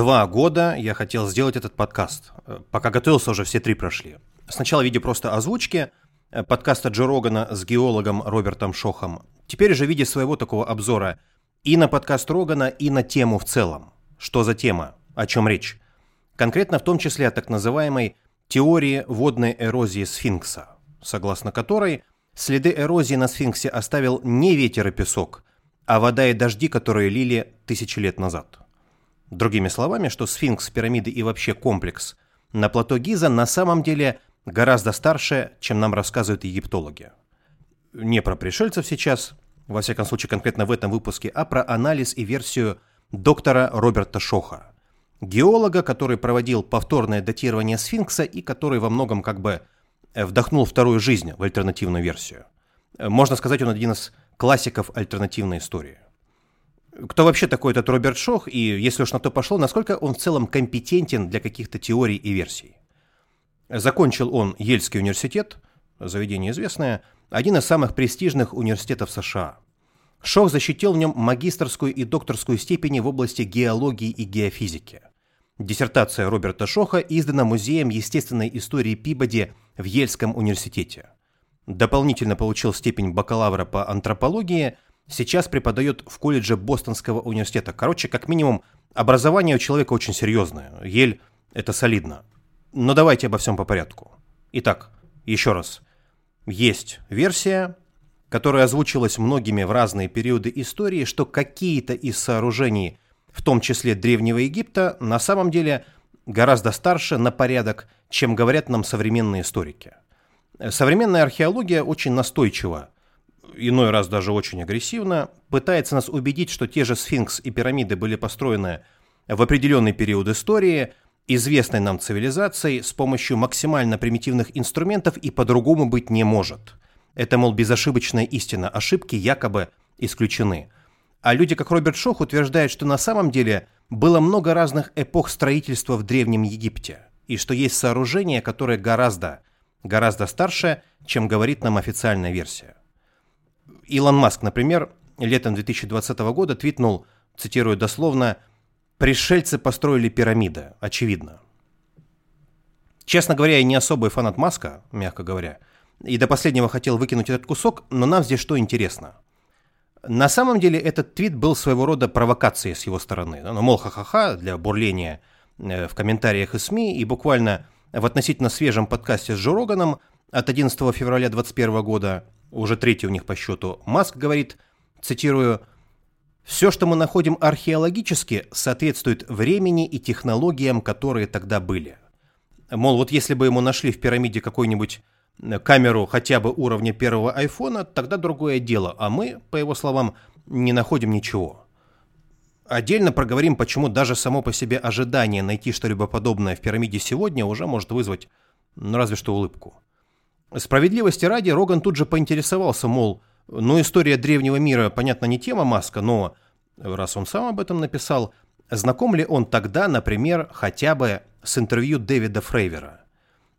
Два года я хотел сделать этот подкаст. Э, пока готовился, уже все три прошли. Сначала в виде просто озвучки э, подкаста Джо Рогана с геологом Робертом Шохом. Теперь же в виде своего такого обзора и на подкаст Рогана, и на тему в целом. Что за тема? О чем речь? Конкретно в том числе о так называемой теории водной эрозии сфинкса, согласно которой следы эрозии на сфинксе оставил не ветер и песок, а вода и дожди, которые лили тысячи лет назад. Другими словами, что сфинкс, пирамиды и вообще комплекс на плато Гиза на самом деле гораздо старше, чем нам рассказывают египтологи. Не про пришельцев сейчас, во всяком случае конкретно в этом выпуске, а про анализ и версию доктора Роберта Шоха, геолога, который проводил повторное датирование сфинкса и который во многом как бы э, вдохнул вторую жизнь в альтернативную версию. Э, можно сказать, он один из классиков альтернативной истории кто вообще такой этот Роберт Шох, и если уж на то пошло, насколько он в целом компетентен для каких-то теорий и версий. Закончил он Ельский университет, заведение известное, один из самых престижных университетов США. Шох защитил в нем магистрскую и докторскую степени в области геологии и геофизики. Диссертация Роберта Шоха издана Музеем естественной истории Пибоди в Ельском университете. Дополнительно получил степень бакалавра по антропологии – сейчас преподает в колледже Бостонского университета. Короче, как минимум, образование у человека очень серьезное. Ель – это солидно. Но давайте обо всем по порядку. Итак, еще раз. Есть версия, которая озвучилась многими в разные периоды истории, что какие-то из сооружений, в том числе Древнего Египта, на самом деле гораздо старше на порядок, чем говорят нам современные историки. Современная археология очень настойчива иной раз даже очень агрессивно, пытается нас убедить, что те же сфинкс и пирамиды были построены в определенный период истории, известной нам цивилизацией, с помощью максимально примитивных инструментов и по-другому быть не может. Это, мол, безошибочная истина, ошибки якобы исключены. А люди, как Роберт Шох, утверждают, что на самом деле было много разных эпох строительства в Древнем Египте, и что есть сооружения, которые гораздо, гораздо старше, чем говорит нам официальная версия. Илон Маск, например, летом 2020 года твитнул, цитирую дословно, «Пришельцы построили пирамиды, очевидно». Честно говоря, я не особый фанат Маска, мягко говоря, и до последнего хотел выкинуть этот кусок, но нам здесь что интересно. На самом деле этот твит был своего рода провокацией с его стороны. Ну, мол, ха-ха-ха, для бурления э, в комментариях и СМИ, и буквально в относительно свежем подкасте с Джо от 11 февраля 2021 года уже третий у них по счету, Маск говорит, цитирую, «Все, что мы находим археологически, соответствует времени и технологиям, которые тогда были». Мол, вот если бы ему нашли в пирамиде какую-нибудь э, камеру хотя бы уровня первого айфона, тогда другое дело, а мы, по его словам, не находим ничего. Отдельно проговорим, почему даже само по себе ожидание найти что-либо подобное в пирамиде сегодня уже может вызвать, ну, разве что улыбку. Справедливости ради, Роган тут же поинтересовался, мол, ну история древнего мира, понятно, не тема Маска, но раз он сам об этом написал, знаком ли он тогда, например, хотя бы с интервью Дэвида Фрейвера?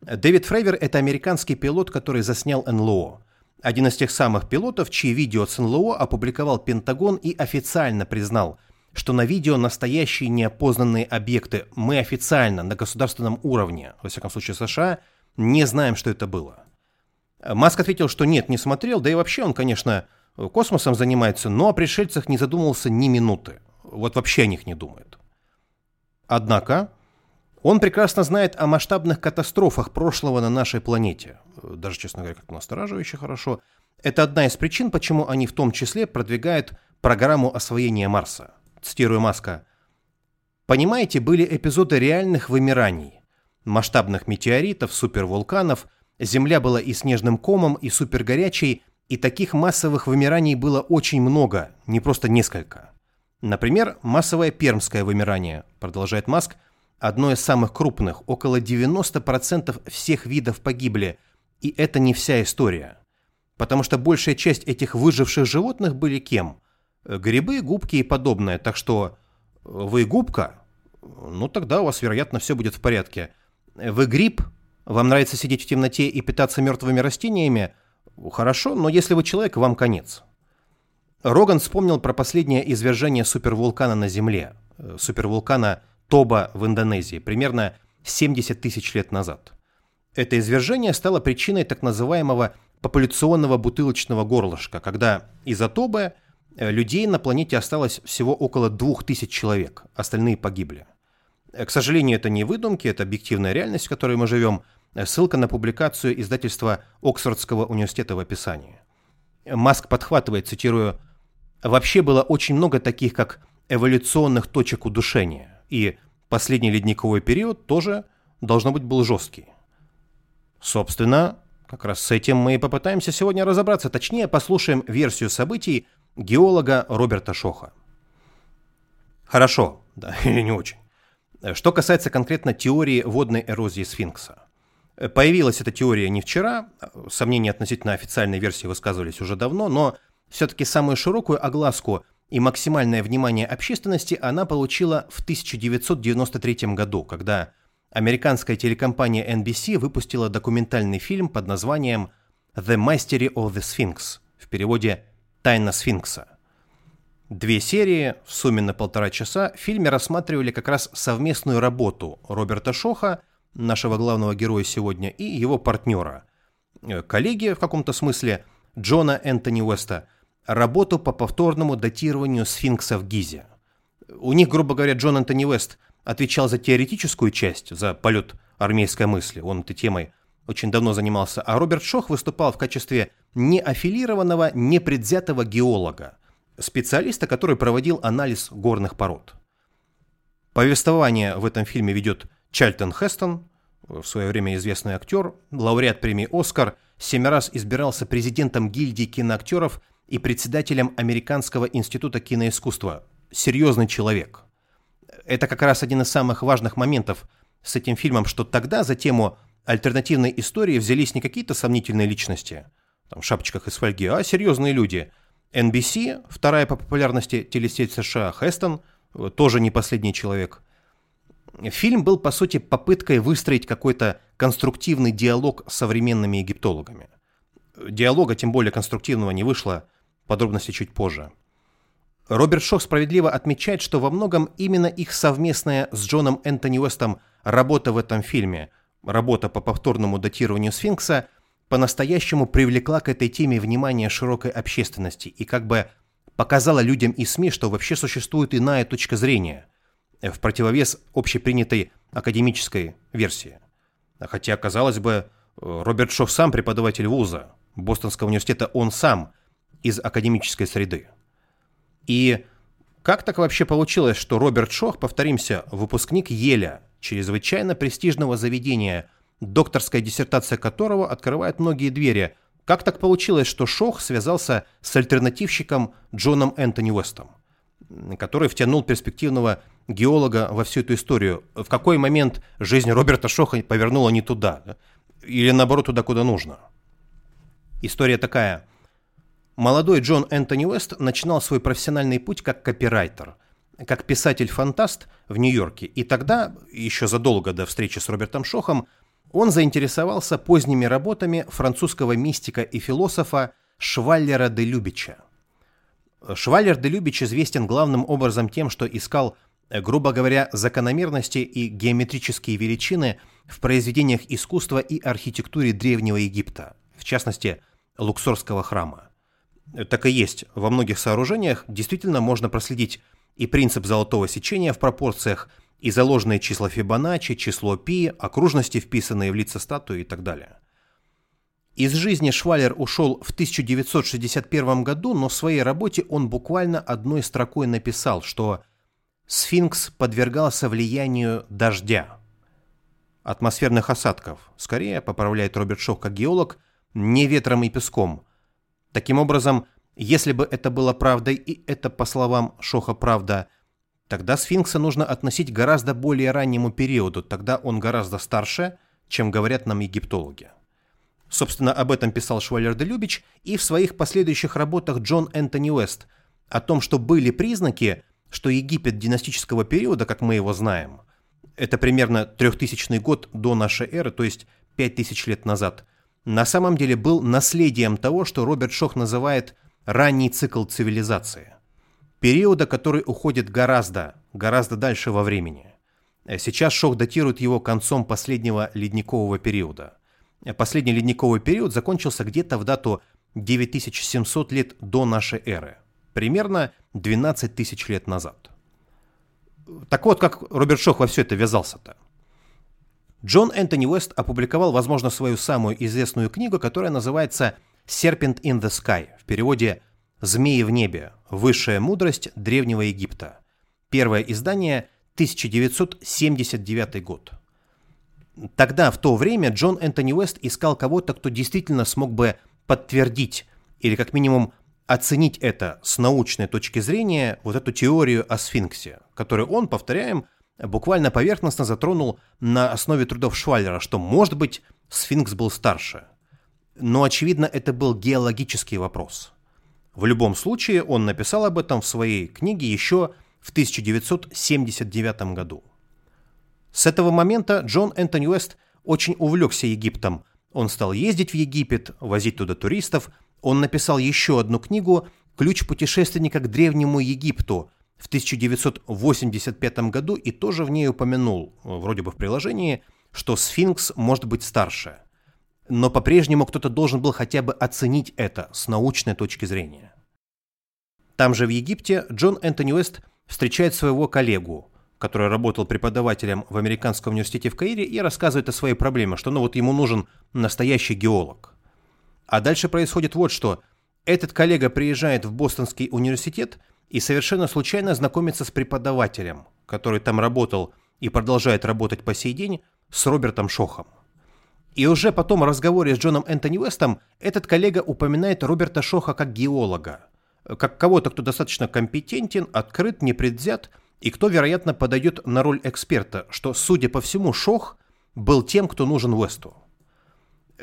Дэвид Фрейвер – это американский пилот, который заснял НЛО. Один из тех самых пилотов, чьи видео с НЛО опубликовал Пентагон и официально признал, что на видео настоящие неопознанные объекты мы официально на государственном уровне, во всяком случае США, не знаем, что это было. Маск ответил, что нет, не смотрел, да и вообще он, конечно, космосом занимается, но о пришельцах не задумывался ни минуты. Вот вообще о них не думает. Однако, он прекрасно знает о масштабных катастрофах прошлого на нашей планете. Даже, честно говоря, как настораживающе хорошо. Это одна из причин, почему они в том числе продвигают программу освоения Марса. Цитирую Маска. «Понимаете, были эпизоды реальных вымираний, масштабных метеоритов, супервулканов – Земля была и снежным комом, и супергорячей, и таких массовых вымираний было очень много, не просто несколько. Например, массовое пермское вымирание, продолжает Маск, одно из самых крупных, около 90% всех видов погибли, и это не вся история. Потому что большая часть этих выживших животных были кем? Грибы, губки и подобное, так что вы губка? Ну тогда у вас, вероятно, все будет в порядке. Вы гриб? Вам нравится сидеть в темноте и питаться мертвыми растениями? Хорошо, но если вы человек, вам конец. Роган вспомнил про последнее извержение супервулкана на Земле. Супервулкана Тоба в Индонезии примерно 70 тысяч лет назад. Это извержение стало причиной так называемого популяционного бутылочного горлышка, когда из-за Тобы э, людей на планете осталось всего около 2000 человек, остальные погибли. Э, к сожалению, это не выдумки, это объективная реальность, в которой мы живем. Э, ссылка на публикацию издательства Оксфордского университета в описании. Маск подхватывает, цитирую, «Вообще было очень много таких, как эволюционных точек удушения, и последний ледниковый период тоже, должно быть, был жесткий». Собственно, как раз с этим мы и попытаемся сегодня разобраться, точнее послушаем версию событий геолога Роберта Шоха. Хорошо, да, или не очень. Что касается конкретно теории водной эрозии сфинкса. Появилась эта теория не вчера, сомнения относительно официальной версии высказывались уже давно, но все-таки самую широкую огласку и максимальное внимание общественности она получила в 1993 году, когда американская телекомпания NBC выпустила документальный фильм под названием «The Mystery of the Sphinx» в переводе «Тайна сфинкса». Две серии, в сумме на полтора часа, в фильме рассматривали как раз совместную работу Роберта Шоха, нашего главного героя сегодня, и его партнера, э, коллеги в каком-то смысле, Джона Энтони Уэста, работу по повторному датированию сфинкса в Гизе. У них, грубо говоря, Джон Энтони Уэст – отвечал за теоретическую часть, за полет армейской мысли, он этой темой очень давно занимался, а Роберт Шох выступал в качестве неаффилированного, непредвзятого геолога, специалиста, который проводил анализ горных пород. Повествование в этом фильме ведет Чальтон Хестон, в свое время известный актер, лауреат премии «Оскар», семь раз избирался президентом гильдии киноактеров и председателем Американского института киноискусства. Серьезный человек – это как раз один из самых важных моментов с этим фильмом, что тогда за тему альтернативной истории взялись не какие-то сомнительные личности, там, в шапочках из фольги, а серьезные люди. NBC, вторая по популярности телесеть США, Хестон, тоже не последний человек. Фильм был, по сути, попыткой выстроить какой-то конструктивный диалог с современными египтологами. Диалога, тем более конструктивного, не вышло, подробности чуть позже. Роберт Шох справедливо отмечает, что во многом именно их совместная с Джоном Энтони Уэстом работа в этом фильме, работа по повторному датированию сфинкса, по-настоящему привлекла к этой теме внимание широкой общественности и как бы показала людям и СМИ, что вообще существует иная точка зрения, в противовес общепринятой академической версии. Хотя, казалось бы, Роберт Шох сам преподаватель вуза, Бостонского университета, он сам из академической среды. И как так вообще получилось, что Роберт Шох, повторимся, выпускник Еля, чрезвычайно престижного заведения, докторская диссертация которого открывает многие двери, как так получилось, что Шох связался с альтернативщиком Джоном Энтони Уэстом, который втянул перспективного геолога во всю эту историю? В какой момент жизнь Роберта Шоха повернула не туда? Или наоборот туда, куда нужно? История такая. Молодой Джон Энтони Уэст начинал свой профессиональный путь как копирайтер, как писатель-фантаст в Нью-Йорке. И тогда, еще задолго до встречи с Робертом Шохом, он заинтересовался поздними работами французского мистика и философа Шваллера де Любича. Шваллер де Любич известен главным образом тем, что искал, грубо говоря, закономерности и геометрические величины в произведениях искусства и архитектуре Древнего Египта, в частности, Луксорского храма так и есть. Во многих сооружениях действительно можно проследить и принцип золотого сечения в пропорциях, и заложенные числа Фибоначчи, число Пи, окружности, вписанные в лица статуи и так далее. Из жизни Швалер ушел в 1961 году, но в своей работе он буквально одной строкой написал, что сфинкс подвергался влиянию дождя, атмосферных осадков, скорее, поправляет Роберт Шох как геолог, не ветром и песком – Таким образом, если бы это было правдой, и это, по словам Шоха, правда, тогда сфинкса нужно относить гораздо более раннему периоду, тогда он гораздо старше, чем говорят нам египтологи. Собственно, об этом писал Швалер де Любич и в своих последующих работах Джон Энтони Уэст, о том, что были признаки, что Египет династического периода, как мы его знаем, это примерно 3000 год до нашей эры, то есть 5000 лет назад, на самом деле был наследием того, что Роберт Шох называет ранний цикл цивилизации. Периода, который уходит гораздо, гораздо дальше во времени. Сейчас Шох датирует его концом последнего ледникового периода. Последний ледниковый период закончился где-то в дату 9700 лет до нашей эры, примерно 12 тысяч лет назад. Так вот, как Роберт Шох во все это ввязался-то. Джон Энтони Уэст опубликовал, возможно, свою самую известную книгу, которая называется «Serpent in the Sky», в переводе «Змеи в небе. Высшая мудрость Древнего Египта». Первое издание 1979 год. Тогда, в то время, Джон Энтони Уэст искал кого-то, кто действительно смог бы подтвердить или как минимум оценить это с научной точки зрения, вот эту теорию о сфинксе, которую он, повторяем, буквально поверхностно затронул на основе трудов Шваллера, что, может быть, сфинкс был старше. Но, очевидно, это был геологический вопрос. В любом случае, он написал об этом в своей книге еще в 1979 году. С этого момента Джон Энтони Уэст очень увлекся Египтом. Он стал ездить в Египет, возить туда туристов. Он написал еще одну книгу «Ключ путешественника к Древнему Египту», в 1985 году и тоже в ней упомянул, вроде бы в приложении, что сфинкс может быть старше. Но по-прежнему кто-то должен был хотя бы оценить это с научной точки зрения. Там же в Египте Джон Энтони Уэст встречает своего коллегу, который работал преподавателем в Американском университете в Каире и рассказывает о своей проблеме, что ну вот ему нужен настоящий геолог. А дальше происходит вот что. Этот коллега приезжает в Бостонский университет – и совершенно случайно знакомится с преподавателем, который там работал и продолжает работать по сей день, с Робертом Шохом. И уже потом в разговоре с Джоном Энтони Уэстом этот коллега упоминает Роберта Шоха как геолога, как кого-то, кто достаточно компетентен, открыт, непредвзят и кто, вероятно, подойдет на роль эксперта, что, судя по всему, Шох был тем, кто нужен Уэсту.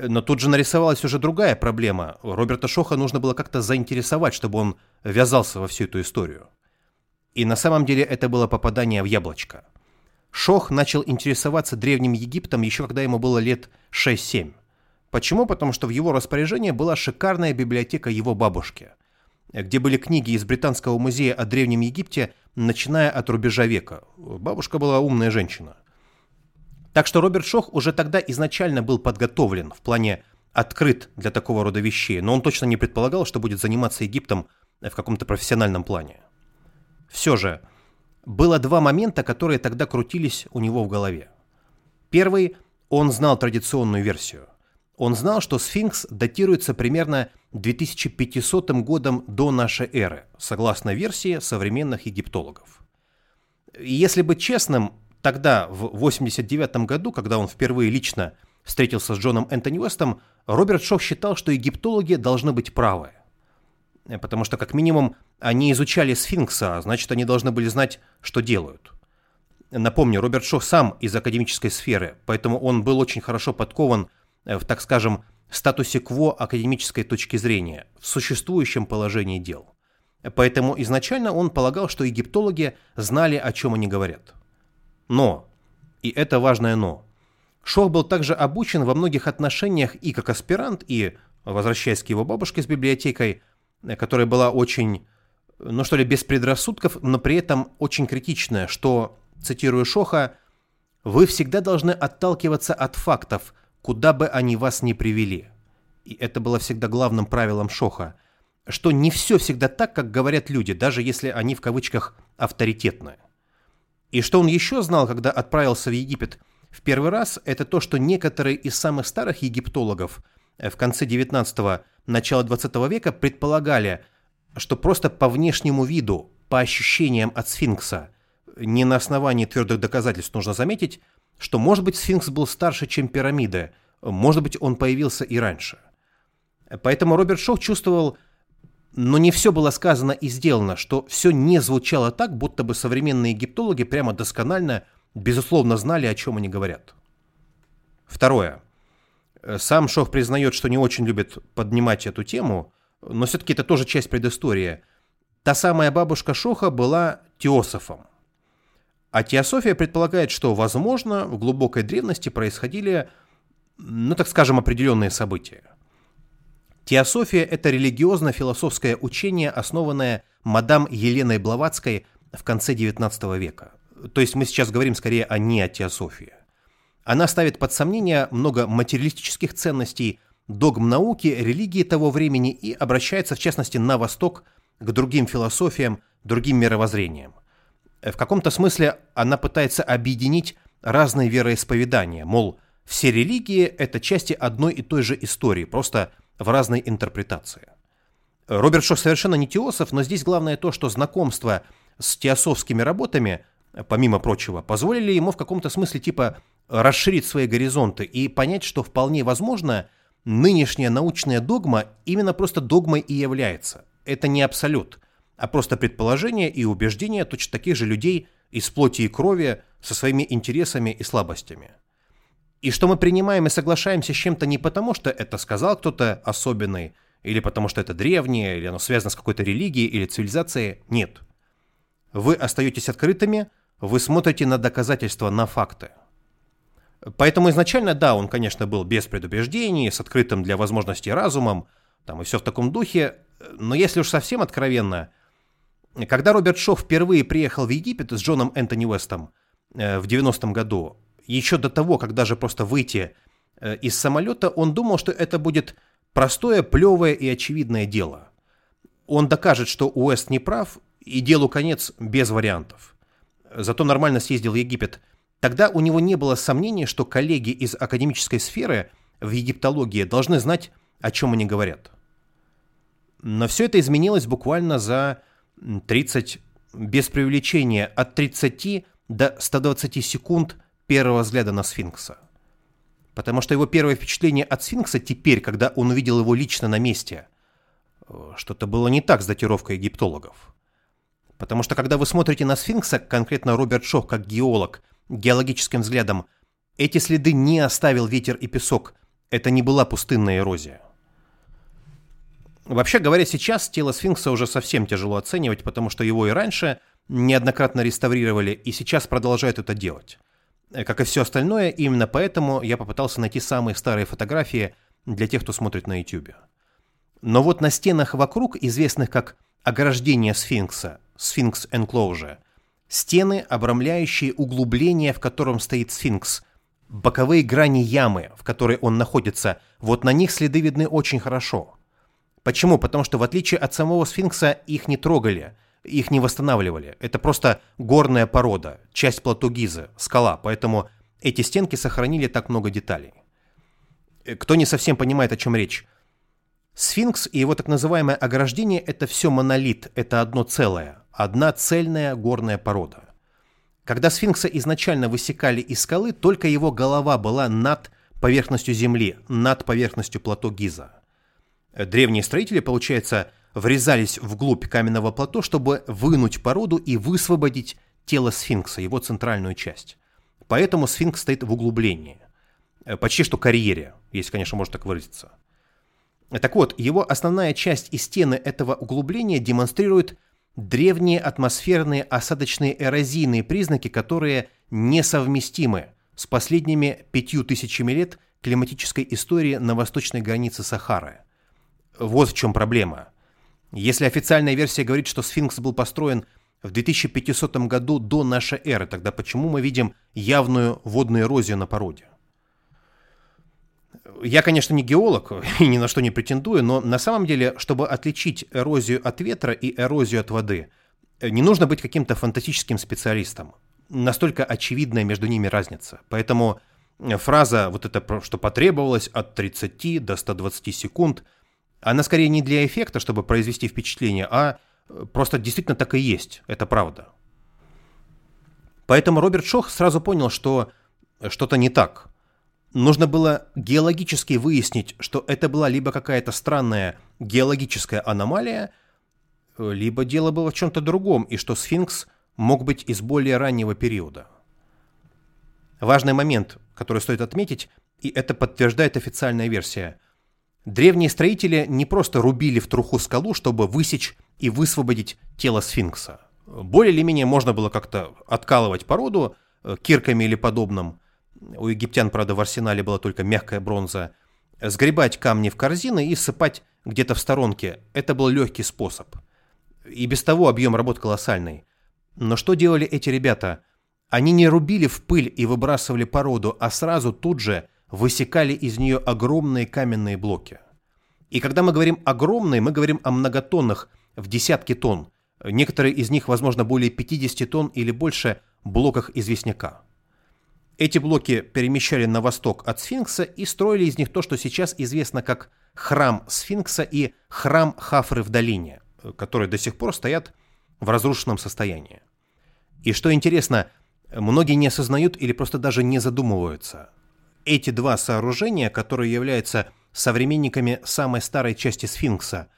Но тут же нарисовалась уже другая проблема. Роберта Шоха нужно было как-то заинтересовать, чтобы он ввязался во всю эту историю. И на самом деле это было попадание в яблочко. Шох начал интересоваться Древним Египтом еще когда ему было лет 6-7. Почему? Потому что в его распоряжении была шикарная библиотека его бабушки, где были книги из Британского музея о Древнем Египте, начиная от рубежа века. Бабушка была умная женщина – так что Роберт Шох уже тогда изначально был подготовлен в плане открыт для такого рода вещей, но он точно не предполагал, что будет заниматься Египтом в каком-то профессиональном плане. Все же, было два момента, которые тогда крутились у него в голове. Первый – он знал традиционную версию. Он знал, что сфинкс датируется примерно 2500 годом до нашей эры, согласно версии современных египтологов. Если быть честным, Тогда, в 89 году, когда он впервые лично встретился с Джоном Энтони Уэстом, Роберт Шох считал, что египтологи должны быть правы. Потому что, как минимум, они изучали сфинкса, а значит, они должны были знать, что делают. Напомню, Роберт Шох сам из академической сферы, поэтому он был очень хорошо подкован в, так скажем, статусе кво академической точки зрения, в существующем положении дел. Поэтому изначально он полагал, что египтологи знали, о чем они говорят. Но, и это важное но, Шох был также обучен во многих отношениях и как аспирант, и, возвращаясь к его бабушке с библиотекой, которая была очень, ну что ли, без предрассудков, но при этом очень критичная, что, цитирую Шоха, «Вы всегда должны отталкиваться от фактов, куда бы они вас ни привели». И это было всегда главным правилом Шоха, что не все всегда так, как говорят люди, даже если они в кавычках авторитетные. И что он еще знал, когда отправился в Египет в первый раз, это то, что некоторые из самых старых египтологов э, в конце 19-го, начало 20 века предполагали, что просто по внешнему виду, по ощущениям от сфинкса, не на основании твердых доказательств нужно заметить, что, может быть, сфинкс был старше, чем пирамиды, может быть, он появился и раньше. Поэтому Роберт Шоу чувствовал но не все было сказано и сделано, что все не звучало так, будто бы современные египтологи прямо досконально, безусловно, знали, о чем они говорят. Второе. Сам Шох признает, что не очень любит поднимать эту тему, но все-таки это тоже часть предыстории. Та самая бабушка Шоха была теософом. А теософия предполагает, что, возможно, в глубокой древности происходили, ну так скажем, определенные события – Теософия – это религиозно-философское учение, основанное мадам Еленой Блаватской в конце XIX века. то есть мы сейчас говорим скорее о неотеософии. Она ставит под сомнение много материалистических ценностей, догм науки, религии того времени и обращается, в частности, на Восток к другим философиям, другим мировоззрениям. В каком-то смысле она пытается объединить разные вероисповедания, мол, все религии – это части одной и той же истории, просто в разной интерпретации. Роберт Шох совершенно не теософ, но здесь главное то, что знакомство с теософскими работами, помимо прочего, позволили ему в каком-то смысле типа расширить свои горизонты и понять, что вполне возможно нынешняя научная догма именно просто догмой и является. Это не абсолют, а просто предположение и убеждения точно таких же людей из плоти и крови со своими интересами и слабостями. И что мы принимаем и соглашаемся с чем-то не потому, что это сказал кто-то особенный, или потому что это древнее, или оно связано с какой-то религией или цивилизацией. Нет. Вы остаетесь открытыми, вы смотрите на доказательства, на факты. Поэтому изначально, да, он, конечно, был без предубеждений, с открытым для возможностей разумом, там и все в таком духе, но если уж совсем откровенно, когда Роберт Шоу впервые приехал в Египет с Джоном Энтони Уэстом э, в 90-м году, еще до того, как даже просто выйти э, из самолета, он думал, что это будет простое, плевое и очевидное дело. Он докажет, что Уэст не прав, и делу конец без вариантов. Зато нормально съездил в Египет. Тогда у него не было сомнений, что коллеги из академической сферы в египтологии должны знать, о чем они говорят. Но все это изменилось буквально за 30, без привлечения, от 30 до 120 секунд – первого взгляда на сфинкса. Потому что его первое впечатление от сфинкса теперь, когда он увидел его лично на месте, э, что-то было не так с датировкой египтологов. Потому что когда вы смотрите на сфинкса, конкретно Роберт Шох как геолог, геологическим взглядом, эти следы не оставил ветер и песок, это не была пустынная эрозия. Вообще говоря, сейчас тело сфинкса уже совсем тяжело оценивать, потому что его и раньше неоднократно реставрировали, и сейчас продолжают это делать. Э, как и все остальное, именно поэтому я попытался найти самые старые фотографии для тех, кто смотрит на YouTube. Но вот на стенах вокруг, известных как ограждение сфинкса, сфинкс enclosure, стены, обрамляющие углубление, в котором стоит сфинкс, боковые грани ямы, в которой он находится, вот на них следы видны очень хорошо. Почему? Потому что в отличие от самого сфинкса их не трогали – их не восстанавливали. Это просто горная порода, часть плато Гизы, скала, поэтому эти стенки сохранили так много деталей. Э, кто не совсем понимает, о чем речь. Сфинкс и его так называемое ограждение – это все монолит, это одно целое, одна цельная горная порода. Когда сфинкса изначально высекали из скалы, только его голова была над поверхностью земли, над поверхностью плато Гиза. Древние строители, получается, врезались вглубь каменного плато, чтобы вынуть породу и высвободить тело сфинкса, его центральную часть. Поэтому сфинкс стоит в углублении. Э, почти что карьере, если, конечно, можно так выразиться. Так вот, его основная часть и стены этого углубления демонстрируют древние атмосферные осадочные эрозийные признаки, которые несовместимы с последними пятью тысячами лет климатической истории на восточной границе Сахары. Вот в чем проблема. Если официальная версия говорит, что сфинкс был построен в 2500 году до нашей эры, тогда почему мы видим явную водную эрозию на породе? Я, конечно, не геолог и ни на что не претендую, но на самом деле, чтобы отличить эрозию от ветра и эрозию от воды, не нужно быть каким-то фантастическим специалистом. Настолько очевидная между ними разница. Поэтому фраза вот это, что потребовалось от 30 до 120 секунд – она скорее не для эффекта, чтобы произвести впечатление, а э, просто действительно так и есть. Это правда. Поэтому Роберт Шох сразу понял, что что-то не так. Нужно было геологически выяснить, что это была либо какая-то странная геологическая аномалия, либо дело было в чем-то другом, и что сфинкс мог быть из более раннего периода. Важный момент, который стоит отметить, и это подтверждает официальная версия – Древние строители не просто рубили в труху скалу, чтобы высечь и высвободить тело сфинкса. Более или менее можно было как-то откалывать породу э, кирками или подобным. У египтян, правда, в арсенале была только мягкая бронза. Сгребать камни в корзины и сыпать где-то в сторонке. Это был легкий способ. И без того объем работ колоссальный. Но что делали эти ребята? Они не рубили в пыль и выбрасывали породу, а сразу тут же высекали из нее огромные каменные блоки. И когда мы говорим огромные, мы говорим о многотонных, в десятки тонн. Некоторые из них, возможно, более 50 тонн или больше блоках известняка. Эти блоки перемещали на восток от сфинкса и строили из них то, что сейчас известно как храм сфинкса и храм Хафры в долине, которые до сих пор стоят в разрушенном состоянии. И что интересно, многие не осознают или просто даже не задумываются. Эти два сооружения, которые являются современниками самой старой части сфинкса,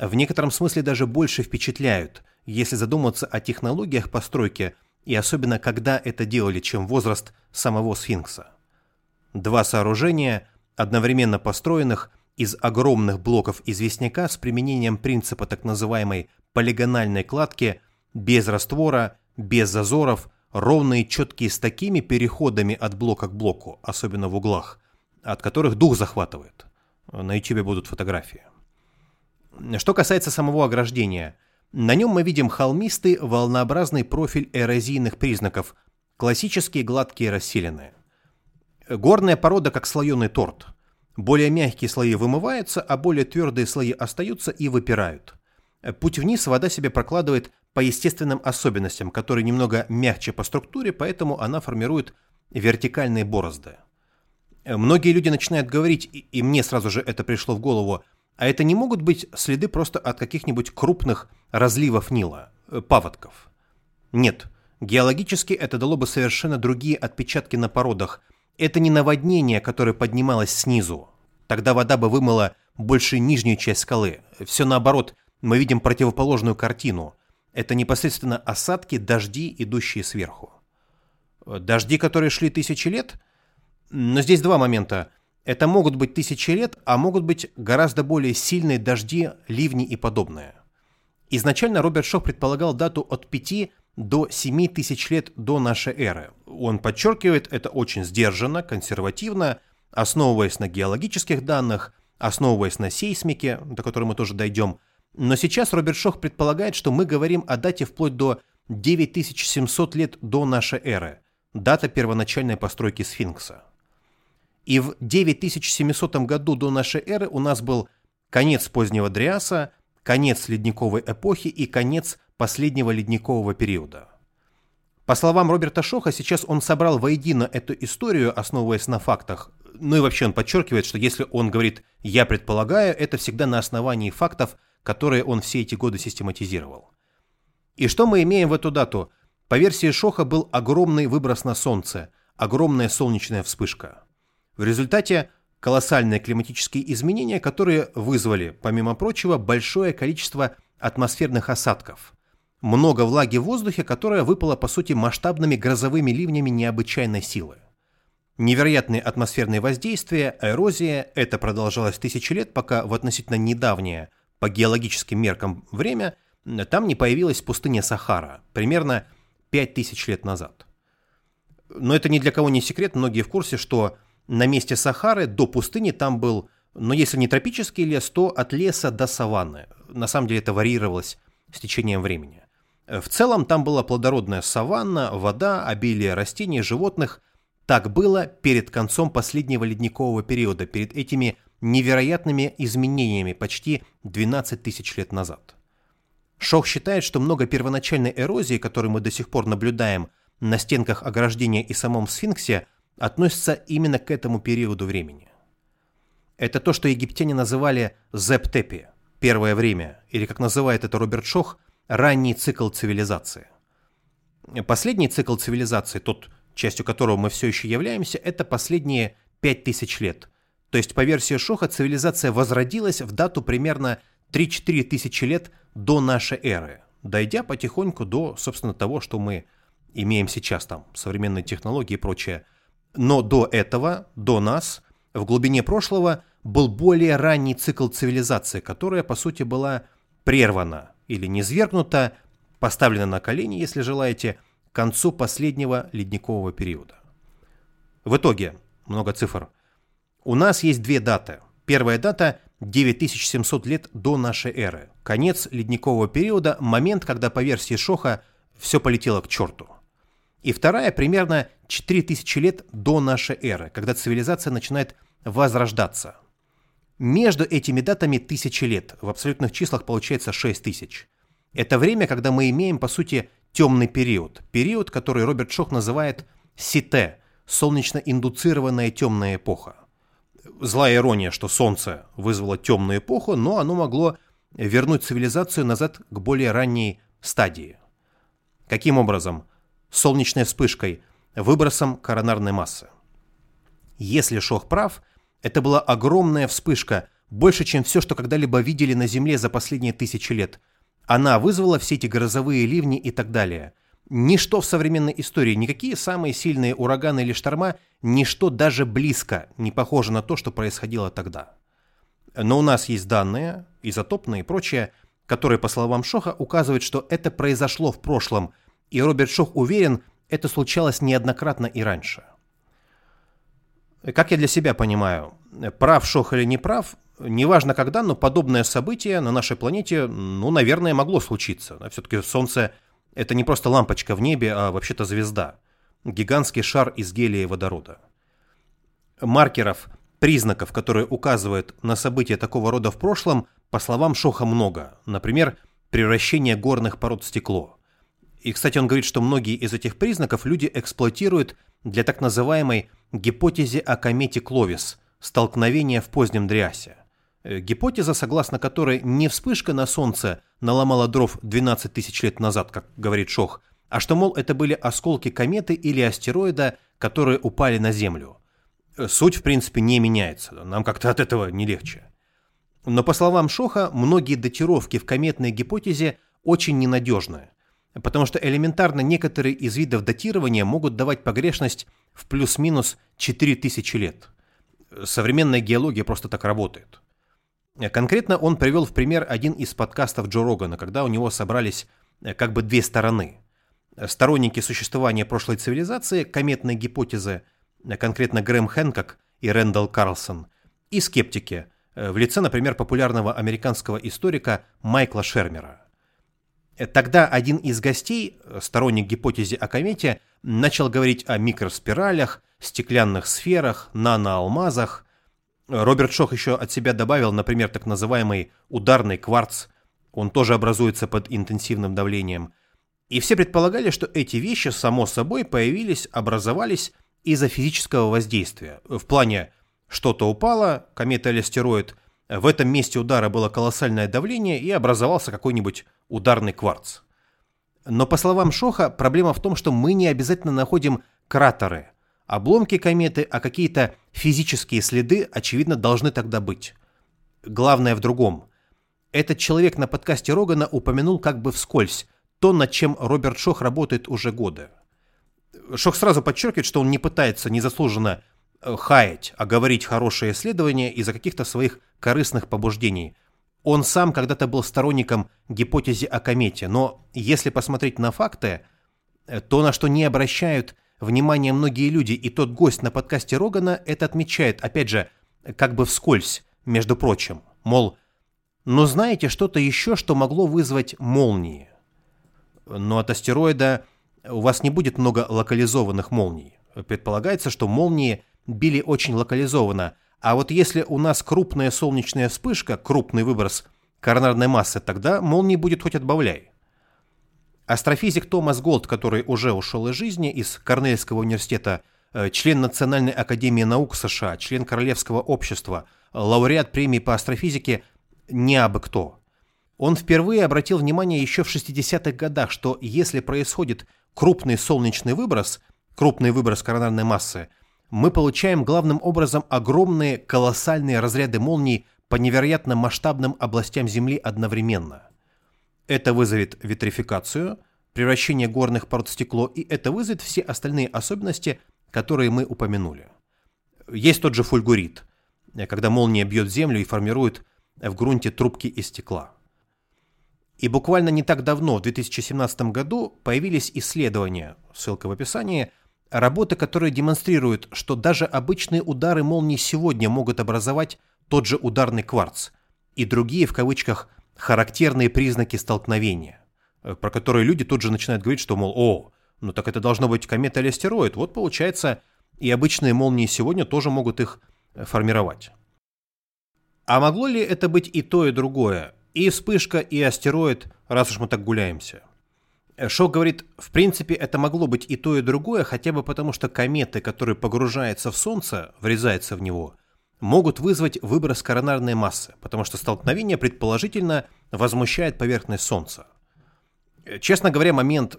в некотором смысле даже больше впечатляют, если задуматься о технологиях постройки и особенно когда это делали, чем возраст самого сфинкса. Два сооружения, одновременно построенных из огромных блоков известняка с применением принципа так называемой полигональной кладки без раствора, без зазоров, ровные четкие с такими переходами от блока к блоку, особенно в углах, от которых дух захватывает. На YouTube будут фотографии. Что касается самого ограждения, на нем мы видим холмистый волнообразный профиль эрозийных признаков, классические гладкие расселенные. Горная порода как слоеный торт. Более мягкие слои вымываются, а более твердые слои остаются и выпирают. Путь вниз вода себе прокладывает по естественным особенностям, которые немного мягче по структуре, поэтому она формирует вертикальные борозды. Многие люди начинают говорить, и мне сразу же это пришло в голову, а это не могут быть следы просто от каких-нибудь крупных разливов Нила, э, паводков. Нет, геологически это дало бы совершенно другие отпечатки на породах. Это не наводнение, которое поднималось снизу. Тогда вода бы вымыла больше нижнюю часть скалы. Все наоборот, мы видим противоположную картину. Это непосредственно осадки, дожди, идущие сверху. Дожди, которые шли тысячи лет – но здесь два момента. Это могут быть тысячи лет, а могут быть гораздо более сильные дожди, ливни и подобное. Изначально Роберт Шох предполагал дату от 5 до 7 тысяч лет до нашей эры. Он подчеркивает это очень сдержанно, консервативно, основываясь на геологических данных, основываясь на сейсмике, до которой мы тоже дойдем. Но сейчас Роберт Шох предполагает, что мы говорим о дате вплоть до 9700 лет до нашей эры, дата первоначальной постройки сфинкса. И в 9700 году до нашей эры у нас был конец позднего Дриаса, конец ледниковой эпохи и конец последнего ледникового периода. По словам Роберта Шоха, сейчас он собрал воедино эту историю, основываясь на фактах. Ну и вообще он подчеркивает, что если он говорит «я предполагаю», это всегда на основании фактов, которые он все эти годы систематизировал. И что мы имеем в эту дату? По версии Шоха был огромный выброс на Солнце, огромная солнечная вспышка. В результате колоссальные климатические изменения, которые вызвали, помимо прочего, большое количество атмосферных осадков. Много влаги в воздухе, которая выпала, по сути, масштабными грозовыми ливнями необычайной силы. Невероятные атмосферные воздействия, эрозия – это продолжалось тысячи лет, пока в относительно недавнее, по геологическим меркам, время там не появилась пустыня Сахара, примерно 5000 лет назад. Но это ни для кого не секрет, многие в курсе, что на месте Сахары до пустыни там был, но если не тропический лес, то от леса до саванны. На самом деле это варьировалось с течением времени. В целом там была плодородная саванна, вода, обилие растений, животных. Так было перед концом последнего ледникового периода, перед этими невероятными изменениями почти 12 тысяч лет назад. Шох считает, что много первоначальной эрозии, которую мы до сих пор наблюдаем на стенках ограждения и самом сфинксе – относится именно к этому периоду времени. Это то, что египтяне называли «зептепи» – первое время, или, как называет это Роберт Шох, ранний цикл цивилизации. Последний цикл цивилизации, тот, частью которого мы все еще являемся, это последние 5000 лет. То есть, по версии Шоха, цивилизация возродилась в дату примерно 3-4 тысячи лет до нашей эры, дойдя потихоньку до, собственно, того, что мы имеем сейчас там, современные технологии и прочее – но до этого, до нас, в глубине прошлого был более ранний цикл цивилизации, которая, по сути, была прервана или низвергнута, поставлена на колени, если желаете, к концу последнего ледникового периода. В итоге, много цифр, у нас есть две даты. Первая дата – 9700 лет до нашей эры. Конец ледникового периода – момент, когда по версии Шоха все полетело к черту – и вторая примерно 4000 лет до нашей эры, когда цивилизация начинает возрождаться. Между этими датами тысячи лет, в абсолютных числах получается 6000. Это время, когда мы имеем, по сути, темный период. Период, который Роберт Шох называет Сите, солнечно-индуцированная темная эпоха. Злая ирония, что Солнце вызвало темную эпоху, но оно могло вернуть цивилизацию назад к более ранней стадии. Каким образом? Солнечной вспышкой, выбросом коронарной массы. Если Шох прав, это была огромная вспышка, больше, чем все, что когда-либо видели на Земле за последние тысячи лет. Она вызвала все эти грозовые ливни и так далее. Ничто в современной истории, никакие самые сильные ураганы или шторма, ничто даже близко не похоже на то, что происходило тогда. Но у нас есть данные, изотопные и прочее, которые, по словам Шоха, указывают, что это произошло в прошлом, и Роберт Шох уверен, это случалось неоднократно и раньше. Как я для себя понимаю, прав Шох или не прав, неважно когда, но подобное событие на нашей планете, ну, наверное, могло случиться. Все-таки Солнце – это не просто лампочка в небе, а вообще-то звезда. Гигантский шар из гелия и водорода. Маркеров, признаков, которые указывают на события такого рода в прошлом, по словам Шоха, много. Например, превращение горных пород в стекло. И, кстати, он говорит, что многие из этих признаков люди эксплуатируют для так называемой гипотезе о комете Кловис – столкновения в позднем Дриасе. Э, гипотеза, согласно которой не вспышка на Солнце наломала дров 12 тысяч лет назад, как говорит Шох, а что, мол, это были осколки кометы или астероида, которые упали на Землю. Э, суть, в принципе, не меняется, нам как-то от этого не легче. Но, по словам Шоха, многие датировки в кометной гипотезе очень ненадежны, потому что элементарно некоторые из видов датирования могут давать погрешность в плюс-минус 4000 лет. Современная геология просто так работает. Конкретно он привел в пример один из подкастов Джо Рогана, когда у него собрались э, как бы две стороны. Сторонники существования прошлой цивилизации, кометной гипотезы, э, конкретно Грэм Хэнкок и Рэндалл Карлсон, и скептики, э, в лице, например, популярного американского историка Майкла Шермера. Тогда один из гостей, сторонник гипотезы о комете, начал говорить о микроспиралях, стеклянных сферах, наноалмазах. Роберт Шох еще от себя добавил, например, так называемый ударный кварц. Он тоже образуется под интенсивным давлением. И все предполагали, что эти вещи, само собой, появились, образовались из-за физического воздействия. В плане что-то упало, комета или астероид, в этом месте удара было колоссальное давление и образовался какой-нибудь ударный кварц. Но по словам Шоха, проблема в том, что мы не обязательно находим кратеры. Обломки кометы, а какие-то физические следы, очевидно, должны тогда быть. Главное в другом. Этот человек на подкасте Рогана упомянул как бы вскользь то, над чем Роберт Шох работает уже годы. Шох сразу подчеркивает, что он не пытается незаслуженно э, хаять, а говорить хорошее исследование из-за каких-то своих корыстных побуждений – он сам когда-то был сторонником гипотезы о комете, но если посмотреть на факты, э, то на что не обращают внимания многие люди, и тот гость на подкасте Рогана это отмечает, опять же, как бы вскользь, между прочим, мол, но знаете что-то еще, что могло вызвать молнии? Но от астероида у вас не будет много локализованных молний. Предполагается, что молнии били очень локализованно – а вот если у нас крупная солнечная вспышка, крупный выброс коронарной массы, тогда молнии будет хоть отбавляй. Астрофизик Томас Голд, который уже ушел из жизни, из Корнельского университета, э, член Национальной академии наук США, член Королевского общества, лауреат премии по астрофизике, не абы кто. Он впервые обратил внимание еще в 60-х годах, что если происходит крупный солнечный выброс, крупный выброс коронарной массы, мы получаем главным образом огромные колоссальные разряды молний по невероятно масштабным областям Земли одновременно. Это вызовет витрификацию, превращение горных пород в стекло, и это вызовет все остальные особенности, которые мы упомянули. Есть тот же фульгурит, когда молния бьет Землю и формирует в грунте трубки из стекла. И буквально не так давно, в 2017 году, появились исследования, ссылка в описании, Работы, которые демонстрируют, что даже обычные удары молнии сегодня могут образовать тот же ударный кварц и другие, в кавычках, характерные признаки столкновения, э, про которые люди тут же начинают говорить, что, мол, о, Ну так это должно быть комета или астероид. Вот получается, и обычные молнии сегодня тоже могут их э, формировать. А могло ли это быть и то, и другое? И вспышка, и астероид, раз уж мы так гуляемся. Шок говорит, в принципе, это могло быть и то, и другое, хотя бы потому, что кометы, которые погружаются в Солнце, врезаются в него, могут вызвать выброс коронарной массы, потому что столкновение предположительно возмущает поверхность Солнца. Честно говоря, момент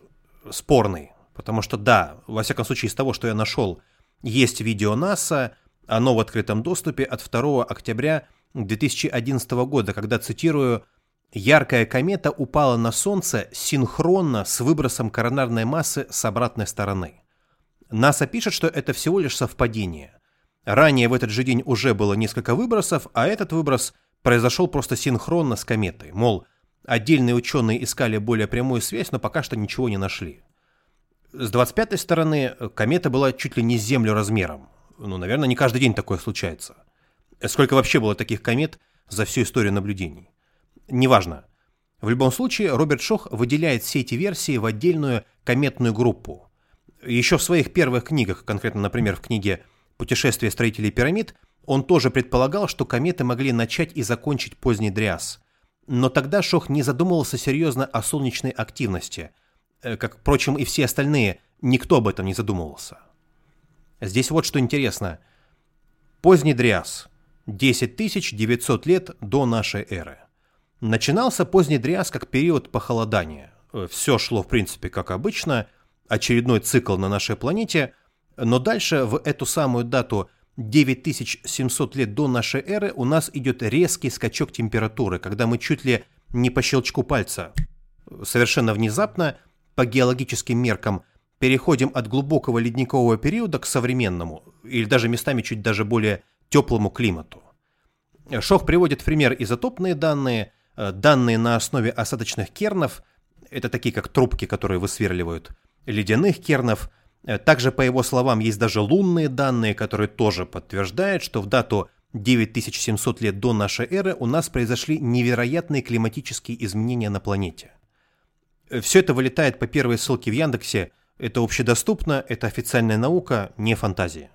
спорный, потому что да, во всяком случае из того, что я нашел, есть видео НАСА, оно в открытом доступе от 2 октября 2011 года, когда, цитирую, «Яркая комета упала на Солнце синхронно с выбросом коронарной массы с обратной стороны». НАСА пишет, что это всего лишь совпадение. Ранее в этот же день уже было несколько выбросов, а этот выброс произошел просто синхронно с кометой. Мол, отдельные ученые искали более прямую связь, но пока что ничего не нашли. С 25-й стороны комета была чуть ли не с Землю размером. Ну, наверное, не каждый день такое случается. Сколько вообще было таких комет за всю историю наблюдений? Неважно. В любом случае, Роберт Шох выделяет все эти версии в отдельную кометную группу. Еще в своих первых книгах, конкретно, например, в книге «Путешествие строителей пирамид», он тоже предполагал, что кометы могли начать и закончить поздний Дриас. Но тогда Шох не задумывался серьезно о солнечной активности. Э, как, впрочем, и все остальные, никто об этом не задумывался. Здесь вот что интересно. Поздний Дриас. 10 900 лет до нашей эры. Начинался поздний Дриас как период похолодания. Э, Все шло, в принципе, как обычно, очередной цикл на нашей планете, но дальше в эту самую дату 9700 лет до нашей эры у нас идет резкий скачок температуры, когда мы чуть ли не по щелчку пальца, совершенно внезапно, по геологическим меркам, переходим от глубокого ледникового периода к современному, или даже местами чуть даже более теплому климату. Шох приводит пример изотопные данные, данные на основе осадочных кернов, это такие как трубки, которые высверливают, ледяных кернов. Э, также, по его словам, есть даже лунные данные, которые тоже подтверждают, что в дату 9700 лет до нашей эры у нас произошли невероятные климатические изменения на планете. Э, Все это вылетает по первой ссылке в Яндексе. Это общедоступно, это официальная наука, не фантазия.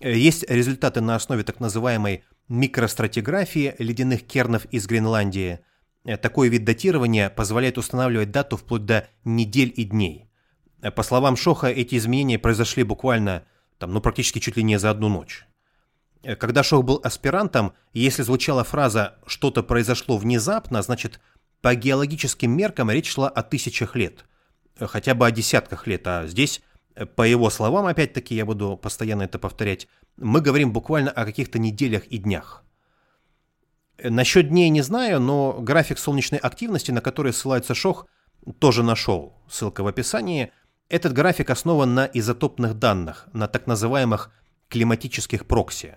Э, есть результаты на основе так называемой микростратиграфии ледяных кернов из Гренландии. Э, такой вид датирования позволяет устанавливать дату вплоть до недель и дней. Э, по словам Шоха, эти изменения произошли буквально, там, ну, практически чуть ли не за одну ночь. Когда Шох был аспирантом, если звучала фраза «что-то произошло внезапно», значит, по геологическим меркам речь шла о тысячах лет, хотя бы о десятках лет, а здесь по его словам, опять-таки, я буду постоянно это повторять, мы говорим буквально о каких-то неделях и днях. Насчет дней не знаю, но график солнечной активности, на который ссылается Шох, тоже нашел. Ссылка в описании. Этот график основан на изотопных данных, на так называемых климатических прокси.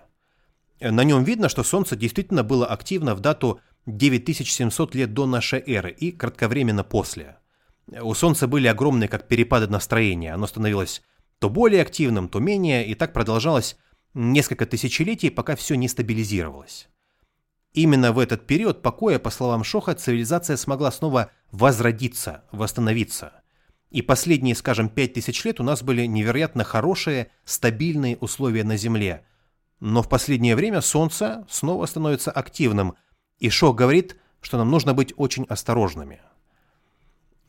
На нем видно, что Солнце действительно было активно в дату 9700 лет до нашей эры и кратковременно после – у Солнца были огромные как перепады настроения. Оно становилось то более активным, то менее, и так продолжалось несколько тысячелетий, пока все не стабилизировалось. Именно в этот период покоя, по словам Шоха, цивилизация смогла снова возродиться, восстановиться. И последние, скажем, пять тысяч лет у нас были невероятно хорошие, стабильные условия на Земле. Но в последнее время Солнце снова становится активным, и Шох говорит, что нам нужно быть очень осторожными.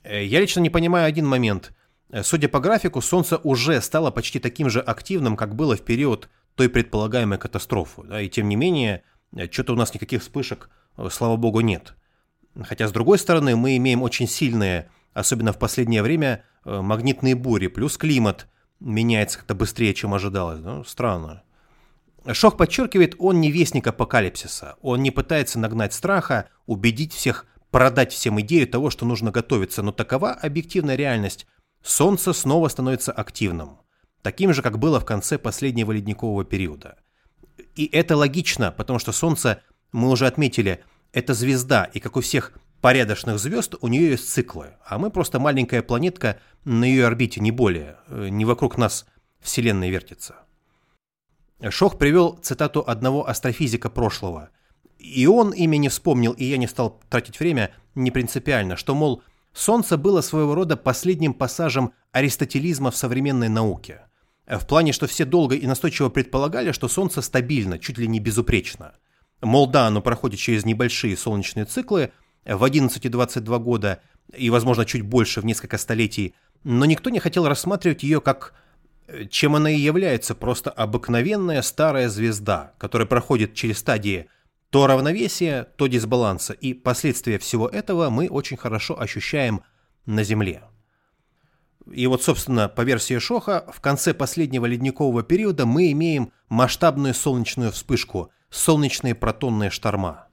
Э, я лично не понимаю один момент. Э, судя по графику, Солнце уже стало почти таким же активным, как было в период той предполагаемой катастрофы. И тем не менее, э, что-то у нас никаких вспышек, слава богу, нет. Хотя, с другой стороны, мы имеем очень сильные, особенно в последнее время, магнитные бури, плюс климат меняется как-то быстрее, чем ожидалось. Ну, странно. Шох подчеркивает, он не вестник апокалипсиса. Он не пытается нагнать страха, убедить всех продать всем идею того, что нужно готовиться, но такова объективная реальность. Солнце снова становится активным, таким же, как было в конце последнего ледникового периода. И это логично, потому что Солнце, мы уже отметили, это звезда, и как у всех порядочных звезд, у нее есть циклы, а мы просто маленькая планетка на ее орбите, не более, э, не вокруг нас Вселенная вертится. Шох привел цитату одного астрофизика прошлого – и он имя не вспомнил, и я не стал тратить время, не принципиально, что, мол, Солнце было своего рода последним пассажем аристотелизма в современной науке. В плане, что все долго и настойчиво предполагали, что Солнце стабильно, чуть ли не безупречно. Мол, да, оно проходит через небольшие солнечные циклы в 11 и 22 года, и, возможно, чуть больше в несколько столетий, но никто не хотел рассматривать ее как э, чем она и является, просто обыкновенная старая звезда, которая проходит через стадии то равновесия, то дисбаланса, и последствия всего этого мы очень хорошо ощущаем на Земле. И вот, собственно, по версии Шоха, в конце последнего ледникового периода мы имеем масштабную солнечную вспышку, солнечные протонные шторма.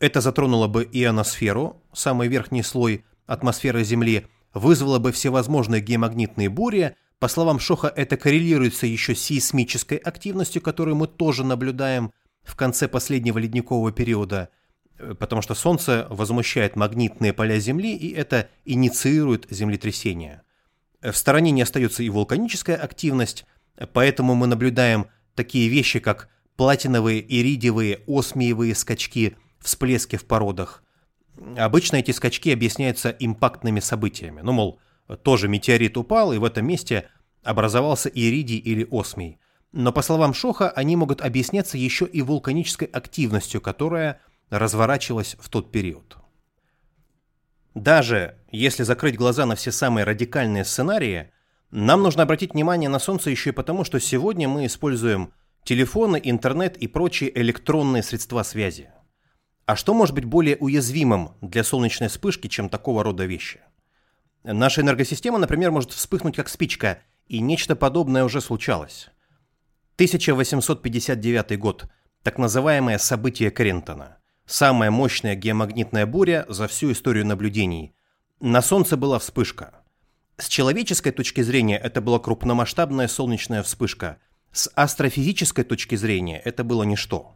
Это затронуло бы ионосферу, самый верхний слой атмосферы Земли, вызвало бы всевозможные геомагнитные бури. По словам Шоха, это коррелируется еще с сейсмической активностью, которую мы тоже наблюдаем в конце последнего ледникового периода, э, потому что Солнце возмущает магнитные поля Земли, и это инициирует землетрясение. В стороне не остается и вулканическая активность, поэтому мы наблюдаем такие вещи, как платиновые, иридиевые, осмиевые скачки, всплески в породах. Обычно эти скачки объясняются импактными событиями. Ну, мол, тоже метеорит упал, и в этом месте образовался иридий или осмий. Но, по словам Шоха, они могут объясняться еще и вулканической активностью, которая разворачивалась в тот период. Даже если закрыть глаза на все самые радикальные сценарии, нам нужно обратить внимание на Солнце еще и потому, что сегодня мы используем телефоны, интернет и прочие электронные средства связи. А что может быть более уязвимым для солнечной вспышки, чем такого рода вещи? Наша энергосистема, например, может вспыхнуть как спичка, и нечто подобное уже случалось. 1859 год. Так называемое событие Крентона. Самая мощная геомагнитная буря за всю историю наблюдений. На Солнце была вспышка. С человеческой точки зрения это была крупномасштабная солнечная вспышка. С астрофизической точки зрения это было ничто.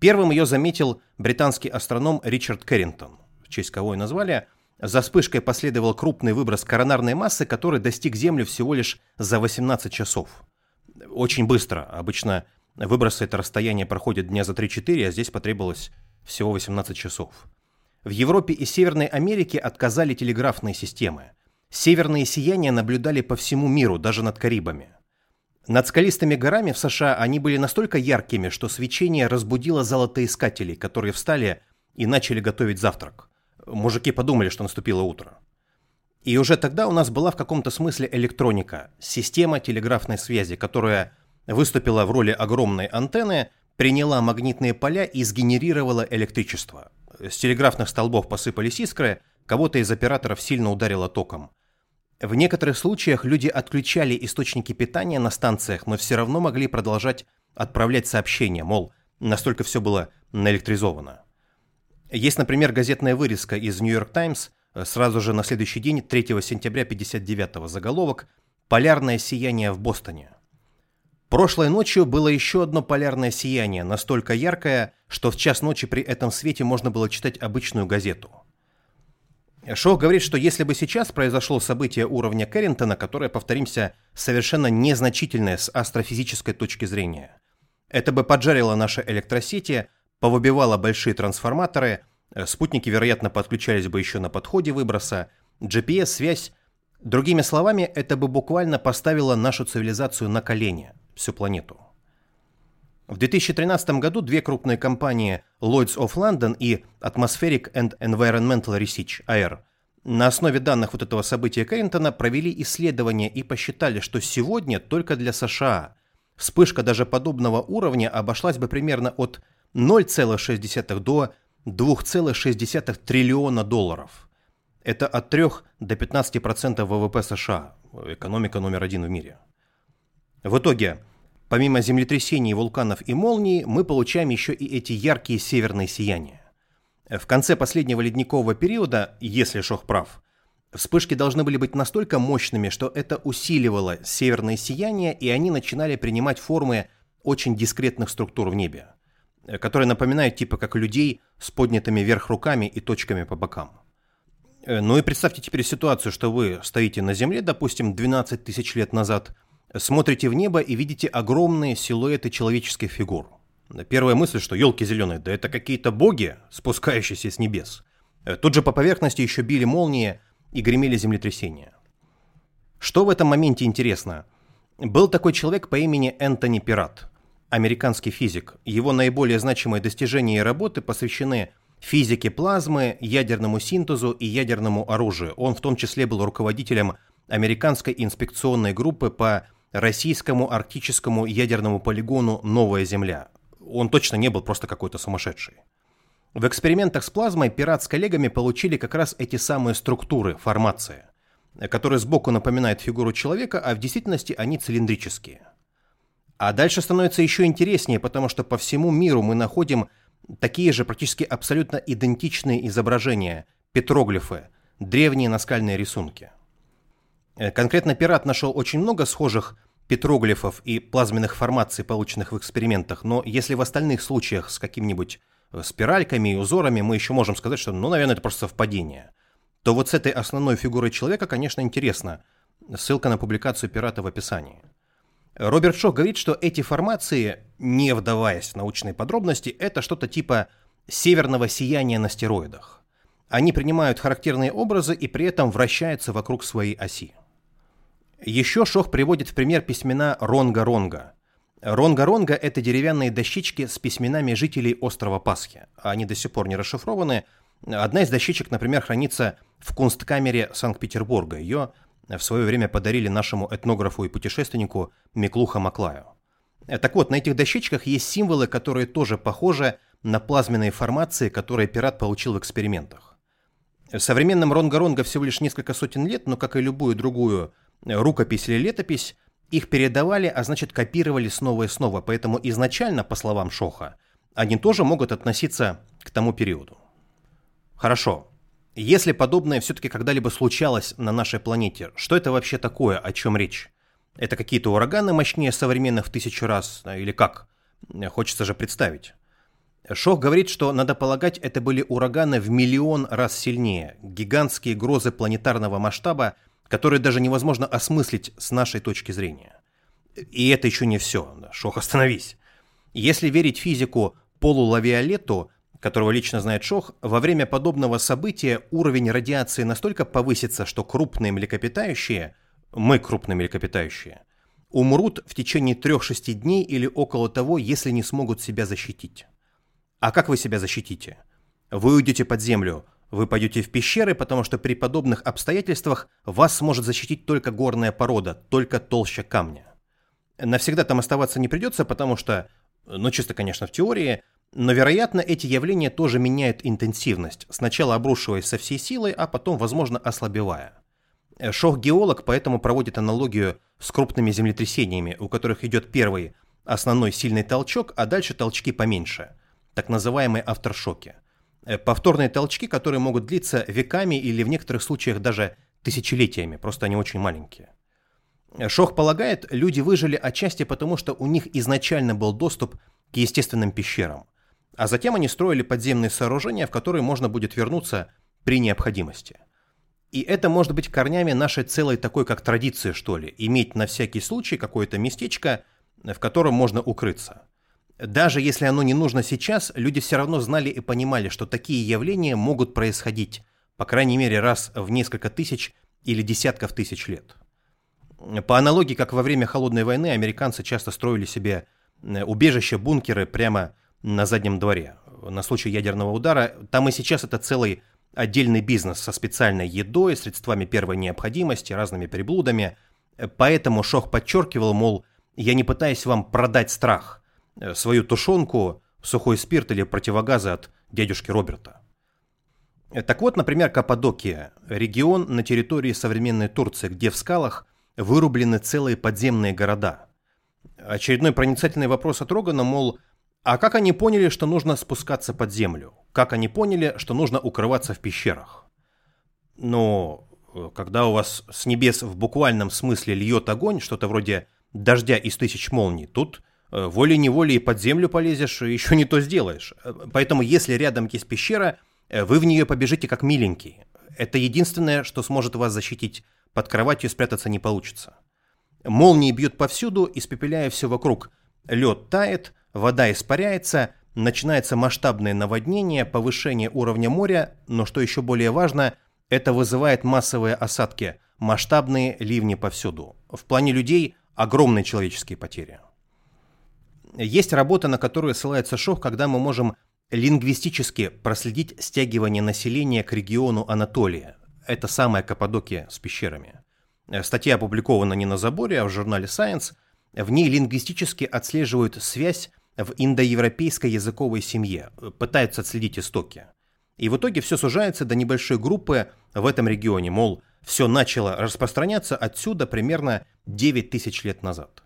Первым ее заметил британский астроном Ричард Кэррингтон, в честь кого и назвали. За вспышкой последовал крупный выброс коронарной массы, который достиг Землю всего лишь за 18 часов очень быстро. Обычно выбросы это расстояние проходит дня за 3-4, а здесь потребовалось всего 18 часов. В Европе и Северной Америке отказали телеграфные системы. Северные сияния наблюдали по всему миру, даже над Карибами. Над скалистыми горами в США они были настолько яркими, что свечение разбудило золотоискателей, которые встали и начали готовить завтрак. Мужики подумали, что наступило утро. И уже тогда у нас была в каком-то смысле электроника, система телеграфной связи, которая выступила в роли огромной антенны, приняла магнитные поля и сгенерировала электричество. С телеграфных столбов посыпались искры, кого-то из операторов сильно ударило током. В некоторых случаях люди отключали источники питания на станциях, но все равно могли продолжать отправлять сообщения, мол, настолько все было наэлектризовано. Есть, например, газетная вырезка из York Times – Сразу же на следующий день, 3 сентября 59-го, заголовок «Полярное сияние в Бостоне». Прошлой ночью было еще одно полярное сияние, настолько яркое, что в час ночи при этом свете можно было читать обычную газету. Шоу говорит, что если бы сейчас произошло событие уровня Кэрринтона, которое, повторимся, совершенно незначительное с астрофизической точки зрения, это бы поджарило наши электросети, повыбивало большие трансформаторы – Э, спутники, вероятно, подключались бы еще на подходе выброса. GPS-связь. Другими словами, это бы буквально поставило нашу цивилизацию на колени, всю планету. В 2013 году две крупные компании Lloyds of London и Atmospheric and Environmental Research, AER, на основе данных вот этого события Кэрринтона провели исследование и посчитали, что сегодня только для США вспышка даже подобного уровня обошлась бы примерно от 0,6 до 2,6 триллиона долларов. Это от 3 до 15% ВВП США, экономика номер один в мире. В итоге, помимо землетрясений, вулканов и молний, мы получаем еще и эти яркие северные сияния. В конце последнего ледникового периода, если Шох прав, вспышки должны были быть настолько мощными, что это усиливало северные сияния, и они начинали принимать формы очень дискретных структур в небе. Э, которые напоминают типа как людей с поднятыми вверх руками и точками по бокам. Э, ну и представьте теперь ситуацию, что вы стоите на Земле, допустим, 12 тысяч лет назад, смотрите в небо и видите огромные силуэты человеческих фигур. Первая мысль, что елки зеленые, да это какие-то боги, спускающиеся с небес. Э, тут же по поверхности еще били молнии и гремели землетрясения. Что в этом моменте интересно? Был такой человек по имени Энтони Пират, американский физик. Его наиболее значимые достижения и работы посвящены физике плазмы, ядерному синтезу и ядерному оружию. Он в том числе был руководителем американской инспекционной группы по российскому арктическому ядерному полигону «Новая Земля». Он точно не был просто какой-то сумасшедший. В экспериментах с плазмой пират с коллегами получили как раз эти самые структуры, формации, которые сбоку напоминают фигуру человека, а в действительности они цилиндрические. А дальше становится еще интереснее, потому что по всему миру мы находим такие же практически абсолютно идентичные изображения, петроглифы, древние наскальные рисунки. Э, конкретно пират нашел очень много схожих петроглифов и плазменных формаций, полученных в экспериментах, но если в остальных случаях с какими-нибудь э, спиральками и узорами мы еще можем сказать, что, ну, наверное, это просто совпадение, то вот с этой основной фигурой человека, конечно, интересно. Ссылка на публикацию пирата в описании. Роберт Шох говорит, что эти формации, не вдаваясь в научные подробности, это что-то типа северного сияния на стероидах. Они принимают характерные образы и при этом вращаются вокруг своей оси. Еще Шох приводит в пример письмена Ронга-Ронга. Ронга-Ронга – это деревянные дощечки с письменами жителей острова Пасхи. Они до сих пор не расшифрованы. Одна из дощечек, например, хранится в кунсткамере Санкт-Петербурга. Ее в свое время подарили нашему этнографу и путешественнику Миклуха Маклаю. Так вот, на этих дощечках есть символы, которые тоже похожи на плазменные формации, которые пират получил в экспериментах. Современным Ронга-Ронга всего лишь несколько сотен лет, но, как и любую другую рукопись или летопись, их передавали, а значит копировали снова и снова, поэтому изначально, по словам Шоха, они тоже могут относиться к тому периоду. Хорошо. Если подобное все-таки когда-либо случалось на нашей планете, что это вообще такое, о чем речь? Это какие-то ураганы мощнее современных в тысячу раз, или как? Хочется же представить. Шох говорит, что, надо полагать, это были ураганы в миллион раз сильнее, гигантские грозы планетарного масштаба, которые даже невозможно осмыслить с нашей точки зрения. И это еще не все. Шох, остановись. Если верить физику полулавиолету, которого лично знает Шох, во время подобного события уровень радиации настолько повысится, что крупные млекопитающие, мы крупные млекопитающие, умрут в течение 3-6 дней или около того, если не смогут себя защитить. А как вы себя защитите? Вы уйдете под землю, вы пойдете в пещеры, потому что при подобных обстоятельствах вас сможет защитить только горная порода, только толща камня. Навсегда там оставаться не придется, потому что, ну чисто, конечно, в теории, но, вероятно, эти явления тоже меняют интенсивность, сначала обрушиваясь со всей силой, а потом, возможно, ослабевая. Шох-геолог поэтому проводит аналогию с крупными землетрясениями, у которых идет первый основной сильный толчок, а дальше толчки поменьше, так называемые авторшоки. Э, повторные толчки, которые могут длиться веками или в некоторых случаях даже тысячелетиями, просто они очень маленькие. Э, Шох полагает, люди выжили отчасти потому, что у них изначально был доступ к естественным пещерам, а затем они строили подземные сооружения, в которые можно будет вернуться при необходимости. И это может быть корнями нашей целой такой как традиции, что ли, иметь на всякий случай какое-то местечко, в котором можно укрыться – даже если оно не нужно сейчас, люди все равно знали и понимали, что такие явления могут происходить, по крайней мере раз в несколько тысяч или десятков тысяч лет. По аналогии, как во время Холодной войны, американцы часто строили себе э, убежища, бункеры прямо на заднем дворе. На случай ядерного удара, там и сейчас это целый отдельный бизнес со специальной едой, средствами первой необходимости, разными приблудами. Поэтому Шох подчеркивал, мол, я не пытаюсь вам продать страх – Э, свою тушенку сухой спирт или противогазы от дядюшки Роберта. Так вот, например, Каппадокия – регион на территории современной Турции, где в скалах вырублены целые подземные города. Очередной проницательный вопрос от Рогана, мол, а как они поняли, что нужно спускаться под землю? Как они поняли, что нужно укрываться в пещерах? Ну, когда у вас с небес в буквальном смысле льет огонь, что-то вроде дождя из тысяч молний, тут – Э, волей-неволей под землю полезешь, еще не то сделаешь. Э, поэтому если рядом есть пещера, э, вы в нее побежите как миленький. Это единственное, что сможет вас защитить. Под кроватью спрятаться не получится. Молнии бьют повсюду, испепеляя все вокруг. Лед тает, вода испаряется, начинается масштабное наводнение, повышение уровня моря, но что еще более важно, это вызывает массовые осадки, масштабные ливни повсюду. В плане людей огромные человеческие потери. Есть работа, на которую ссылается Шох, когда мы можем лингвистически проследить стягивание населения к региону Анатолия. Это самая Каппадокия с пещерами. Статья опубликована не на заборе, а в журнале Science. В ней лингвистически отслеживают связь в индоевропейской языковой семье, пытаются отследить истоки. И в итоге все сужается до небольшой группы в этом регионе, мол, все начало распространяться отсюда примерно 9 тысяч лет назад.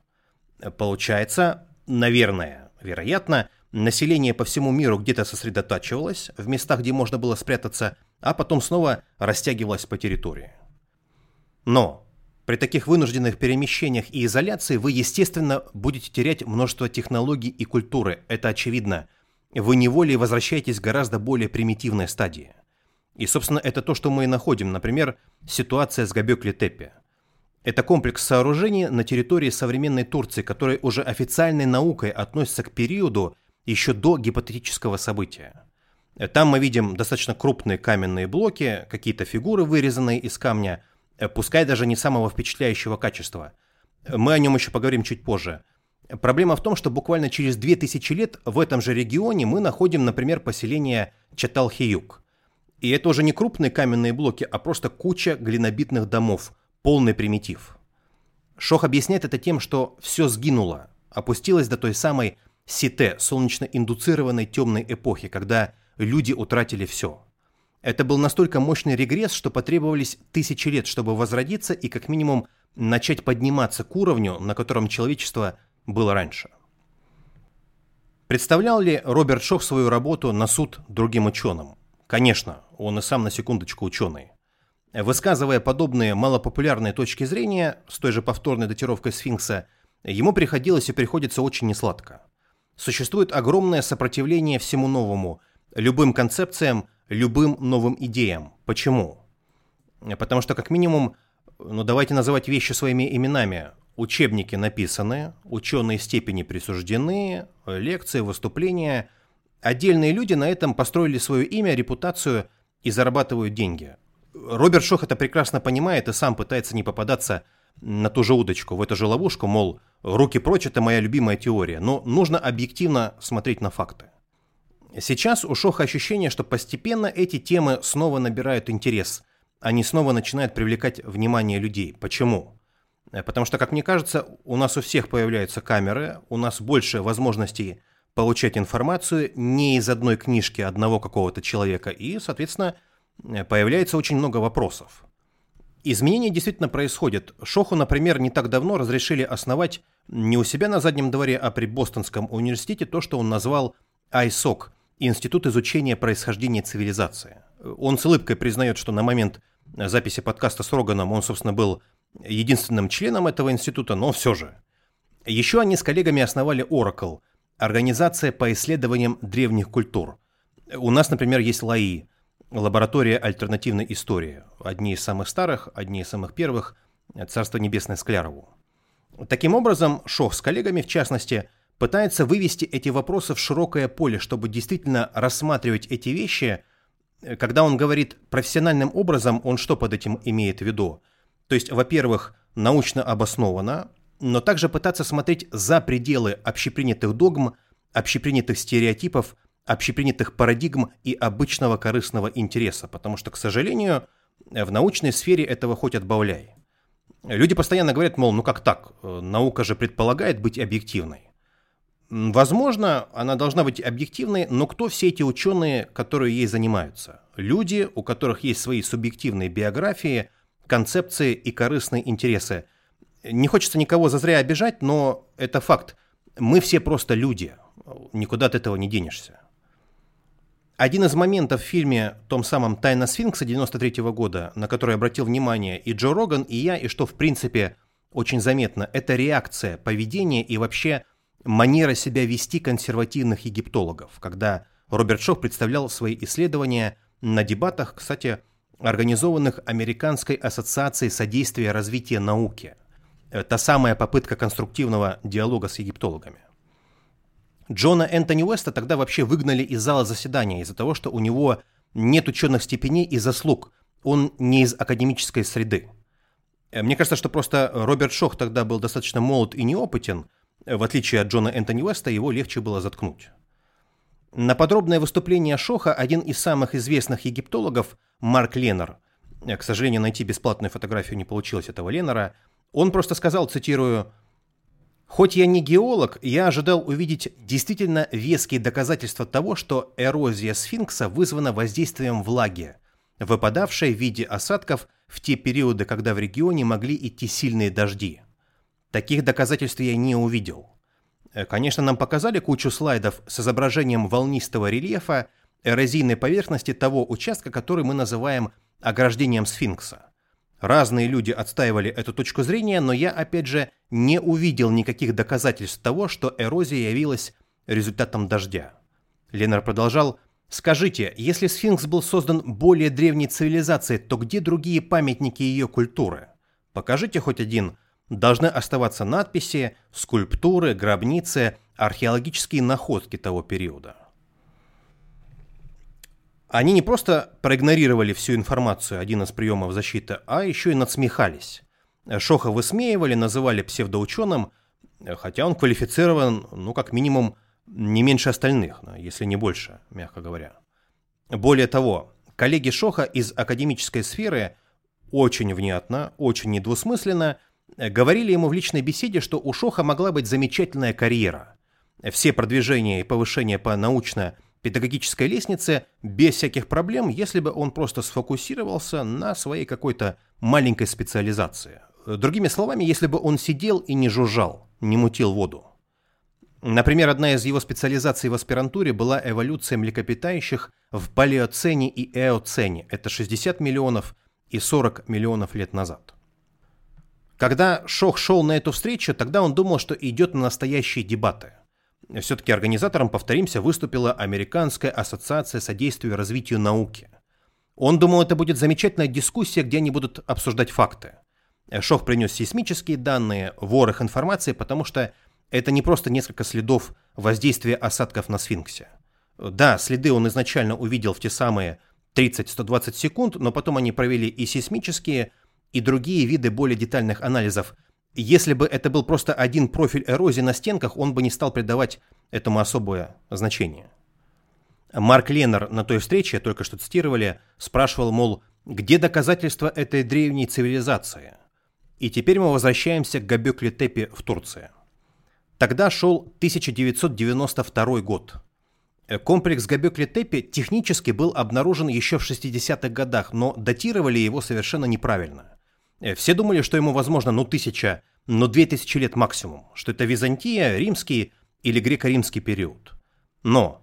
Получается, наверное, вероятно, население по всему миру где-то сосредотачивалось в местах, где можно было спрятаться, а потом снова растягивалось по территории. Но при таких вынужденных перемещениях и изоляции вы, естественно, будете терять множество технологий и культуры, это очевидно. Вы неволей возвращаетесь к гораздо более примитивной стадии. И, собственно, это то, что мы и находим. Например, ситуация с Габекли-Тепе. Это комплекс сооружений на территории современной Турции, который уже официальной наукой относится к периоду еще до гипотетического события. Там мы видим достаточно крупные каменные блоки, какие-то фигуры, вырезанные из камня – пускай даже не самого впечатляющего качества. Мы о нем еще поговорим чуть позже. Проблема в том, что буквально через 2000 лет в этом же регионе мы находим, например, поселение Чаталхиюк. И это уже не крупные каменные блоки, а просто куча глинобитных домов, полный примитив. Шох объясняет это тем, что все сгинуло, опустилось до той самой сите, солнечно-индуцированной темной эпохи, когда люди утратили все – это был настолько мощный регресс, что потребовались тысячи лет, чтобы возродиться и как минимум начать подниматься к уровню, на котором человечество было раньше. Представлял ли Роберт Шох свою работу на суд другим ученым? Конечно, он и сам на секундочку ученый. Высказывая подобные малопопулярные точки зрения с той же повторной датировкой сфинкса, ему приходилось и приходится очень несладко. Существует огромное сопротивление всему новому, любым концепциям, любым новым идеям. Почему? Потому что, как минимум, ну давайте называть вещи своими именами. Учебники написаны, ученые степени присуждены, лекции, выступления. Отдельные люди на этом построили свое имя, репутацию и зарабатывают деньги. Роберт Шох это прекрасно понимает и сам пытается не попадаться на ту же удочку, в эту же ловушку, мол, руки прочь, это моя любимая теория. Но нужно объективно смотреть на факты. Сейчас у Шоха ощущение, что постепенно эти темы снова набирают интерес. Они снова начинают привлекать внимание людей. Почему? Э, потому что, как мне кажется, у нас у всех появляются камеры, у нас больше возможностей получать информацию не из одной книжки одного какого-то человека, и, соответственно, э, появляется очень много вопросов. Изменения действительно происходят. Шоху, например, не так давно разрешили основать не у себя на заднем дворе, а при Бостонском университете то, что он назвал ISOC Институт изучения происхождения цивилизации. Он с улыбкой признает, что на момент записи подкаста с Роганом он, собственно, был единственным членом этого института, но все же. Еще они с коллегами основали Oracle, организация по исследованиям древних культур. У нас, например, есть ЛАИ, лаборатория альтернативной истории. Одни из самых старых, одни из самых первых, Царство Небесное Склярову. Таким образом, Шох с коллегами, в частности, пытается вывести эти вопросы в широкое поле, чтобы действительно рассматривать эти вещи. Когда он говорит профессиональным образом, он что под этим имеет в виду? То есть, во-первых, научно обоснованно, но также пытаться смотреть за пределы общепринятых догм, общепринятых стереотипов, общепринятых парадигм и обычного корыстного интереса, потому что, к сожалению, в научной сфере этого хоть отбавляй. Люди постоянно говорят, мол, ну как так, наука же предполагает быть объективной. Возможно, она должна быть объективной, но кто все эти ученые, которые ей занимаются? Люди, у которых есть свои субъективные биографии, концепции и корыстные интересы. Не хочется никого зазря обижать, но это факт. Мы все просто люди. Никуда от этого не денешься. Один из моментов в фильме том самом «Тайна сфинкса» 93 -го года, на который обратил внимание и Джо Роган, и я, и что в принципе очень заметно, это реакция, поведение и вообще – манера себя вести консервативных египтологов, когда Роберт Шох представлял свои исследования на дебатах, кстати, организованных Американской ассоциацией содействия развития науки. Та самая попытка конструктивного диалога с египтологами. Джона Энтони Уэста тогда вообще выгнали из зала заседания из-за того, что у него нет ученых степеней и заслуг, он не из академической среды. Э, мне кажется, что просто Роберт Шох тогда был достаточно молод и неопытен. В отличие от Джона Энтони Уэста, его легче было заткнуть. На подробное выступление Шоха один из самых известных египтологов, Марк Леннер, э, к сожалению, найти бесплатную фотографию не получилось этого Леннера, он просто сказал, цитирую, «Хоть я не геолог, я ожидал увидеть действительно веские доказательства того, что эрозия сфинкса вызвана воздействием влаги, выпадавшей в виде осадков в те периоды, когда в регионе могли идти сильные дожди. Таких доказательств я не увидел. Э, конечно, нам показали кучу слайдов с изображением волнистого рельефа эрозийной поверхности того участка, который мы называем ограждением сфинкса. Разные люди отстаивали эту точку зрения, но я, опять же, не увидел никаких доказательств того, что эрозия явилась результатом дождя. Ленар продолжал, «Скажите, если сфинкс был создан более древней цивилизацией, то где другие памятники ее культуры? Покажите хоть один. Должны оставаться надписи, скульптуры, гробницы, археологические находки того периода». Они не просто проигнорировали всю информацию, один из приемов защиты, а еще и надсмехались. Шоха высмеивали, называли псевдоученым, хотя он квалифицирован, ну, как минимум, не меньше остальных, если не больше, мягко говоря. Более того, коллеги Шоха из академической сферы очень внятно, очень недвусмысленно говорили ему в личной беседе, что у Шоха могла быть замечательная карьера. Все продвижения и повышения по научно педагогической лестнице без всяких проблем, если бы он просто сфокусировался на своей какой-то маленькой специализации. Другими словами, если бы он сидел и не жужжал, не мутил воду. Например, одна из его специализаций в аспирантуре была эволюция млекопитающих в палеоцене и эоцене. Это 60 миллионов и 40 миллионов лет назад. Когда Шох шел на эту встречу, тогда он думал, что идет на настоящие дебаты – все-таки организатором, повторимся, выступила Американская ассоциация содействия развитию науки. Он думал, это будет замечательная дискуссия, где они будут обсуждать факты. Шох принес сейсмические данные, ворох информации, потому что это не просто несколько следов воздействия осадков на сфинксе. Да, следы он изначально увидел в те самые 30-120 секунд, но потом они провели и сейсмические, и другие виды более детальных анализов – если бы это был просто один профиль эрозии на стенках, он бы не стал придавать этому особое значение. Марк Леннер на той встрече, только что цитировали, спрашивал, мол, где доказательства этой древней цивилизации? И теперь мы возвращаемся к Габекли Тепи в Турции. Тогда шел 1992 год. Комплекс Габекли Тепи технически был обнаружен еще в 60-х годах, но датировали его совершенно неправильно – все думали, что ему возможно, ну, тысяча, но две тысячи лет максимум, что это Византия, римский или греко-римский период. Но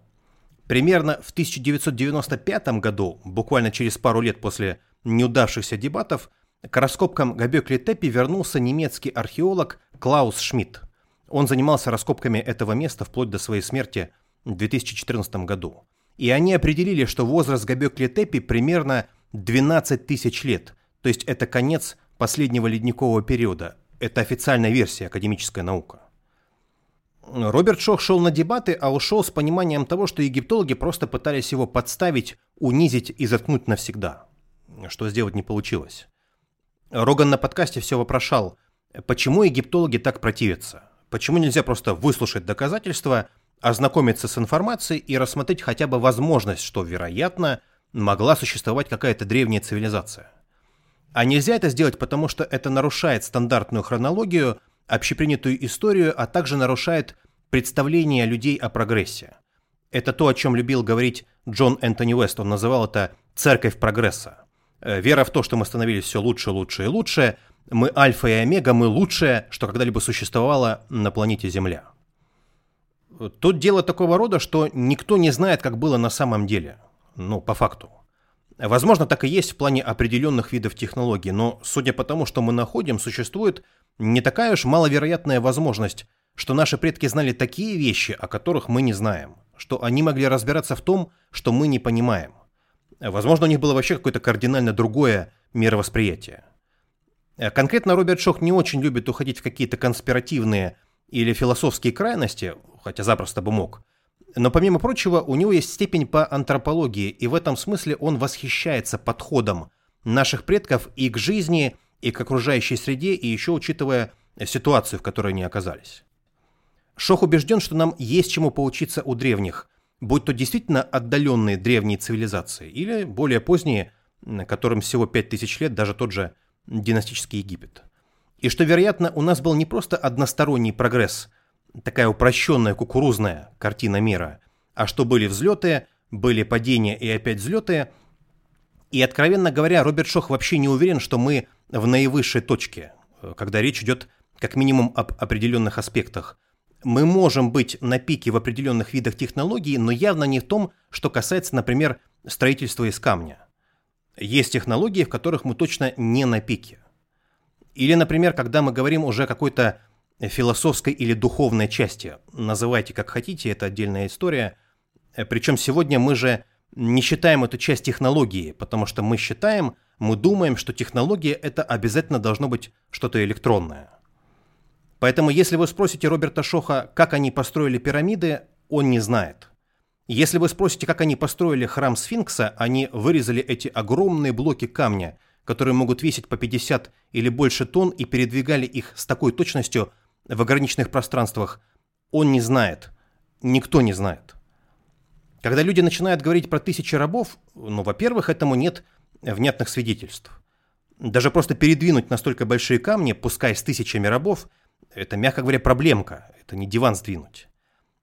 примерно в 1995 году, буквально через пару лет после неудавшихся дебатов, к раскопкам Габекли Тепи вернулся немецкий археолог Клаус Шмидт. Он занимался раскопками этого места вплоть до своей смерти в 2014 году. И они определили, что возраст Габекли Тепи примерно 12 тысяч лет, то есть это конец последнего ледникового периода. Это официальная версия, академическая наука. Роберт Шох шел на дебаты, а ушел с пониманием того, что египтологи просто пытались его подставить, унизить и заткнуть навсегда. Что сделать не получилось. Роган на подкасте все вопрошал, почему египтологи так противятся? Почему нельзя просто выслушать доказательства, ознакомиться с информацией и рассмотреть хотя бы возможность, что, вероятно, могла существовать какая-то древняя цивилизация? А нельзя это сделать, потому что это нарушает стандартную хронологию, общепринятую историю, а также нарушает представление людей о прогрессе. Это то, о чем любил говорить Джон Энтони Уэст. Он называл это «церковь прогресса». Э, вера в то, что мы становились все лучше, лучше и лучше. Мы альфа и омега, мы лучшее, что когда-либо существовало на планете Земля. Тут дело такого рода, что никто не знает, как было на самом деле. Ну, по факту. Возможно, так и есть в плане определенных видов технологий, но судя по тому, что мы находим, существует не такая уж маловероятная возможность, что наши предки знали такие вещи, о которых мы не знаем, что они могли разбираться в том, что мы не понимаем. Возможно, у них было вообще какое-то кардинально другое мировосприятие. Конкретно Роберт Шох не очень любит уходить в какие-то конспиративные или философские крайности, хотя запросто бы мог – но помимо прочего, у него есть степень по антропологии, и в этом смысле он восхищается подходом наших предков и к жизни, и к окружающей среде, и еще учитывая ситуацию, в которой они оказались. Шох убежден, что нам есть чему поучиться у древних, будь то действительно отдаленные древние цивилизации или более поздние, которым всего 5000 лет, даже тот же династический Египет. И что, вероятно, у нас был не просто односторонний прогресс, такая упрощенная кукурузная картина мира, а что были взлеты, были падения и опять взлеты. И, откровенно говоря, Роберт Шох вообще не уверен, что мы в наивысшей точке, когда речь идет как минимум об определенных аспектах. Мы можем быть на пике в определенных видах технологий, но явно не в том, что касается, например, строительства из камня. Есть технологии, в которых мы точно не на пике. Или, например, когда мы говорим уже о какой-то философской или духовной части. Называйте как хотите, это отдельная история. Причем сегодня мы же не считаем эту часть технологии, потому что мы считаем, мы думаем, что технология это обязательно должно быть что-то электронное. Поэтому если вы спросите Роберта Шоха, как они построили пирамиды, он не знает. Если вы спросите, как они построили храм Сфинкса, они вырезали эти огромные блоки камня, которые могут весить по 50 или больше тонн и передвигали их с такой точностью в ограниченных пространствах, он не знает. Никто не знает. Когда люди начинают говорить про тысячи рабов, ну, во-первых, этому нет внятных свидетельств. Даже просто передвинуть настолько большие камни, пускай с тысячами рабов, это, мягко говоря, проблемка. Это не диван сдвинуть.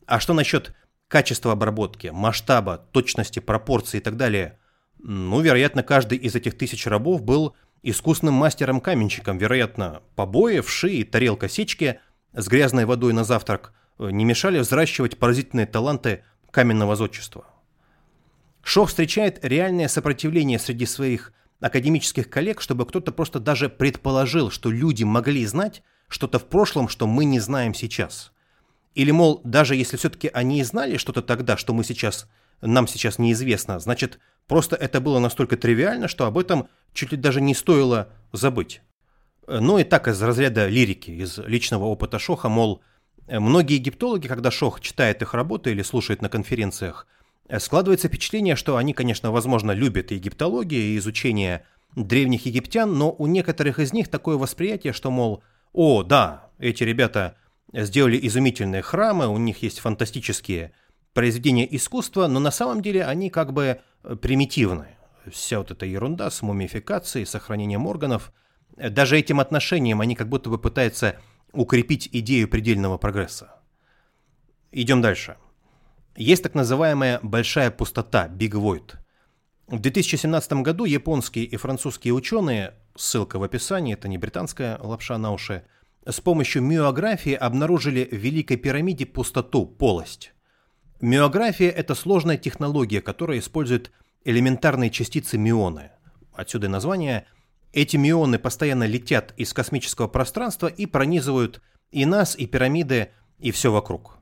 А что насчет качества обработки, масштаба, точности, пропорции и так далее? Ну, вероятно, каждый из этих тысяч рабов был искусным мастером-каменщиком. Вероятно, побои, вши и тарелка сечки с грязной водой на завтрак не мешали взращивать поразительные таланты каменного зодчества. Шох встречает реальное сопротивление среди своих академических коллег, чтобы кто-то просто даже предположил, что люди могли знать что-то в прошлом, что мы не знаем сейчас. Или, мол, даже если все-таки они и знали что-то тогда, что мы сейчас, нам сейчас неизвестно, значит, просто это было настолько тривиально, что об этом чуть ли даже не стоило забыть. Ну и так из разряда лирики, из личного опыта Шоха, мол, многие египтологи, когда Шох читает их работы или слушает на конференциях, складывается впечатление, что они, конечно, возможно, любят египтологию и изучение древних египтян, но у некоторых из них такое восприятие, что, мол, о, да, эти ребята сделали изумительные храмы, у них есть фантастические произведения искусства, но на самом деле они как бы э, примитивны. Вся вот эта ерунда с мумификацией, сохранением органов, даже этим отношением они как будто бы пытаются укрепить идею предельного прогресса. Идем дальше. Есть так называемая большая пустота, Big Void. В 2017 году японские и французские ученые ссылка в описании, это не британская лапша на уши, с помощью миографии обнаружили в Великой пирамиде пустоту, полость. Миография – это сложная технология, которая использует элементарные частицы мионы. Отсюда название. Эти мионы постоянно летят из космического пространства и пронизывают и нас, и пирамиды, и все вокруг.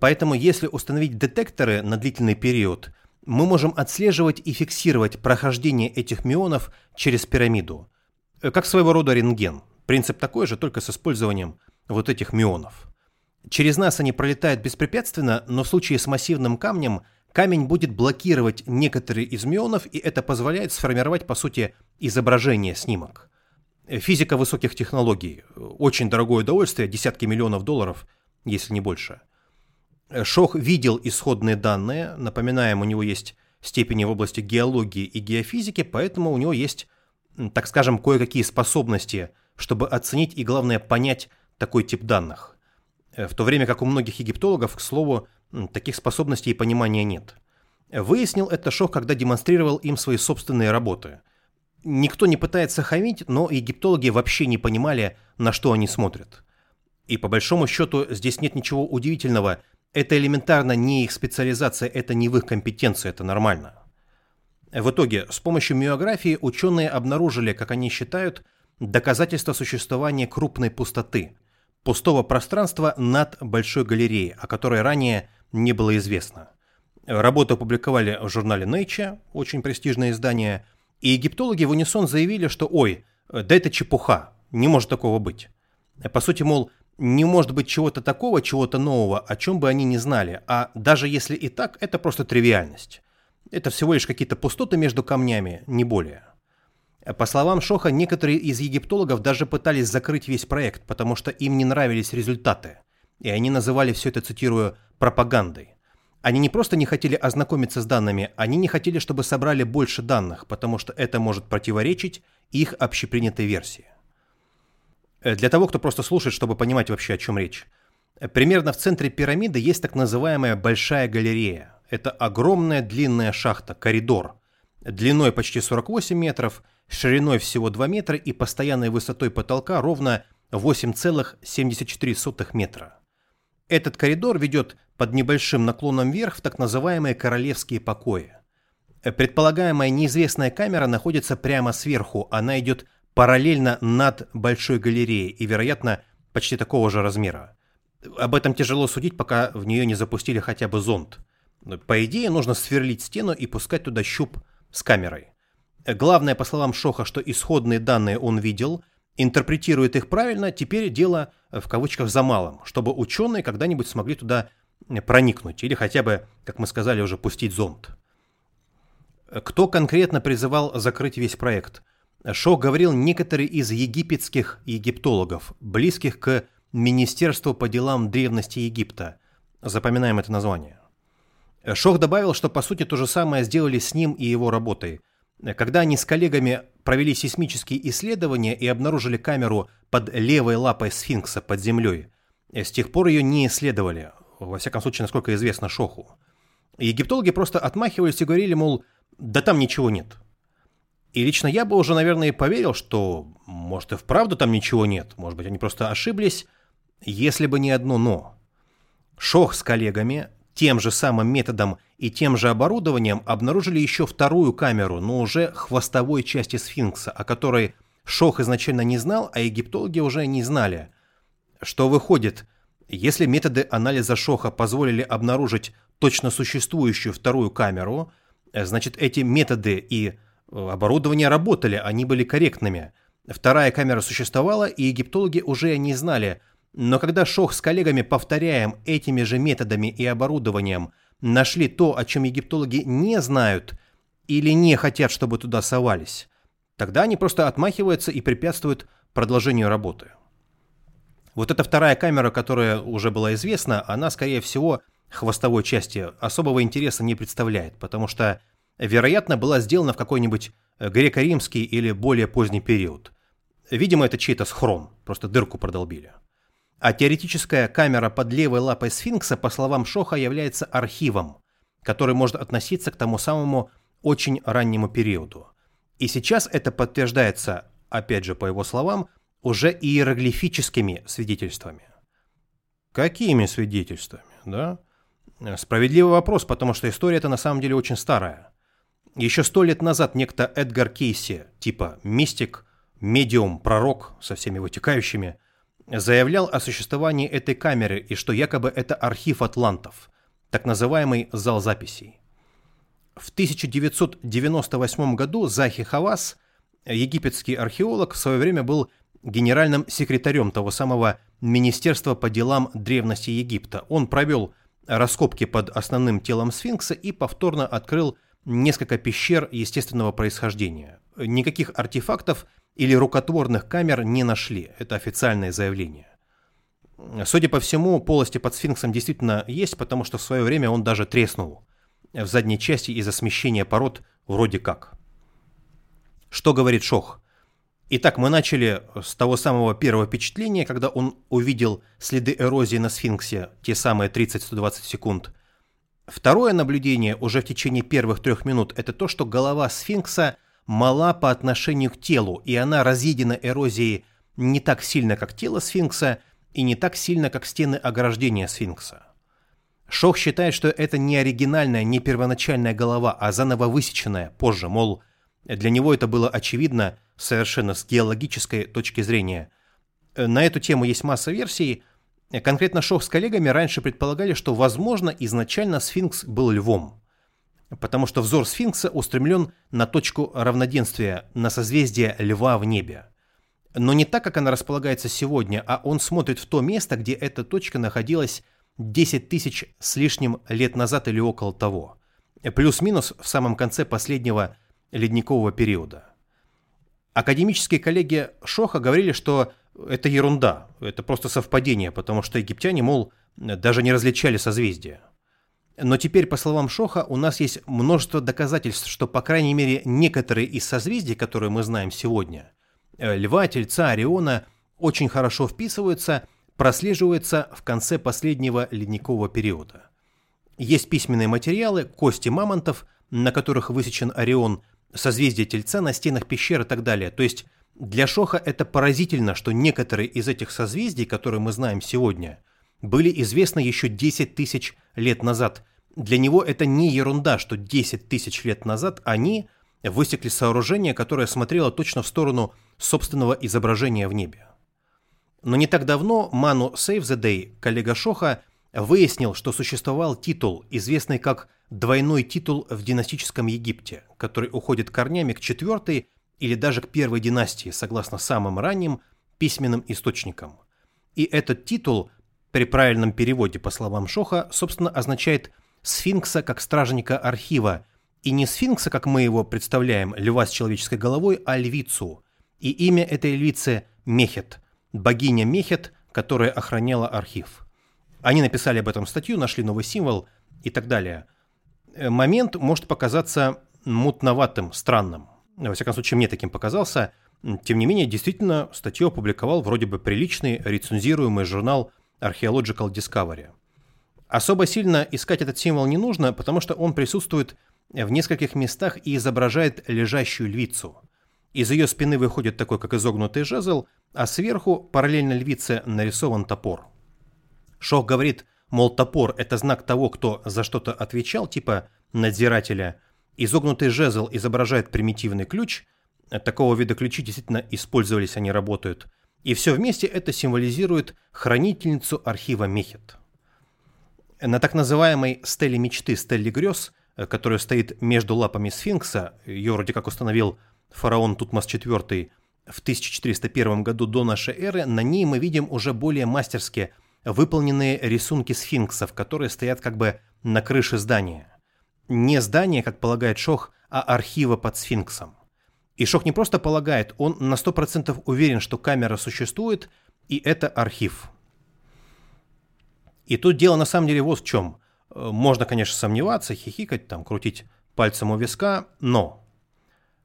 Поэтому если установить детекторы на длительный период – мы можем отслеживать и фиксировать прохождение этих мионов через пирамиду. Э, как своего рода рентген. Принцип такой же, только с использованием вот этих мионов. Через нас они пролетают беспрепятственно, но в случае с массивным камнем камень будет блокировать некоторые из мионов, и это позволяет сформировать, по сути, изображение, снимок. Э, физика высоких технологий. Очень дорогое удовольствие, десятки миллионов долларов, если не больше – Шох видел исходные данные, напоминаем, у него есть степени в области геологии и геофизики, поэтому у него есть, так скажем, кое-какие способности, чтобы оценить и, главное, понять такой тип данных. Э, в то время как у многих египтологов, к слову, таких способностей и понимания нет. Выяснил это Шох, когда демонстрировал им свои собственные работы. Никто не пытается хамить, но египтологи вообще не понимали, на что они смотрят. И по большому счету здесь нет ничего удивительного – это элементарно не их специализация, это не в их компетенции, это нормально. В итоге, с помощью миографии ученые обнаружили, как они считают, доказательства существования крупной пустоты, пустого пространства над большой галереей, о которой ранее не было известно. Работу опубликовали в журнале Nature, очень престижное издание, и египтологи в унисон заявили, что «Ой, да это чепуха, не может такого быть». По сути, мол, не может быть чего-то такого, чего-то нового, о чем бы они не знали, а даже если и так, это просто тривиальность. Это всего лишь какие-то пустоты между камнями, не более. По словам Шоха, некоторые из египтологов даже пытались закрыть весь проект, потому что им не нравились результаты. И они называли все это, цитирую, пропагандой. Они не просто не хотели ознакомиться с данными, они не хотели, чтобы собрали больше данных, потому что это может противоречить их общепринятой версии. Э, для того, кто просто слушает, чтобы понимать вообще, о чем речь. Э, примерно в центре пирамиды есть так называемая большая галерея. Это огромная длинная шахта, коридор, длиной почти 48 метров, шириной всего 2 метра и постоянной высотой потолка ровно 8,74 метра. Этот коридор ведет под небольшим наклоном вверх в так называемые королевские покои. Предполагаемая неизвестная камера находится прямо сверху, она идет параллельно над большой галереей и, вероятно, почти такого же размера. Об этом тяжело судить, пока в нее не запустили хотя бы зонд. По идее, нужно сверлить стену и пускать туда щуп с камерой. Главное, по словам Шоха, что исходные данные он видел, интерпретирует их правильно, теперь дело в кавычках за малым, чтобы ученые когда-нибудь смогли туда проникнуть или хотя бы, как мы сказали, уже пустить зонд. Кто конкретно призывал закрыть весь проект? Шох говорил некоторые из египетских египтологов, близких к Министерству по делам древности Египта. Запоминаем это название. Шох добавил, что по сути то же самое сделали с ним и его работой. Когда они с коллегами провели сейсмические исследования и обнаружили камеру под левой лапой сфинкса под землей, с тех пор ее не исследовали, во всяком случае, насколько известно Шоху. Египтологи просто отмахивались и говорили, мол, да там ничего нет. И лично я бы уже, наверное, поверил, что, может, и вправду там ничего нет, может быть, они просто ошиблись, если бы не одно «но». Шох с коллегами тем же самым методом и тем же оборудованием обнаружили еще вторую камеру, но уже хвостовой части сфинкса, о которой Шох изначально не знал, а египтологи уже не знали. Что выходит, если методы анализа шоха позволили обнаружить точно существующую вторую камеру, значит эти методы и э, оборудование работали, они были корректными. Вторая камера существовала, и египтологи уже не знали. Но когда Шох с коллегами, повторяем этими же методами и оборудованием, нашли то, о чем египтологи не знают или не хотят, чтобы туда совались, тогда они просто отмахиваются и препятствуют продолжению работы. Вот эта вторая камера, которая уже была известна, она, скорее всего, хвостовой части особого интереса не представляет, потому что, вероятно, была сделана в какой-нибудь э, греко-римский или более поздний период. Видимо, это чей-то схрон, просто дырку продолбили. А теоретическая камера под левой лапой сфинкса, по словам Шоха, является архивом, который может относиться к тому самому очень раннему периоду. И сейчас это подтверждается, опять же, по его словам, уже иероглифическими свидетельствами. Какими свидетельствами, да? Справедливый вопрос, потому что история это на самом деле очень старая. Еще сто лет назад некто Эдгар Кейси, типа мистик, медиум, пророк со всеми вытекающими, заявлял о существовании этой камеры и что якобы это архив атлантов, так называемый зал записей. В 1998 году Захи Хавас, египетский археолог, в свое время был генеральным секретарем того самого Министерства по делам древности Египта. Он провел раскопки под основным телом сфинкса и повторно открыл несколько пещер естественного происхождения. Никаких артефактов или рукотворных камер не нашли. Это официальное заявление. Судя по всему, полости под сфинксом действительно есть, потому что в свое время он даже треснул в задней части из-за смещения пород вроде как. Что говорит Шох? Итак, мы начали с того самого первого впечатления, когда он увидел следы эрозии на сфинксе, те самые 30-120 секунд. Второе наблюдение уже в течение первых трех минут – это то, что голова сфинкса мала по отношению к телу, и она разъедена эрозией не так сильно, как тело сфинкса, и не так сильно, как стены ограждения сфинкса. Шох считает, что это не оригинальная, не первоначальная голова, а заново высеченная позже, мол, для него это было очевидно совершенно с геологической точки зрения. На эту тему есть масса версий. Конкретно Шох с коллегами раньше предполагали, что, возможно, изначально сфинкс был львом. Потому что взор сфинкса устремлен на точку равноденствия, на созвездие льва в небе. Но не так, как она располагается сегодня, а он смотрит в то место, где эта точка находилась 10 тысяч с лишним лет назад или около того. Плюс-минус в самом конце последнего ледникового периода. Академические коллеги Шоха говорили, что это ерунда, это просто совпадение, потому что египтяне, мол, даже не различали созвездия. Но теперь, по словам Шоха, у нас есть множество доказательств, что, по крайней мере, некоторые из созвездий, которые мы знаем сегодня, э, Льва, Тельца, Ориона, очень хорошо вписываются, прослеживаются в конце последнего ледникового периода. Есть письменные материалы, кости мамонтов, на которых высечен Орион, созвездие Тельца на стенах пещер и так далее. То есть для Шоха это поразительно, что некоторые из этих созвездий, которые мы знаем сегодня, были известны еще 10 тысяч лет назад. Для него это не ерунда, что 10 тысяч лет назад они высекли сооружение, которое смотрело точно в сторону собственного изображения в небе. Но не так давно Ману Save the Day, коллега Шоха, выяснил, что существовал титул, известный как двойной титул в династическом Египте, который уходит корнями к четвертой или даже к первой династии, согласно самым ранним письменным источникам. И этот титул при правильном переводе, по словам Шоха, собственно, означает сфинкса как стражника архива, и не сфинкса, как мы его представляем, льва с человеческой головой, а львицу. И имя этой львицы – Мехет, богиня Мехет, которая охраняла архив. Они написали об этом статью, нашли новый символ и так далее. Э, момент может показаться мутноватым, странным. Во всяком случае, мне таким показался. Тем не менее, действительно, статью опубликовал вроде бы приличный рецензируемый журнал Archaeological Discovery. Особо сильно искать этот символ не нужно, потому что он присутствует в нескольких местах и изображает лежащую львицу. Из ее спины выходит такой, как изогнутый жезл, а сверху, параллельно львице, нарисован топор. Шох говорит, мол, топор – это знак того, кто за что-то отвечал, типа надзирателя. Изогнутый жезл изображает примитивный ключ. Такого вида ключи действительно использовались, они работают – и все вместе это символизирует хранительницу архива Мехет. На так называемой стеле мечты, стеле грез, э, которая стоит между лапами сфинкса, ее вроде как установил фараон Тутмос IV в 1401 году до нашей эры, на ней мы видим уже более мастерски выполненные рисунки сфинксов, которые стоят как бы на крыше здания. Не здание, как полагает Шох, а архива под сфинксом. И Шох не просто полагает, он на 100% уверен, что камера существует, и это архив. И тут дело на самом деле вот в чем. Э, можно, конечно, сомневаться, хихикать, там, крутить пальцем у виска, но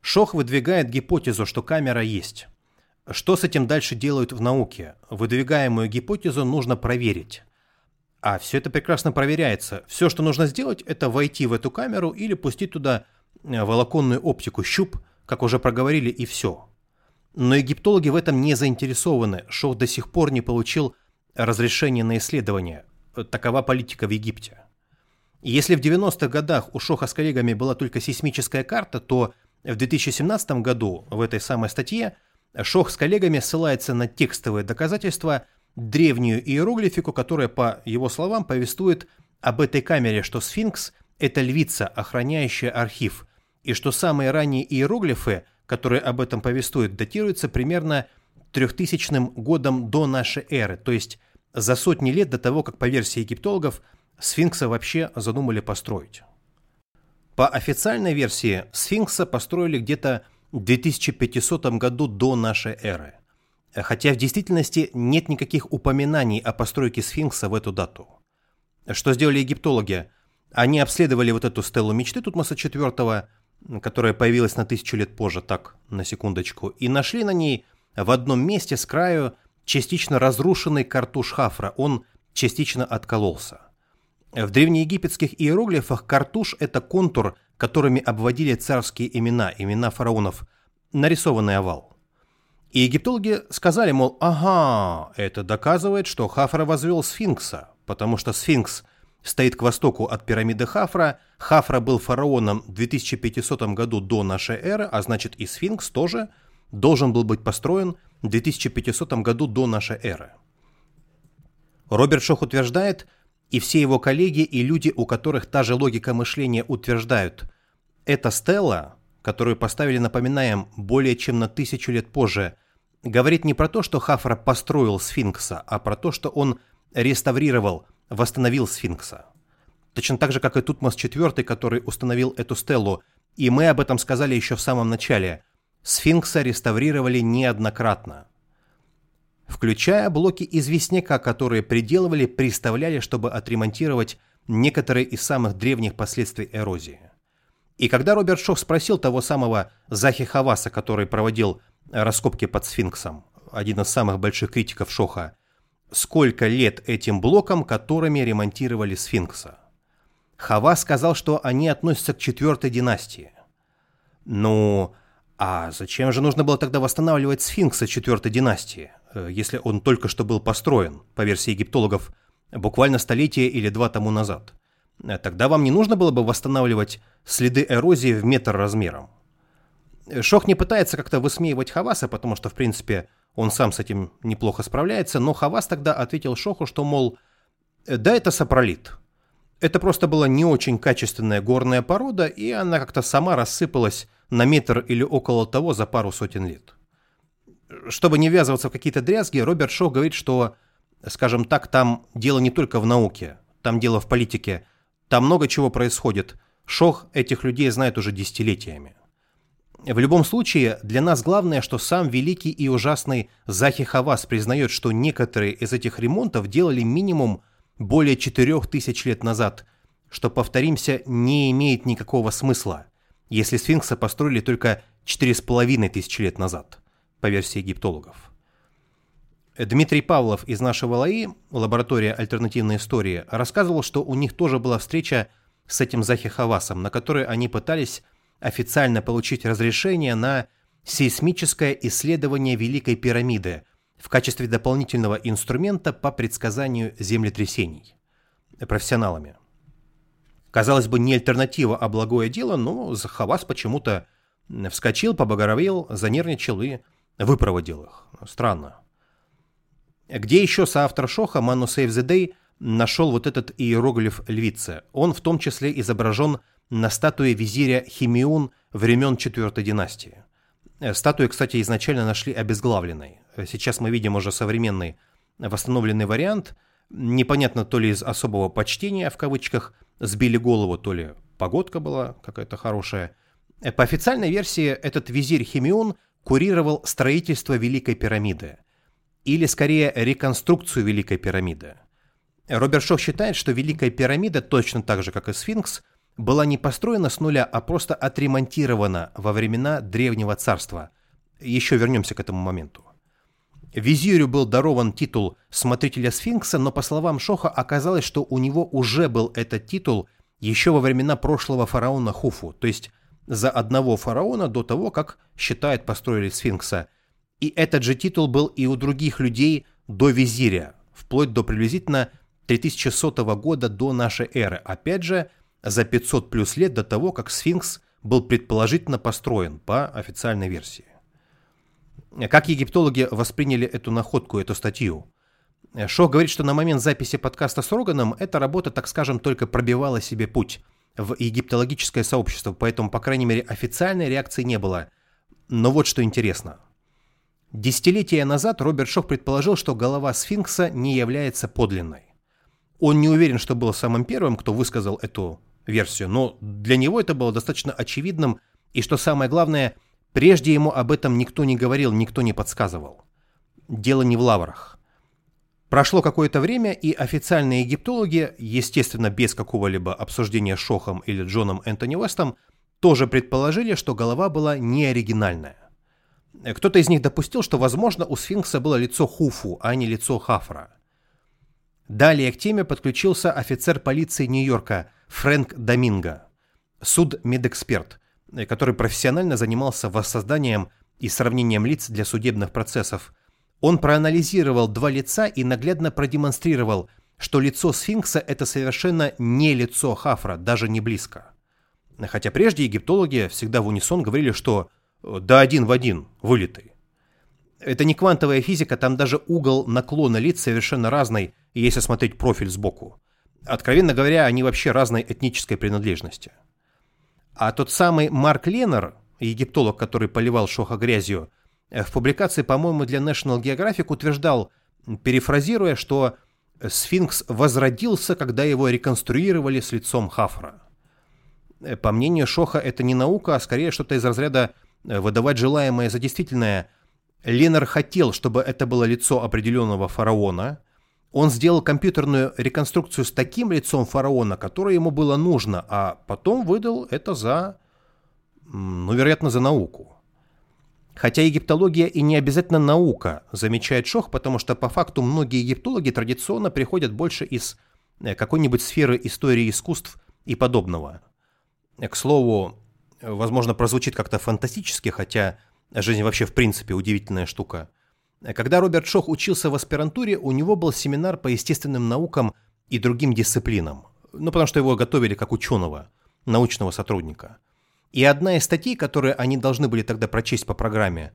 Шох выдвигает гипотезу, что камера есть. Что с этим дальше делают в науке? Выдвигаемую гипотезу нужно проверить. А все это прекрасно проверяется. Все, что нужно сделать, это войти в эту камеру или пустить туда э, волоконную оптику, щуп – как уже проговорили, и все. Но египтологи в этом не заинтересованы. Шох до сих пор не получил разрешение на исследование. Такова политика в Египте. если в 90-х годах у Шоха с коллегами была только сейсмическая карта, то в 2017 году в этой самой статье Шох с коллегами ссылается на текстовые доказательства, древнюю иероглифику, которая, по его словам, повествует об этой камере, что сфинкс – это львица, охраняющая архив, и что самые ранние иероглифы, которые об этом повествуют, датируются примерно 3000 годом до нашей эры, то есть за сотни лет до того, как по версии египтологов сфинкса вообще задумали построить. По официальной версии сфинкса построили где-то в 2500 году до нашей эры, хотя в действительности нет никаких упоминаний о постройке сфинкса в эту дату. Что сделали египтологи? Они обследовали вот эту стелу мечты Тутмоса IV, которая появилась на тысячу лет позже, так, на секундочку, и нашли на ней в одном месте с краю частично разрушенный картуш Хафра, он частично откололся. В древнеегипетских иероглифах картуш – это контур, которыми обводили царские имена, имена фараонов, нарисованный овал. И египтологи сказали, мол, ага, это доказывает, что Хафра возвел сфинкса, потому что сфинкс стоит к востоку от пирамиды Хафра. Хафра был фараоном в 2500 году до нашей эры, а значит и сфинкс тоже должен был быть построен в 2500 году до нашей эры. Роберт Шох утверждает, и все его коллеги и люди, у которых та же логика мышления утверждают, эта стела, которую поставили, напоминаем, более чем на тысячу лет позже, говорит не про то, что Хафра построил сфинкса, а про то, что он реставрировал – восстановил сфинкса. Точно так же, как и Тутмос IV, который установил эту стелу, и мы об этом сказали еще в самом начале. сфинкса реставрировали неоднократно. Включая блоки известняка, которые приделывали, приставляли, чтобы отремонтировать некоторые из самых древних последствий эрозии. И когда Роберт Шох спросил того самого Захи Хаваса, который проводил раскопки под сфинксом, один из самых больших критиков Шоха, сколько лет этим блокам, которыми ремонтировали сфинкса. Хава сказал, что они относятся к четвертой династии. Ну, а зачем же нужно было тогда восстанавливать сфинкса четвертой династии, э, если он только что был построен, по версии египтологов, буквально столетие или два тому назад? Э, тогда вам не нужно было бы восстанавливать следы эрозии в метр размером. Шох не пытается как-то высмеивать Хаваса, потому что, в принципе, он сам с этим неплохо справляется, но Хавас тогда ответил Шоху, что, мол, да, это сапролит. Это просто была не очень качественная горная порода, и она как-то сама рассыпалась на метр или около того за пару сотен лет. Чтобы не ввязываться в какие-то дрязги, Роберт Шох говорит, что, скажем так, там дело не только в науке, там дело в политике, там много чего происходит. Шох этих людей знает уже десятилетиями. В любом случае, для нас главное, что сам великий и ужасный Захи Хавас признает, что некоторые из этих ремонтов делали минимум более 4000 лет назад, что, повторимся, не имеет никакого смысла, если сфинкса построили только 4500 лет назад, по версии египтологов. Дмитрий Павлов из нашего ЛАИ, лаборатория альтернативной истории, рассказывал, что у них тоже была встреча с этим Захи Хавасом, на которой они пытались официально получить разрешение на сейсмическое исследование Великой пирамиды в качестве дополнительного инструмента по предсказанию землетрясений профессионалами. Казалось бы, не альтернатива, а благое дело, но Захавас почему-то вскочил, побагровел, занервничал и выпроводил их. Странно. Где еще соавтор Шоха, Ману Save the Day, нашел вот этот иероглиф львицы. Он в том числе изображен на статуе визиря Химиун времен четвертой династии. Э, статую, кстати, изначально нашли обезглавленной. Э, сейчас мы видим уже современный восстановленный вариант. Непонятно, то ли из особого почтения, в кавычках, сбили голову, то ли погодка была какая-то хорошая. Э, по официальной версии, этот визирь Химиун курировал строительство Великой пирамиды. Или, скорее, реконструкцию Великой пирамиды. Роберт Шох считает, что Великая пирамида, точно так же, как и сфинкс, была не построена с нуля, а просто отремонтирована во времена Древнего Царства. Еще вернемся к этому моменту. Визирю был дарован титул смотрителя сфинкса, но по словам Шоха оказалось, что у него уже был этот титул еще во времена прошлого фараона Хуфу, то есть за одного фараона до того, как, считает, построили сфинкса. И этот же титул был и у других людей до визиря, вплоть до приблизительно 3100 года до нашей эры. Опять же, за 500 плюс лет до того, как сфинкс был предположительно построен по официальной версии. Как египтологи восприняли эту находку, эту статью? Шох говорит, что на момент записи подкаста с Роганом эта работа, так скажем, только пробивала себе путь в египтологическое сообщество, поэтому, по крайней мере, официальной реакции не было. Но вот что интересно. Десятилетия назад Роберт Шох предположил, что голова сфинкса не является подлинной. Он не уверен, что был самым первым, кто высказал эту версию, но для него это было достаточно очевидным, и что самое главное, прежде ему об этом никто не говорил, никто не подсказывал. Дело не в лаврах. Прошло какое-то время, и официальные египтологи, естественно, без какого-либо обсуждения Шохом или Джоном Энтони Уэстом, тоже предположили, что голова была не оригинальная. Кто-то из них допустил, что, возможно, у сфинкса было лицо Хуфу, а не лицо Хафра. Далее к теме подключился офицер полиции Нью-Йорка – Фрэнк Доминго, суд-медэксперт, э, который профессионально занимался воссозданием и сравнением лиц для судебных процессов. Он проанализировал два лица и наглядно продемонстрировал, что лицо сфинкса – это совершенно не лицо Хафра, даже не близко. Хотя прежде египтологи всегда в унисон говорили, что э, да один в один, вылитый. Это не квантовая физика, там даже угол наклона лиц совершенно разный, если смотреть профиль сбоку. Откровенно говоря, они вообще разной этнической принадлежности. А тот самый Марк Леннер, египтолог, который поливал Шоха грязью, э, в публикации, по-моему, для National Geographic утверждал, перефразируя, что сфинкс возродился, когда его реконструировали с лицом Хафра. Э, по мнению Шоха, это не наука, а скорее что-то из разряда выдавать желаемое за действительное. Ленар хотел, чтобы это было лицо определенного фараона. Он сделал компьютерную реконструкцию с таким лицом фараона, которое ему было нужно, а потом выдал это за, ну, вероятно, за науку. Хотя египтология и не обязательно наука, замечает Шох, потому что по факту многие египтологи традиционно приходят больше из э, какой-нибудь сферы истории искусств и подобного. К слову, возможно, прозвучит как-то фантастически, хотя жизнь вообще в принципе удивительная штука. Когда Роберт Шох учился в аспирантуре, у него был семинар по естественным наукам и другим дисциплинам. Ну, потому что его готовили как ученого, научного сотрудника – и одна из статей, которые они должны были тогда прочесть по программе,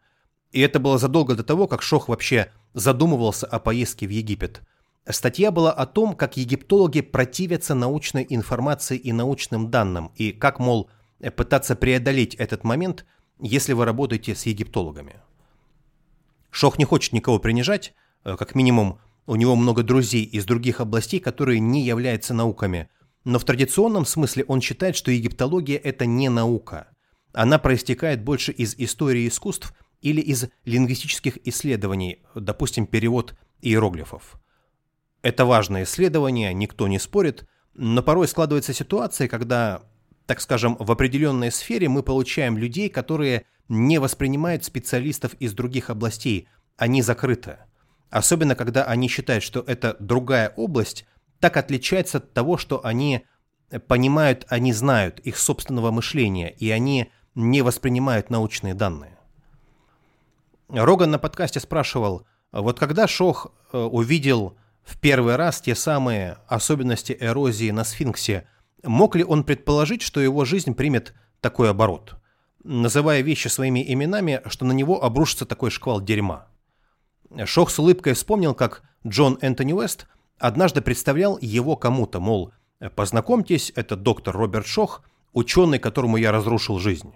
и это было задолго до того, как Шох вообще задумывался о поездке в Египет, статья была о том, как египтологи противятся научной информации и научным данным, и как, мол, пытаться преодолеть этот момент, если вы работаете с египтологами. Шох не хочет никого принижать, э, как минимум у него много друзей из других областей, которые не являются науками, но в традиционном смысле он считает, что египтология – это не наука. Она проистекает больше из истории искусств или из лингвистических исследований, допустим, перевод иероглифов. Это важное исследование, никто не спорит, но порой складывается ситуация, когда, так скажем, в определенной сфере мы получаем людей, которые не воспринимают специалистов из других областей, они закрыты. Особенно, когда они считают, что это другая область, так отличается от того, что они понимают, они знают их собственного мышления, и они не воспринимают научные данные. Роган на подкасте спрашивал, вот когда Шох э, увидел в первый раз те самые особенности эрозии на сфинксе, мог ли он предположить, что его жизнь примет такой оборот, называя вещи своими именами, что на него обрушится такой шквал дерьма? Шох с улыбкой вспомнил, как Джон Энтони Уэст однажды представлял его кому-то, мол, познакомьтесь, это доктор Роберт Шох, ученый, которому я разрушил жизнь.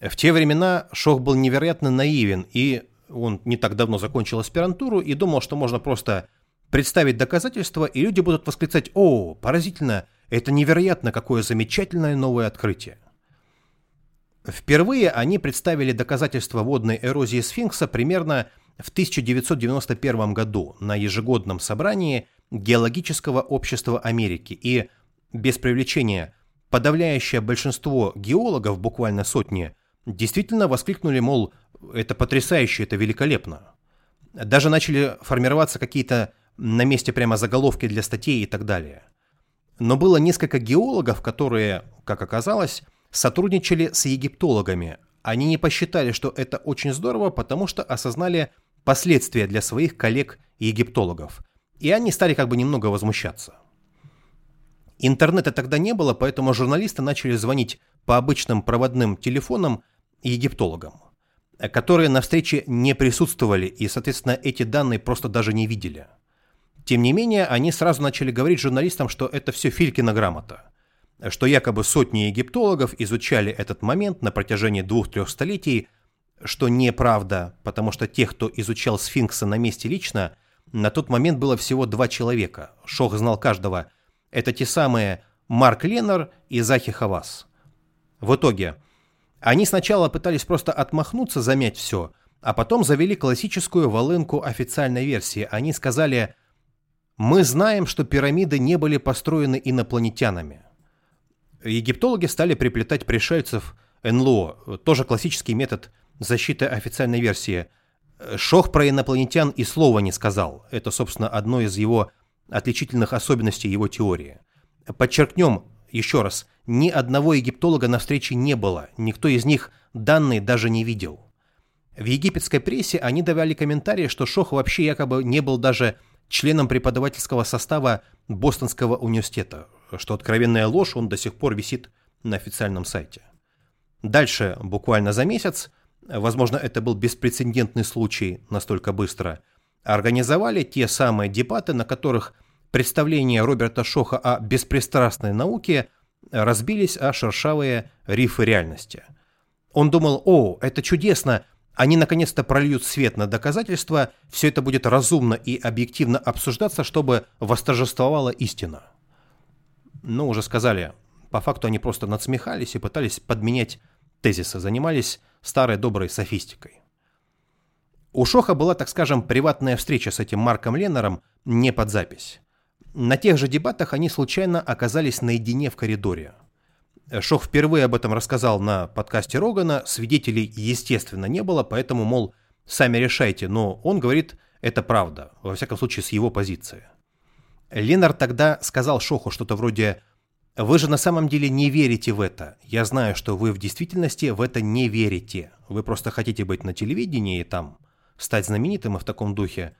В те времена Шох был невероятно наивен, и он не так давно закончил аспирантуру и думал, что можно просто представить доказательства, и люди будут восклицать «О, поразительно! Это невероятно! Какое замечательное новое открытие!» Впервые они представили доказательства водной эрозии сфинкса примерно в 1991 году на ежегодном собрании Геологического общества Америки, и, без привлечения, подавляющее большинство геологов, буквально сотни, действительно воскликнули, мол, это потрясающе, это великолепно. Даже начали формироваться какие-то на месте прямо заголовки для статей и так далее. Но было несколько геологов, которые, как оказалось, сотрудничали с египтологами. Они не посчитали, что это очень здорово, потому что осознали последствия для своих коллег-египтологов – и они стали как бы немного возмущаться. Интернета тогда не было, поэтому журналисты начали звонить по обычным проводным телефонам египтологам, которые на встрече не присутствовали и, соответственно, эти данные просто даже не видели. Тем не менее, они сразу начали говорить журналистам, что это все Филькина грамота, что якобы сотни египтологов изучали этот момент на протяжении двух-трех столетий, что неправда, потому что тех, кто изучал сфинкса на месте лично, на тот момент было всего два человека. Шох знал каждого. Это те самые Марк Леннер и Захи Хавас. В итоге, они сначала пытались просто отмахнуться, замять все, а потом завели классическую волынку официальной версии. Они сказали, мы знаем, что пирамиды не были построены инопланетянами. Египтологи стали приплетать пришельцев НЛО, тоже классический метод защиты официальной версии – Шох про инопланетян и слова не сказал. Это, собственно, одно из его отличительных особенностей его теории. Подчеркнем еще раз, ни одного египтолога на встрече не было, никто из них данные даже не видел. В египетской прессе они давали комментарии, что Шох вообще якобы не был даже членом преподавательского состава Бостонского университета, что откровенная ложь, он до сих пор висит на официальном сайте. Дальше, буквально за месяц, возможно, это был беспрецедентный случай настолько быстро, организовали те самые дебаты, на которых представления Роберта Шоха о беспристрастной науке разбились о шершавые рифы реальности. Он думал, о, это чудесно, они наконец-то прольют свет на доказательства, все это будет разумно и объективно обсуждаться, чтобы восторжествовала истина. Ну, уже сказали, по факту они просто надсмехались и пытались подменять тезиса занимались старой доброй софистикой. У Шоха была, так скажем, приватная встреча с этим Марком Леннером не под запись. На тех же дебатах они случайно оказались наедине в коридоре. Шох впервые об этом рассказал на подкасте Рогана, свидетелей, естественно, не было, поэтому, мол, сами решайте, но он говорит, это правда, во всяком случае, с его позиции. Ленар тогда сказал Шоху что-то вроде «Вы же на самом деле не верите в это. Я знаю, что вы в действительности в это не верите. Вы просто хотите быть на телевидении и там стать знаменитым и в таком духе».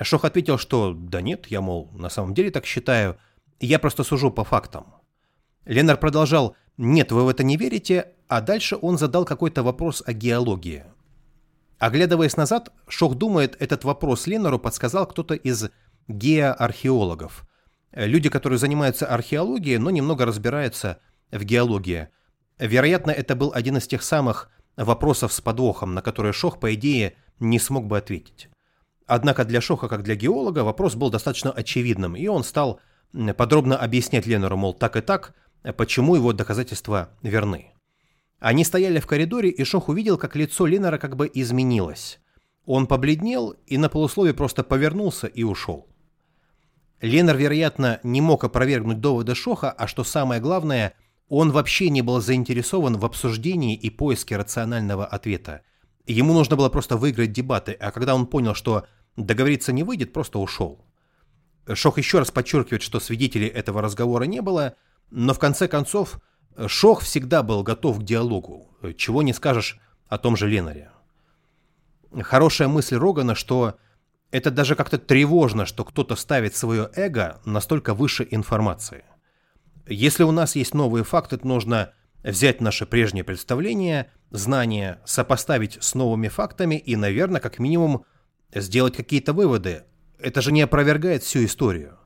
Шох ответил, что «Да нет, я, мол, на самом деле так считаю. Я просто сужу по фактам». Ленар продолжал «Нет, вы в это не верите», а дальше он задал какой-то вопрос о геологии. Оглядываясь назад, Шох думает, этот вопрос Ленару подсказал кто-то из геоархеологов. Люди, которые занимаются археологией, но немного разбираются в геологии. Вероятно, это был один из тех самых вопросов с подвохом, на которые Шох, по идее, не смог бы ответить. Однако для Шоха, как для геолога, вопрос был достаточно очевидным, и он стал подробно объяснять Ленару, мол, так и так, почему его доказательства верны. Они стояли в коридоре, и Шох увидел, как лицо Ленара как бы изменилось. Он побледнел и на полусловие просто повернулся и ушел. Ленар, вероятно, не мог опровергнуть доводы Шоха, а что самое главное, он вообще не был заинтересован в обсуждении и поиске рационального ответа. Ему нужно было просто выиграть дебаты, а когда он понял, что договориться не выйдет, просто ушел. Шох еще раз подчеркивает, что свидетелей этого разговора не было, но в конце концов Шох всегда был готов к диалогу, чего не скажешь о том же Ленаре. Хорошая мысль Рогана, что это даже как-то тревожно, что кто-то ставит свое эго настолько выше информации. Если у нас есть новые факты, то нужно взять наши прежние представления, знания, сопоставить с новыми фактами и, наверное, как минимум, сделать какие-то выводы. Это же не опровергает всю историю.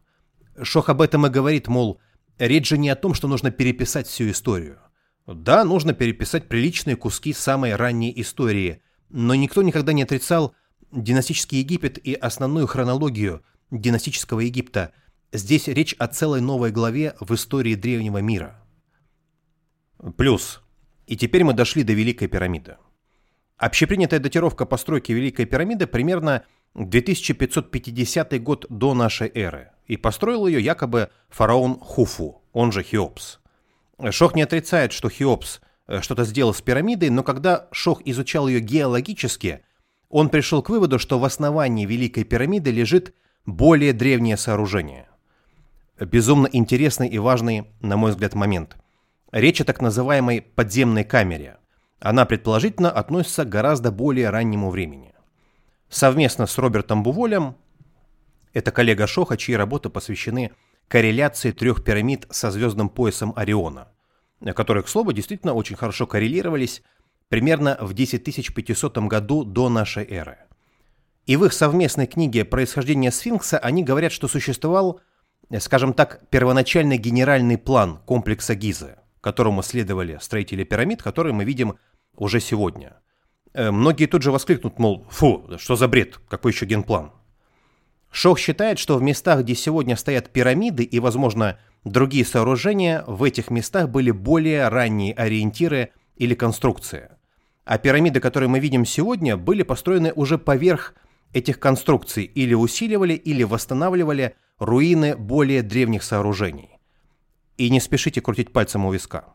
Шох об этом и говорит, мол, речь же не о том, что нужно переписать всю историю. Да, нужно переписать приличные куски самой ранней истории, но никто никогда не отрицал, династический Египет и основную хронологию династического Египта, здесь речь о целой новой главе в истории древнего мира. Плюс. И теперь мы дошли до Великой пирамиды. Общепринятая датировка постройки Великой пирамиды примерно 2550 год до нашей эры, и построил ее якобы фараон Хуфу, он же Хеопс. Шох не отрицает, что Хеопс э, что-то сделал с пирамидой, но когда Шох изучал ее геологически, он пришел к выводу, что в основании Великой пирамиды лежит более древнее сооружение. Безумно интересный и важный, на мой взгляд, момент. Речь о так называемой подземной камере. Она предположительно относится к гораздо более раннему времени. Совместно с Робертом Буволем, это коллега Шоха, чьи работы посвящены корреляции трех пирамид со звездным поясом Ориона, которые, к слову, действительно очень хорошо коррелировались примерно в 10500 году до нашей эры. И в их совместной книге «Происхождение сфинкса» они говорят, что существовал, скажем так, первоначальный генеральный план комплекса Гизы, которому следовали строители пирамид, которые мы видим уже сегодня. Э, многие тут же воскликнут, мол, фу, что за бред, какой еще генплан? Шох считает, что в местах, где сегодня стоят пирамиды и, возможно, другие сооружения, в этих местах были более ранние ориентиры или конструкции. А пирамиды, которые мы видим сегодня, были построены уже поверх этих конструкций или усиливали, или восстанавливали руины более древних сооружений. И не спешите крутить пальцем у виска.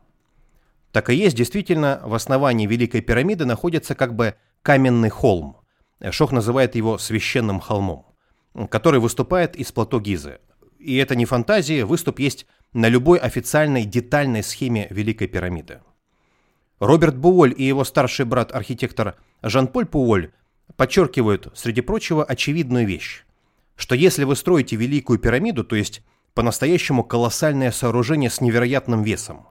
Так и есть, действительно, в основании Великой пирамиды находится как бы каменный холм. Шох называет его священным холмом, который выступает из плато Гизы. И это не фантазия, выступ есть на любой официальной детальной схеме Великой пирамиды. Роберт Буоль и его старший брат-архитектор Жан-Поль Пуоль подчеркивают, среди прочего, очевидную вещь, что если вы строите Великую пирамиду, то есть по-настоящему колоссальное сооружение с невероятным весом,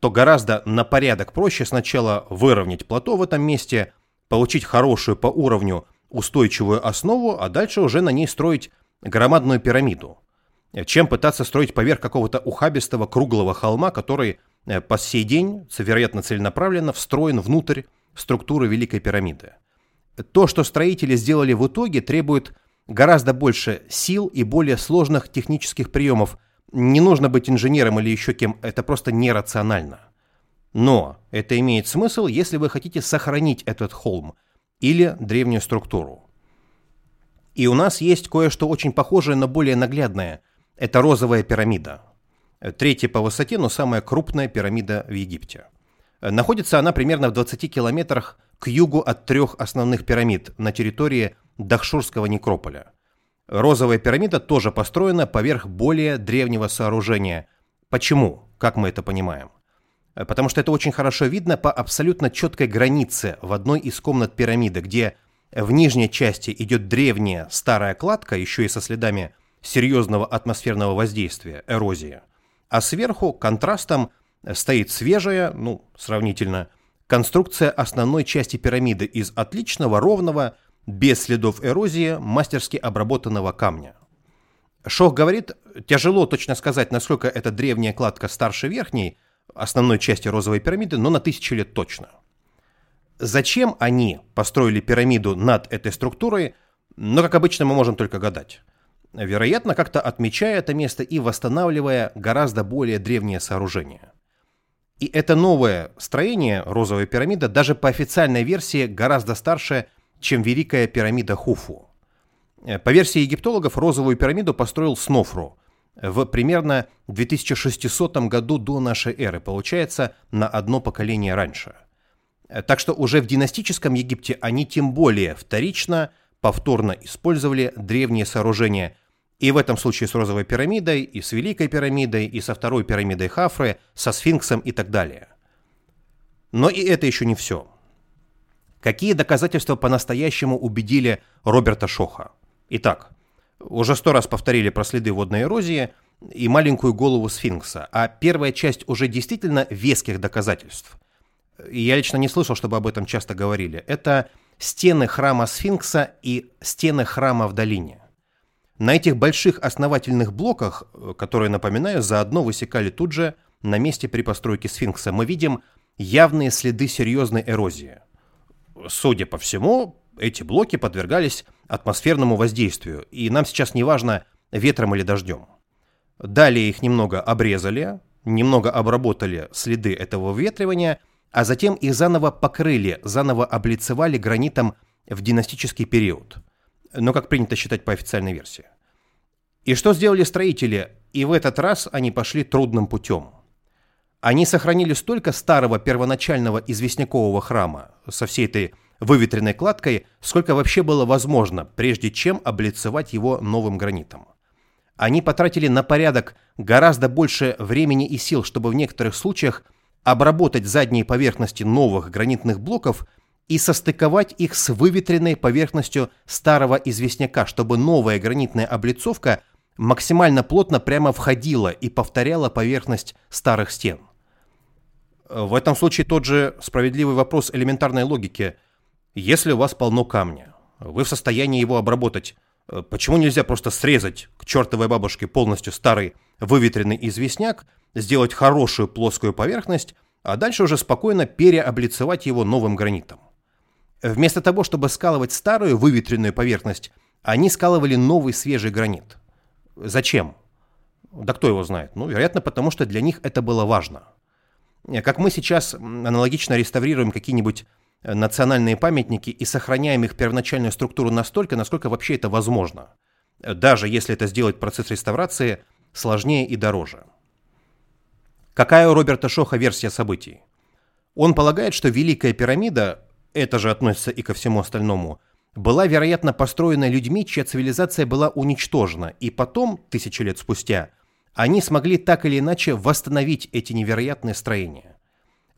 то гораздо на порядок проще сначала выровнять плато в этом месте, получить хорошую по уровню устойчивую основу, а дальше уже на ней строить громадную пирамиду, чем пытаться строить поверх какого-то ухабистого круглого холма, который по сей день, вероятно, целенаправленно встроен внутрь структуры Великой пирамиды. То, что строители сделали в итоге, требует гораздо больше сил и более сложных технических приемов. Не нужно быть инженером или еще кем, это просто нерационально. Но это имеет смысл, если вы хотите сохранить этот холм или древнюю структуру. И у нас есть кое-что очень похожее, но более наглядное. Это розовая пирамида. Третья по высоте, но самая крупная пирамида в Египте. Находится она примерно в 20 километрах к югу от трех основных пирамид на территории Дахшурского некрополя. Розовая пирамида тоже построена поверх более древнего сооружения. Почему? Как мы это понимаем? Э, потому что это очень хорошо видно по абсолютно четкой границе в одной из комнат пирамиды, где в нижней части идет древняя старая кладка, еще и со следами серьезного атмосферного воздействия, эрозии, а сверху контрастом стоит свежая, ну, сравнительно, конструкция основной части пирамиды из отличного, ровного, без следов эрозии, мастерски обработанного камня. Шох говорит, тяжело точно сказать, насколько эта древняя кладка старше верхней, основной части розовой пирамиды, но на тысячи лет точно. Зачем они построили пирамиду над этой структурой, но, как обычно, мы можем только гадать. Вероятно, как-то отмечая это место и восстанавливая гораздо более древнее сооружение. И это новое строение, розовая пирамида, даже по официальной версии гораздо старше, чем Великая пирамида Хуфу. По версии египтологов, розовую пирамиду построил Снофру – в примерно 2600 году до нашей эры, получается, на одно поколение раньше. Так что уже в династическом Египте они тем более вторично, повторно использовали древние сооружения. И в этом случае с Розовой пирамидой, и с Великой пирамидой, и со Второй пирамидой Хафры, со Сфинксом и так далее. Но и это еще не все. Какие доказательства по-настоящему убедили Роберта Шоха? Итак, уже сто раз повторили про следы водной эрозии и маленькую голову сфинкса, а первая часть уже действительно веских доказательств. Я лично не слышал, чтобы об этом часто говорили. Это стены храма сфинкса и стены храма в долине. На этих больших основательных блоках, которые, напоминаю, заодно высекали тут же на месте при постройке сфинкса, мы видим явные следы серьезной эрозии. Судя по всему, эти блоки подвергались атмосферному воздействию, и нам сейчас не важно, ветром или дождем. Далее их немного обрезали, немного обработали следы этого ветривания, а затем их заново покрыли, заново облицевали гранитом в династический период. Но как принято считать по официальной версии. И что сделали строители? И в этот раз они пошли трудным путем. Они сохранили столько старого первоначального известнякового храма со всей этой выветренной кладкой, сколько вообще было возможно, прежде чем облицевать его новым гранитом. Они потратили на порядок гораздо больше времени и сил, чтобы в некоторых случаях обработать задние поверхности новых гранитных блоков и состыковать их с выветренной поверхностью старого известняка, чтобы новая гранитная облицовка максимально плотно прямо входила и повторяла поверхность старых стен. В этом случае тот же справедливый вопрос элементарной логики – если у вас полно камня, вы в состоянии его обработать, э, почему нельзя просто срезать к чертовой бабушке полностью старый выветренный известняк, сделать хорошую плоскую поверхность, а дальше уже спокойно переоблицевать его новым гранитом? Вместо того, чтобы скалывать старую выветренную поверхность, они скалывали новый свежий гранит. Зачем? Да кто его знает? Ну, вероятно, потому что для них это было важно. Как мы сейчас аналогично реставрируем какие-нибудь национальные памятники и сохраняем их первоначальную структуру настолько, насколько вообще это возможно. Даже если это сделать процесс реставрации сложнее и дороже. Какая у Роберта Шоха версия событий? Он полагает, что Великая пирамида, это же относится и ко всему остальному, была, вероятно, построена людьми, чья цивилизация была уничтожена, и потом, тысячи лет спустя, они смогли так или иначе восстановить эти невероятные строения.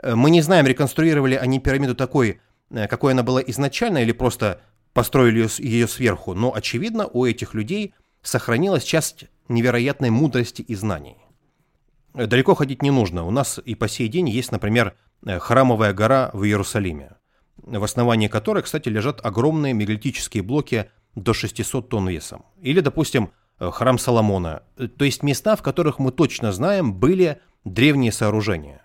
Э, мы не знаем, реконструировали они пирамиду такой, э, какой она была изначально, или просто построили ее сверху, но, очевидно, у этих людей сохранилась часть невероятной мудрости и знаний. Э, далеко ходить не нужно. У нас и по сей день есть, например, храмовая гора в Иерусалиме, в основании которой, кстати, лежат огромные мегалитические блоки до 600 тонн весом. Или, допустим, храм Соломона. То есть места, в которых мы точно знаем, были древние сооружения.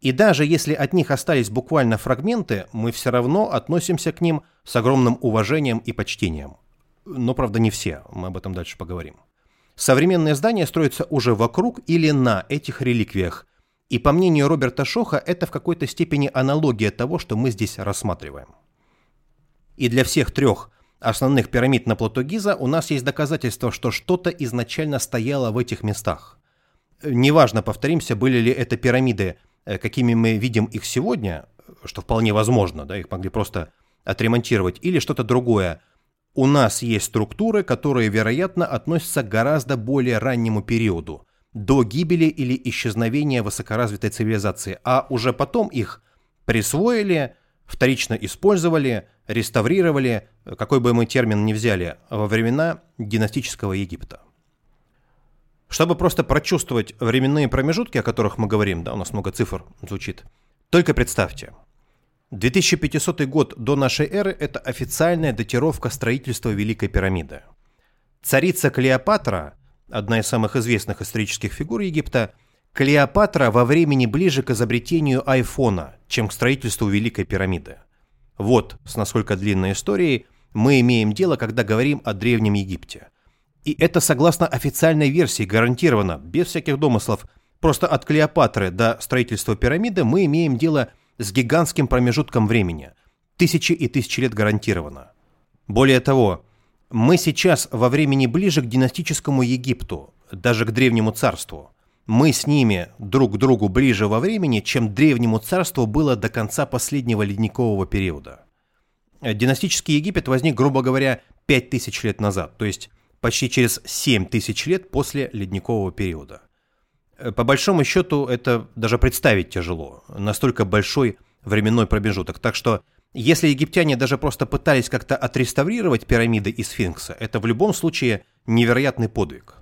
И даже если от них остались буквально фрагменты, мы все равно относимся к ним с огромным уважением и почтением. Но, правда, не все, мы об этом дальше поговорим. Современные здания строятся уже вокруг или на этих реликвиях, И по мнению Роберта Шоха, это в какой-то степени аналогия того, что мы здесь рассматриваем. И для всех трех основных пирамид на плато Гиза у нас есть доказательства, что что-то изначально стояло в этих местах. Неважно, повторимся, были ли это пирамиды, э, какими мы видим их сегодня, что вполне возможно, да, их могли просто отремонтировать, или что-то другое. У нас есть структуры, которые, вероятно, относятся к гораздо более раннему периоду, до гибели или исчезновения высокоразвитой цивилизации, а уже потом их присвоили, вторично использовали, реставрировали, какой бы мы термин ни взяли, во времена династического Египта. Чтобы просто прочувствовать временные промежутки, о которых мы говорим, да, у нас много цифр звучит, только представьте, 2500 год до нашей эры – это официальная датировка строительства Великой пирамиды. Царица Клеопатра, одна из самых известных исторических фигур Египта, Клеопатра во времени ближе к изобретению айфона, чем к строительству Великой пирамиды. Вот с насколько длинной историей мы имеем дело, когда говорим о Древнем Египте. И это согласно официальной версии гарантированно, без всяких домыслов. Просто от Клеопатры до строительства пирамиды мы имеем дело с гигантским промежутком времени. Тысячи и тысячи лет гарантированно. Более того, мы сейчас во времени ближе к династическому Египту, даже к Древнему Царству. Мы с ними друг к другу ближе во времени, чем Древнему Царству было до конца последнего ледникового периода. Династический Египет возник, грубо говоря, 5000 лет назад, то есть почти через 7 тысяч лет после ледникового периода. Э, по большому счету это даже представить тяжело, настолько большой временной промежуток. Так что если египтяне даже просто пытались как-то отреставрировать пирамиды и сфинкса, это в любом случае невероятный подвиг.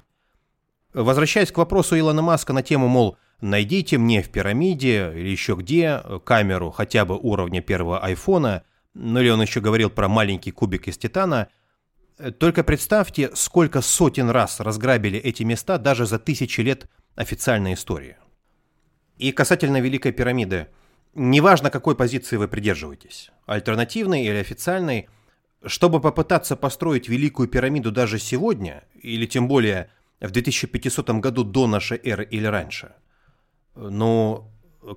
Возвращаясь к вопросу Илона Маска на тему, мол, найдите мне в пирамиде или еще где камеру хотя бы уровня первого айфона, ну или он еще говорил про маленький кубик из титана – только представьте, сколько сотен раз разграбили эти места даже за тысячи лет официальной истории. И касательно Великой пирамиды, неважно, какой позиции вы придерживаетесь, альтернативной или официальной, чтобы попытаться построить Великую пирамиду даже сегодня, или тем более в 2500 году до нашей эры или раньше, ну,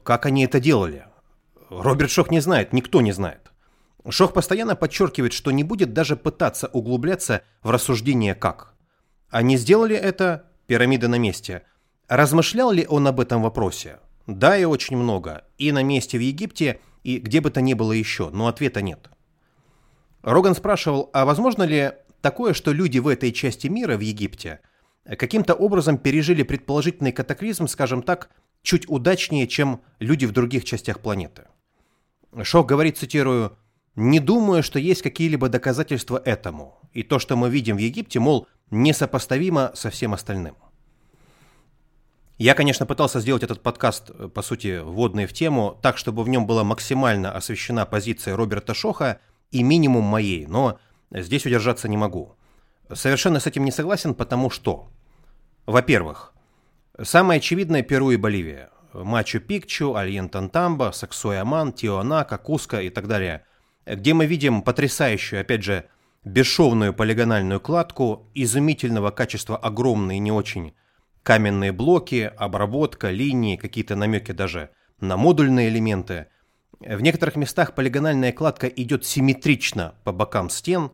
как они это делали? Роберт Шох не знает, никто не знает. Шох постоянно подчеркивает, что не будет даже пытаться углубляться в рассуждение «как». Они сделали это, пирамида на месте. Размышлял ли он об этом вопросе? Да, и очень много. И на месте в Египте, и где бы то ни было еще, но ответа нет. Роган спрашивал, а возможно ли такое, что люди в этой части мира, в Египте, каким-то образом пережили предположительный катаклизм, скажем так, чуть удачнее, чем люди в других частях планеты? Шох говорит, цитирую, не думаю, что есть какие-либо доказательства этому, и то, что мы видим в Египте, мол, несопоставимо со всем остальным. Я, конечно, пытался сделать этот подкаст, э, по сути, вводный в тему, так, чтобы в нем была максимально освещена позиция Роберта Шоха и минимум моей, но здесь удержаться не могу. Совершенно с этим не согласен, потому что, во-первых, самое очевидное Перу и Боливия. Мачу-Пикчу, Альен-Тантамба, Саксуй-Аман, Тиоанака, Куска и так далее – где мы видим потрясающую, опять же, бесшовную полигональную кладку, изумительного качества огромные не очень каменные блоки, обработка, линии, какие-то намеки даже на модульные элементы. В некоторых местах полигональная кладка идет симметрично по бокам стен,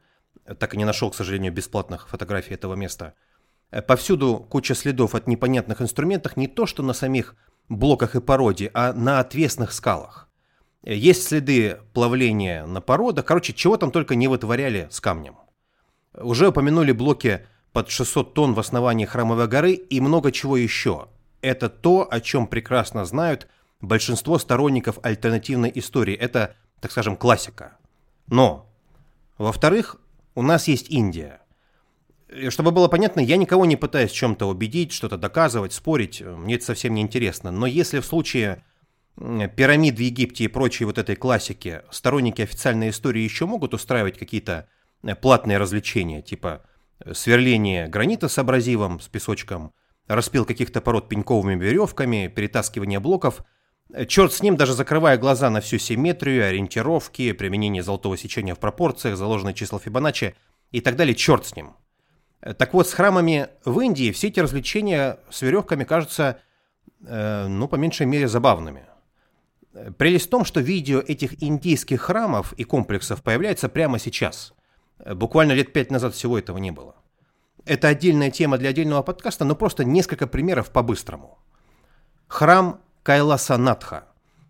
так и не нашел, к сожалению, бесплатных фотографий этого места. Повсюду куча следов от непонятных инструментов не то что на самих блоках и породе, а на отвесных скалах. Есть следы плавления на породах. Короче, чего там только не вытворяли с камнем. Уже упомянули блоки под 600 тонн в основании Храмовой горы и много чего еще. Это то, о чем прекрасно знают большинство сторонников альтернативной истории. Это, так скажем, классика. Но, во-вторых, у нас есть Индия. Чтобы было понятно, я никого не пытаюсь чем-то убедить, что-то доказывать, спорить. Мне это совсем не интересно. Но если в случае пирамид в Египте и прочей вот этой классики, сторонники официальной истории еще могут устраивать какие-то э, платные развлечения, типа э, сверление гранита с абразивом, с песочком, распил каких-то пород пеньковыми веревками, перетаскивание блоков. Черт с ним, даже закрывая глаза на всю симметрию, ориентировки, применение золотого сечения в пропорциях, заложенные числа Фибоначчи и так далее, черт с ним. Так вот, с храмами в Индии все эти развлечения с веревками кажутся э, ну, по меньшей мере, забавными. Прелесть в том, что видео этих индийских храмов и комплексов появляется прямо сейчас. Буквально лет пять назад всего этого не было. Это отдельная тема для отдельного подкаста, но просто несколько примеров по-быстрому. Храм Кайласанатха,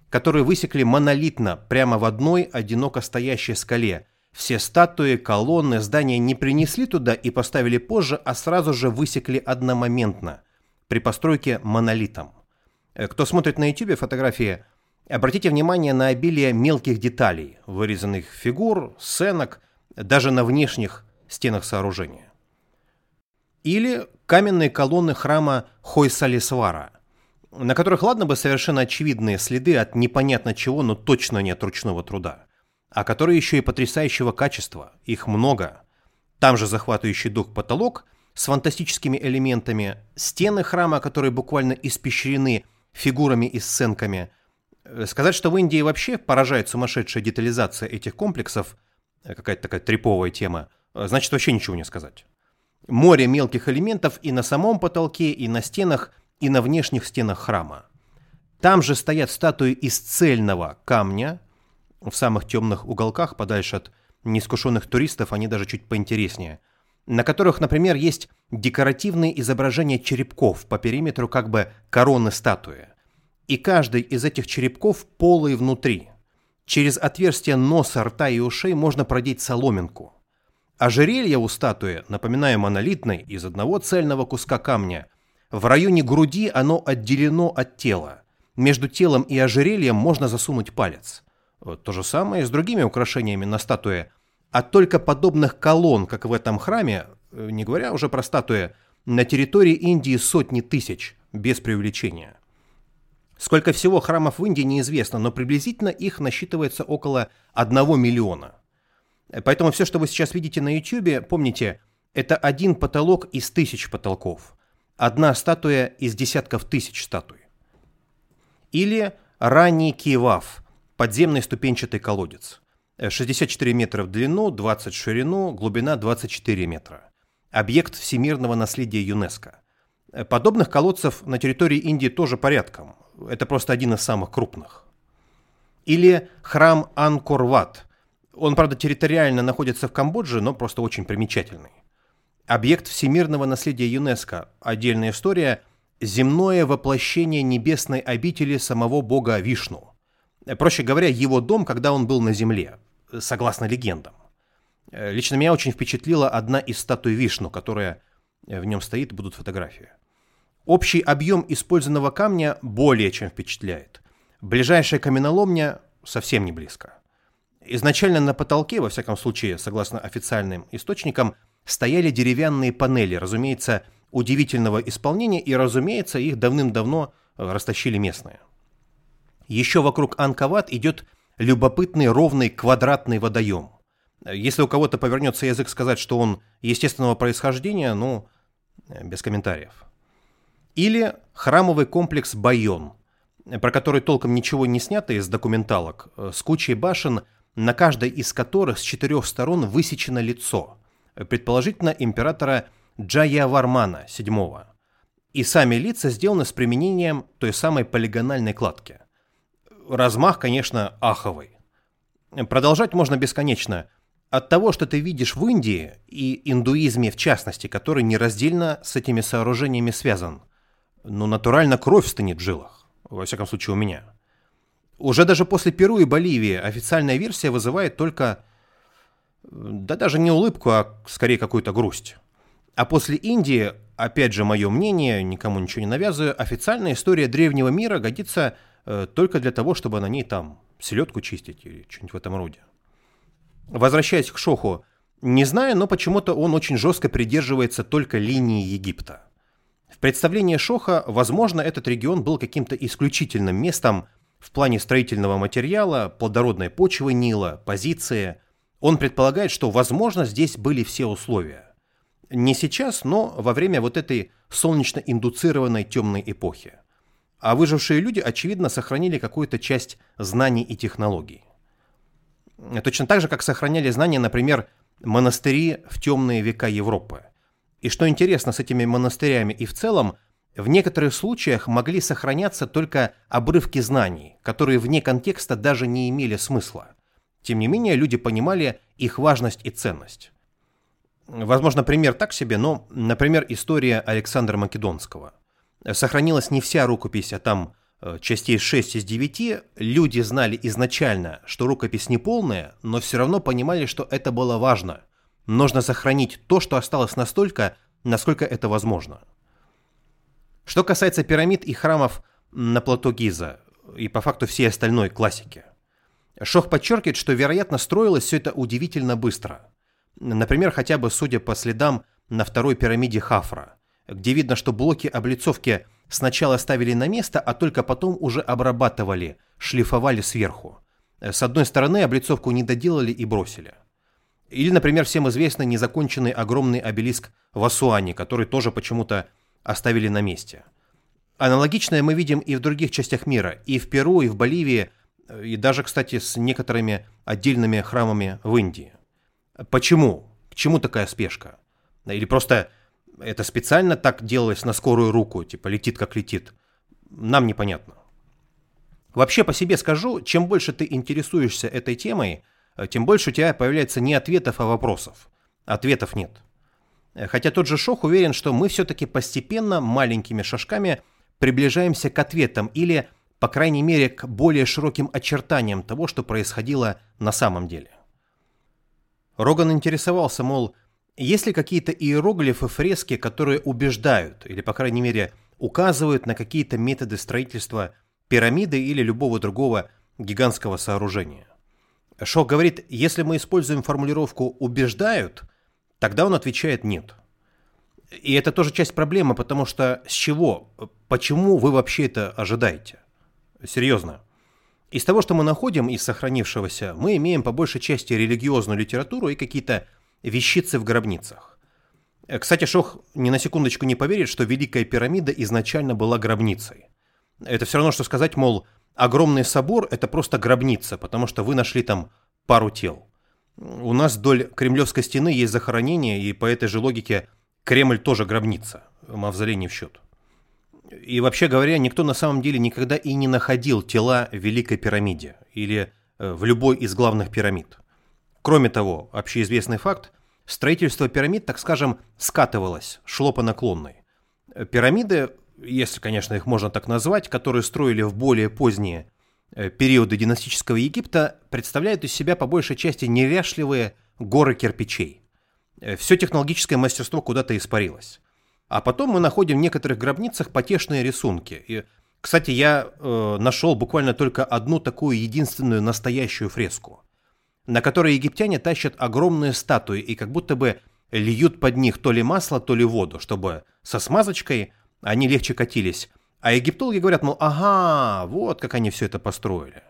который высекли монолитно прямо в одной одиноко стоящей скале. Все статуи, колонны, здания не принесли туда и поставили позже, а сразу же высекли одномоментно при постройке монолитом. Э, кто смотрит на YouTube фотографии, обратите внимание на обилие мелких деталей, вырезанных фигур, сценок, даже на внешних стенах сооружения. Или каменные колонны храма Хойсалисвара – на которых, ладно бы, совершенно очевидные следы от непонятно чего, но точно не от ручного труда, а которые еще и потрясающего качества, их много. Там же захватывающий дух потолок с фантастическими элементами, стены храма, которые буквально испещрены фигурами и сценками. Сказать, что в Индии вообще поражает сумасшедшая детализация этих комплексов, какая-то такая триповая тема, значит вообще ничего не сказать. Море мелких элементов и на самом потолке, и на стенах, и на внешних стенах храма. Там же стоят статуи из цельного камня, в самых темных уголках, подальше от неискушенных туристов, они даже чуть поинтереснее, на которых, например, есть декоративные изображения черепков по периметру как бы короны статуи. И каждый из этих черепков полый внутри. Через отверстие носа, рта и ушей можно продеть соломинку. Ожерелье у статуи, напоминаю, монолитной, из одного цельного куска камня – в районе груди оно отделено от тела. Между телом и ожерельем можно засунуть палец. Вот то же самое и с другими украшениями на статуе. А только подобных колонн, как в этом храме, э, не говоря уже про статуи, на территории Индии сотни тысяч, без преувеличения. Сколько всего храмов в Индии неизвестно, но приблизительно их насчитывается около 1 миллиона. Поэтому все, что вы сейчас видите на YouTube, помните, это один потолок из тысяч потолков одна статуя из десятков тысяч статуй. Или ранний Киевав, подземный ступенчатый колодец. 64 метра в длину, 20 в ширину, глубина 24 метра. Объект всемирного наследия ЮНЕСКО. Подобных колодцев на территории Индии тоже порядком. Это просто один из самых крупных. Или храм Анкорват. Он, правда, территориально находится в Камбодже, но просто очень примечательный. Объект всемирного наследия ЮНЕСКО. Отдельная история. Земное воплощение небесной обители самого бога Вишну. Проще говоря, его дом, когда он был на земле, согласно легендам. Лично меня очень впечатлила одна из статуй Вишну, которая в нем стоит, будут фотографии. Общий объем использованного камня более чем впечатляет. Ближайшая каменоломня совсем не близко. Изначально на потолке, во всяком случае, согласно официальным источникам, стояли деревянные панели, разумеется, удивительного исполнения, и, разумеется, их давным-давно э, растащили местные. Еще вокруг Анкават идет любопытный ровный квадратный водоем. Если у кого-то повернется язык сказать, что он естественного происхождения, ну, э, без комментариев. Или храмовый комплекс Байон, про который толком ничего не снято из документалок, э, с кучей башен, на каждой из которых с четырех сторон высечено лицо – предположительно императора Джаявармана VII. И сами лица сделаны с применением той самой полигональной кладки. Размах, конечно, аховый. Продолжать можно бесконечно. От того, что ты видишь в Индии и индуизме в частности, который нераздельно с этими сооружениями связан, ну, натурально кровь стынет в жилах. Во всяком случае, у меня. Уже даже после Перу и Боливии официальная версия вызывает только да даже не улыбку, а скорее какую-то грусть. А после Индии, опять же мое мнение, никому ничего не навязываю, официальная история древнего мира годится э, только для того, чтобы на ней там селедку чистить или что-нибудь в этом роде. Возвращаясь к Шоху, не знаю, но почему-то он очень жестко придерживается только линии Египта. В представлении Шоха, возможно, этот регион был каким-то исключительным местом в плане строительного материала, плодородной почвы Нила, позиции – он предполагает, что, возможно, здесь были все условия. Не сейчас, но во время вот этой солнечно-индуцированной темной эпохи. А выжившие люди, очевидно, сохранили какую-то часть знаний и технологий. Точно так же, как сохраняли знания, например, монастыри в темные века Европы. И что интересно с этими монастырями и в целом, в некоторых случаях могли сохраняться только обрывки знаний, которые вне контекста даже не имели смысла. Тем не менее, люди понимали их важность и ценность. Возможно, пример так себе, но, например, история Александра Македонского. Сохранилась не вся рукопись, а там э, частей 6 из 9. Люди знали изначально, что рукопись неполная, но все равно понимали, что это было важно. Нужно сохранить то, что осталось настолько, насколько это возможно. Что касается пирамид и храмов на плато Гиза и по факту всей остальной классики. Шох подчеркивает, что, вероятно, строилось все это удивительно быстро. Например, хотя бы судя по следам на второй пирамиде Хафра, где видно, что блоки облицовки сначала ставили на место, а только потом уже обрабатывали, шлифовали сверху. С одной стороны, облицовку не доделали и бросили. Или, например, всем известный незаконченный огромный обелиск в Асуане, который тоже почему-то оставили на месте. Аналогичное мы видим и в других частях мира, и в Перу, и в Боливии, и даже, кстати, с некоторыми отдельными храмами в Индии. Почему? К чему такая спешка? Или просто это специально так делалось на скорую руку, типа летит как летит? Нам непонятно. Вообще по себе скажу, чем больше ты интересуешься этой темой, тем больше у тебя появляется не ответов, а вопросов. Ответов нет. Хотя тот же Шох уверен, что мы все-таки постепенно, маленькими шажками приближаемся к ответам или, по крайней мере, к более широким очертаниям того, что происходило на самом деле. Роган интересовался, мол, есть ли какие-то иероглифы, фрески, которые убеждают, или, по крайней мере, указывают на какие-то методы строительства пирамиды или любого другого гигантского сооружения. Шох говорит, если мы используем формулировку «убеждают», тогда он отвечает «нет». И это тоже часть проблемы, потому что с чего, почему вы вообще это ожидаете? Серьезно. Из того, что мы находим, из сохранившегося, мы имеем по большей части религиозную литературу и какие-то вещицы в гробницах. Кстати, Шох ни на секундочку не поверит, что Великая пирамида изначально была гробницей. Это все равно, что сказать, мол, огромный собор – это просто гробница, потому что вы нашли там пару тел. У нас вдоль Кремлевской стены есть захоронение, и по этой же логике Кремль тоже гробница, мавзолей не в счет. И вообще говоря, никто на самом деле никогда и не находил тела в Великой пирамиде или э, в любой из главных пирамид. Кроме того, общеизвестный факт, строительство пирамид, так скажем, скатывалось, шло по наклонной. Пирамиды, если, конечно, их можно так назвать, которые строили в более поздние э, периоды династического Египта, представляют из себя по большей части неряшливые горы кирпичей. Э, Все технологическое мастерство куда-то испарилось. А потом мы находим в некоторых гробницах потешные рисунки. И, кстати, я э, нашел буквально только одну такую единственную настоящую фреску, на которой египтяне тащат огромные статуи и как будто бы льют под них то ли масло, то ли воду, чтобы со смазочкой они легче катились. А египтологи говорят, мол, ага, вот как они все это построили.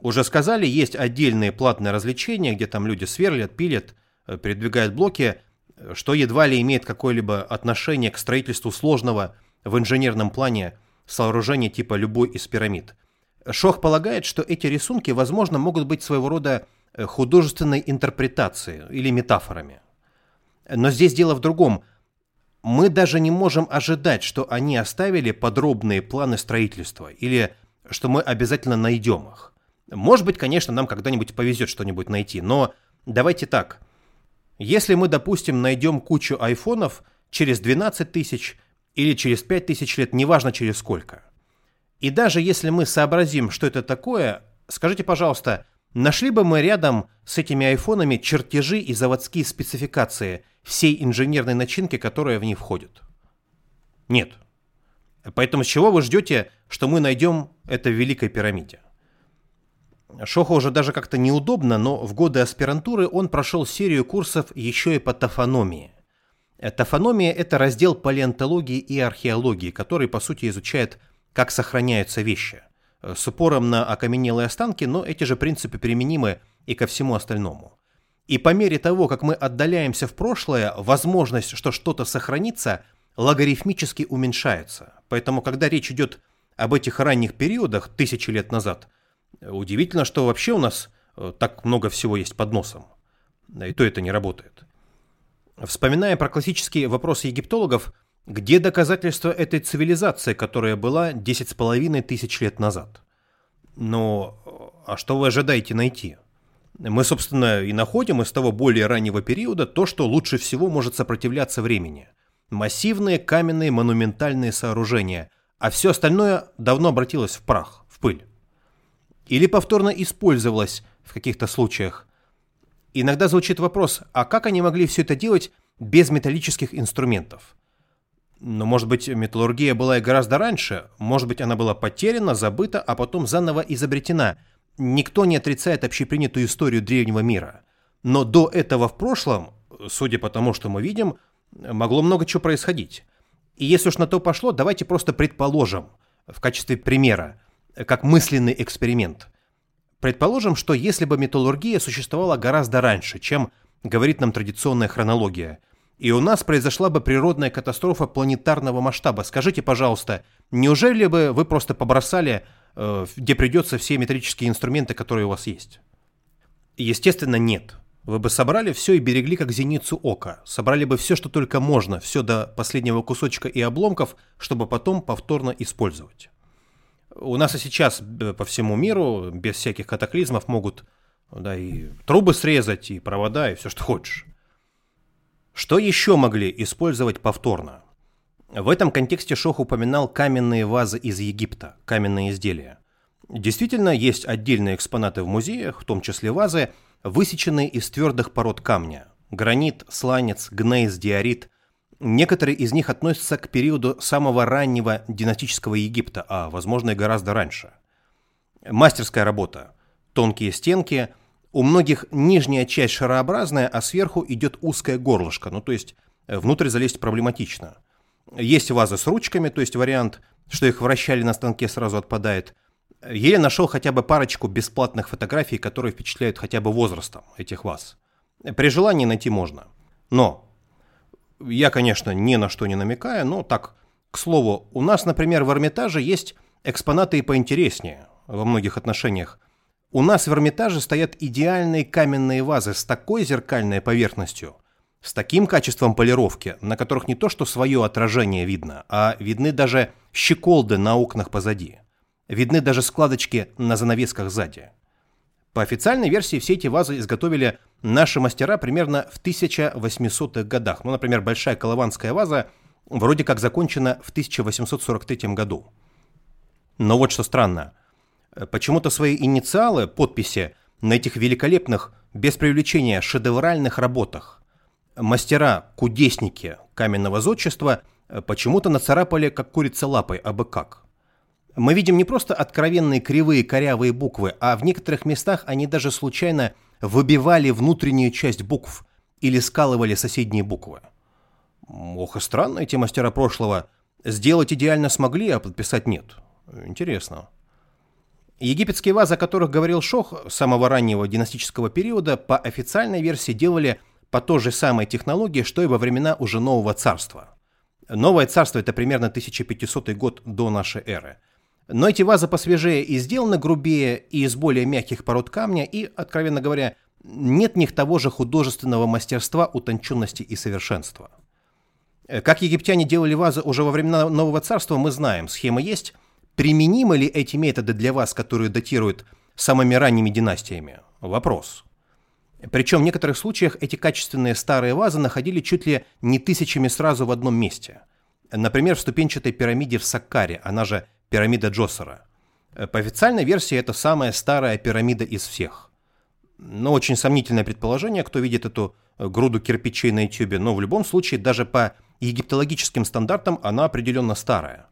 Уже сказали, есть отдельные платные развлечения, где там люди сверлят, пилят, э, передвигают блоки – что едва ли имеет какое-либо отношение к строительству сложного в инженерном плане сооружения типа любой из пирамид. Шох полагает, что эти рисунки, возможно, могут быть своего рода э, художественной интерпретацией или метафорами. Но здесь дело в другом. Мы даже не можем ожидать, что они оставили подробные планы строительства или что мы обязательно найдем их. Может быть, конечно, нам когда-нибудь повезет что-нибудь найти, но давайте так – если мы, допустим, найдем кучу айфонов через 12 тысяч или через 5 тысяч лет, неважно через сколько. И даже если мы сообразим, что это такое, скажите, пожалуйста, нашли бы мы рядом с этими айфонами чертежи и заводские спецификации всей инженерной начинки, которая в них входит? Нет. Поэтому с чего вы ждете, что мы найдем это в Великой пирамиде? Шоху уже даже как-то неудобно, но в годы аспирантуры он прошел серию курсов еще и по тафономии. Э, тафономия – это раздел палеонтологии и археологии, который, по сути, изучает, как сохраняются вещи. Э, с упором на окаменелые останки, но эти же принципы применимы и ко всему остальному. И по мере того, как мы отдаляемся в прошлое, возможность, что что-то сохранится, логарифмически уменьшается. Поэтому, когда речь идет об этих ранних периодах, тысячи лет назад – Удивительно, что вообще у нас э, так много всего есть под носом. И то это не работает. Вспоминая про классический вопрос египтологов, Где доказательства этой цивилизации, которая была 10,5 тысяч лет назад? Но а что вы ожидаете найти? Мы, собственно, и находим из того более раннего периода то, что лучше всего может сопротивляться времени. Массивные каменные монументальные сооружения, а все остальное давно обратилось в прах, в пыль. Или повторно использовалось в каких-то случаях. Иногда звучит вопрос, а как они могли все это делать без металлических инструментов? Но, может быть, металлургия была и гораздо раньше, может быть, она была потеряна, забыта, а потом заново изобретена. Никто не отрицает общепринятую историю древнего мира. Но до этого в прошлом, судя по тому, что мы видим, могло много чего происходить. И если уж на то пошло, давайте просто предположим, в качестве примера, как мысленный эксперимент. Предположим, что если бы металлургия существовала гораздо раньше, чем говорит нам традиционная хронология – и у нас произошла бы природная катастрофа планетарного масштаба. Скажите, пожалуйста, неужели бы вы просто побросали, э, где придется, все метрические инструменты, которые у вас есть? Естественно, нет. Вы бы собрали все и берегли как зеницу ока. Собрали бы все, что только можно, все до последнего кусочка и обломков, чтобы потом повторно использовать. У нас и сейчас э, по всему миру, без всяких катаклизмов, могут да, и трубы срезать, и провода, и все, что хочешь. Что еще могли использовать повторно? В этом контексте Шох упоминал каменные вазы из Египта, каменные изделия. Действительно, есть отдельные экспонаты в музеях, в том числе вазы, высеченные из твердых пород камня. Гранит, сланец, гнейс, диорит. Некоторые из них относятся к периоду самого раннего династического Египта, а, возможно, и гораздо раньше. Мастерская работа. Тонкие стенки – у многих нижняя часть шарообразная, а сверху идет узкое горлышко, ну то есть э, внутрь залезть проблематично. Есть вазы с ручками, то есть вариант, что их вращали на станке сразу отпадает. Еле нашел хотя бы парочку бесплатных фотографий, которые впечатляют хотя бы возрастом этих ваз. При желании найти можно. Но я, конечно, ни на что не намекаю, но так, к слову, у нас, например, в Эрмитаже есть экспонаты и поинтереснее во многих отношениях. У нас в Эрмитаже стоят идеальные каменные вазы с такой зеркальной поверхностью, с таким качеством полировки, на которых не то что свое отражение видно, а видны даже щеколды на окнах позади. Видны даже складочки на занавесках сзади. По официальной версии все эти вазы изготовили наши мастера примерно в 1800-х годах. Ну, например, большая колованская ваза вроде как закончена в 1843 году. Но вот что странно – Почему-то свои инициалы, подписи на этих великолепных, без привлечения, шедевральных работах мастера, кудесники каменного зодчества э, почему-то нацарапали, как курица лапой, абы как. Мы видим не просто откровенные кривые корявые буквы, а в некоторых местах они даже случайно выбивали внутреннюю часть букв или скалывали соседние буквы. Ох и странно эти мастера прошлого. Сделать идеально смогли, а подписать нет. Интересно. Египетские вазы, о которых говорил Шох самого раннего династического периода, по официальной версии делали по той же самой технологии, что и во времена уже Нового Царства. Новое Царство – это примерно 1500 год до нашей эры. Но эти вазы посвежее и сделаны грубее, и из более мягких пород камня, и, откровенно говоря, нет в них того же художественного мастерства, утонченности и совершенства. Как египтяне делали вазы уже во времена Нового Царства, мы знаем, схема есть – Применимы ли эти методы для вас, которые датируют самыми ранними династиями? Вопрос. Причем в некоторых случаях эти качественные старые вазы находили чуть ли не тысячами сразу в одном месте. Например, в ступенчатой пирамиде в Саккаре, она же пирамида Джосера. По официальной версии это самая старая пирамида из всех. Но очень сомнительное предположение, кто видит эту груду кирпичей на ютюбе, но в любом случае даже по египтологическим стандартам она определенно старая.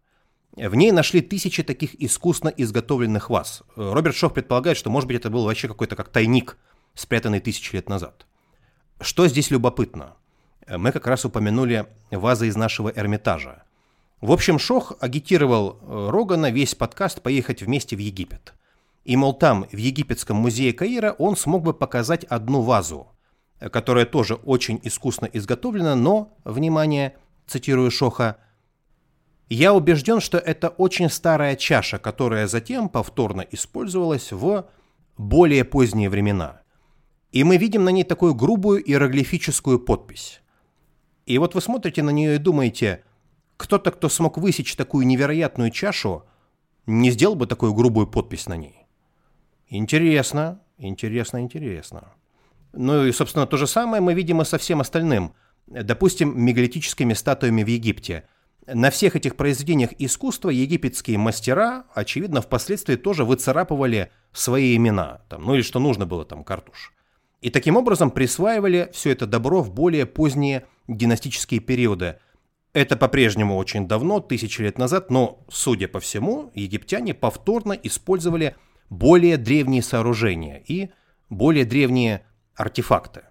В ней нашли тысячи таких искусно изготовленных ваз. Роберт Шох предполагает, что, может быть, это был вообще какой-то как тайник, спрятанный тысячи лет назад. Что здесь любопытно? Мы как раз упомянули вазы из нашего Эрмитажа. В общем, Шох агитировал э, Рогана весь подкаст поехать вместе в Египет. И, мол, там, в Египетском музее Каира, он смог бы показать одну вазу, которая тоже очень искусно изготовлена, но, внимание, цитирую Шоха, я убежден, что это очень старая чаша, которая затем повторно использовалась в более поздние времена. И мы видим на ней такую грубую иероглифическую подпись. И вот вы смотрите на нее и думаете, кто-то, кто смог высечь такую невероятную чашу, не сделал бы такую грубую подпись на ней. Интересно, интересно, интересно. Ну и, собственно, то же самое мы видим и со всем остальным. Допустим, мегалитическими статуями в Египте. На всех этих произведениях искусства египетские мастера, очевидно, впоследствии тоже выцарапывали свои имена. Там, ну или что нужно было там, картуш. И таким образом присваивали все это добро в более поздние династические периоды. Это по-прежнему очень давно, тысячи лет назад, но, судя по всему, египтяне повторно использовали более древние сооружения и более древние артефакты.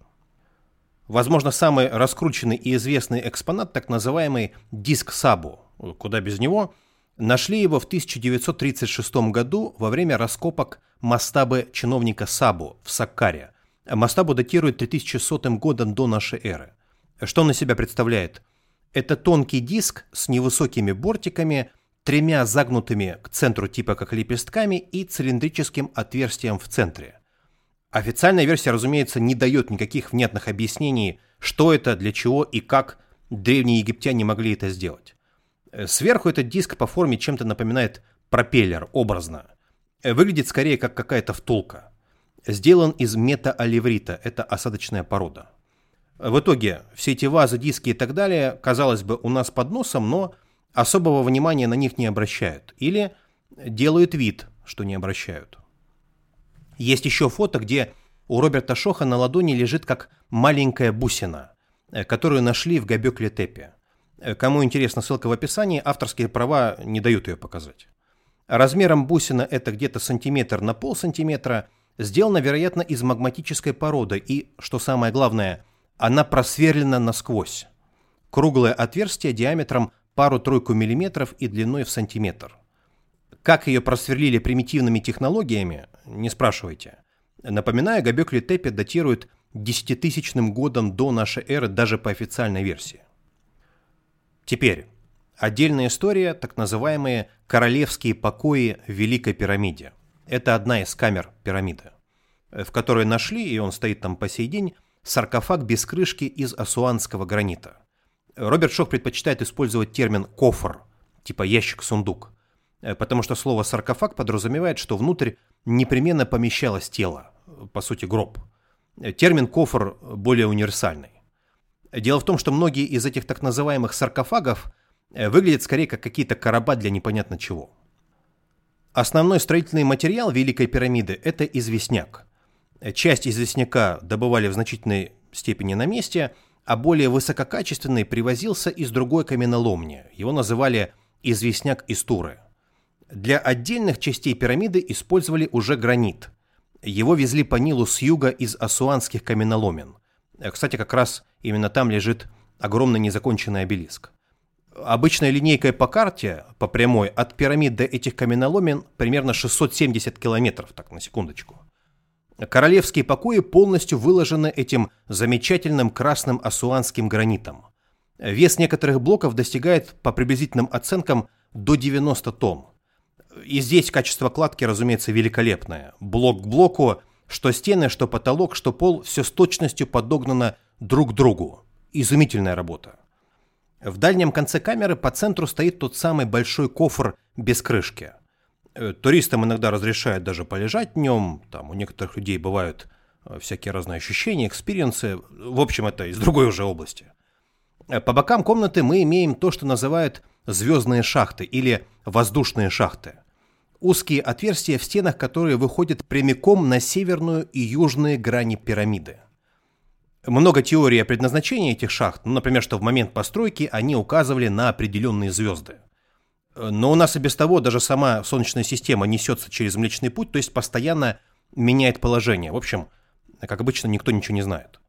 Возможно, самый раскрученный и известный экспонат, так называемый диск Сабу, куда без него, нашли его в 1936 году во время раскопок мастабы чиновника Сабу в Саккаре. Мастабу датирует 3100 годом до нашей эры. Что он из себя представляет? Это тонкий диск с невысокими бортиками, тремя загнутыми к центру типа как лепестками и цилиндрическим отверстием в центре. Официальная версия, разумеется, не дает никаких внятных объяснений, что это, для чего и как древние египтяне могли это сделать. Э, сверху этот диск по форме чем-то напоминает пропеллер, образно. Э, выглядит скорее как какая-то втулка. Сделан из метаоливрита, это осадочная порода. В итоге все эти вазы, диски и так далее, казалось бы, у нас под носом, но особого внимания на них не обращают. Или делают вид, что не обращают. Есть еще фото, где у Роберта Шоха на ладони лежит как маленькая бусина, э, которую нашли в Габекле-Тепе. Э, кому интересно, ссылка в описании, авторские права не дают ее показать. Размером бусина это где-то сантиметр на пол сантиметра, сделана, вероятно, из магматической породы и, что самое главное, она просверлена насквозь. Круглое отверстие диаметром пару-тройку миллиметров и длиной в сантиметр. Как ее просверлили примитивными технологиями, не спрашивайте. Напоминаю, Гобекли Тепе датирует десятитысячным годом до нашей эры даже по официальной версии. Теперь, отдельная история, так называемые королевские покои в Великой пирамиде. Это одна из камер пирамиды, в которой нашли, и он стоит там по сей день, саркофаг без крышки из асуанского гранита. Роберт Шох предпочитает использовать термин «кофр», типа ящик-сундук, потому что слово «саркофаг» подразумевает, что внутрь непременно помещалось тело, по сути гроб. Термин «кофр» более универсальный. Дело в том, что многие из этих так называемых саркофагов э, выглядят скорее как какие-то короба для непонятно чего. Основной строительный материал Великой пирамиды – это известняк. Часть известняка добывали в значительной степени на месте, а более высококачественный привозился из другой каменоломни. Его называли известняк из Туры – для отдельных частей пирамиды использовали уже гранит. Его везли по Нилу с юга из асуанских каменоломен. Кстати, как раз именно там лежит огромный незаконченный обелиск. Обычной линейкой по карте, по прямой, от пирамид до этих каменоломен примерно 670 километров, так, на секундочку. Королевские покои полностью выложены этим замечательным красным асуанским гранитом. Вес некоторых блоков достигает, по приблизительным оценкам, до 90 тонн. И здесь качество кладки, разумеется, великолепное. Блок к блоку, что стены, что потолок, что пол, все с точностью подогнано друг к другу. Изумительная работа. В дальнем конце камеры по центру стоит тот самый большой кофр без крышки. Э, туристам иногда разрешают даже полежать в нем, там у некоторых людей бывают э, всякие разные ощущения, experience ы. В общем, это из другой уже области. Э, по бокам комнаты мы имеем то, что называют звездные шахты или воздушные шахты. Узкие отверстия в стенах, которые выходят прямиком на северную и южные грани пирамиды. Много теорий о предназначении этих шахт, ну, например, что в момент постройки они указывали на определенные звезды. Но у нас и без того даже сама Солнечная система несется через Млечный Путь, то есть постоянно меняет положение. В общем, как обычно, никто ничего не знает.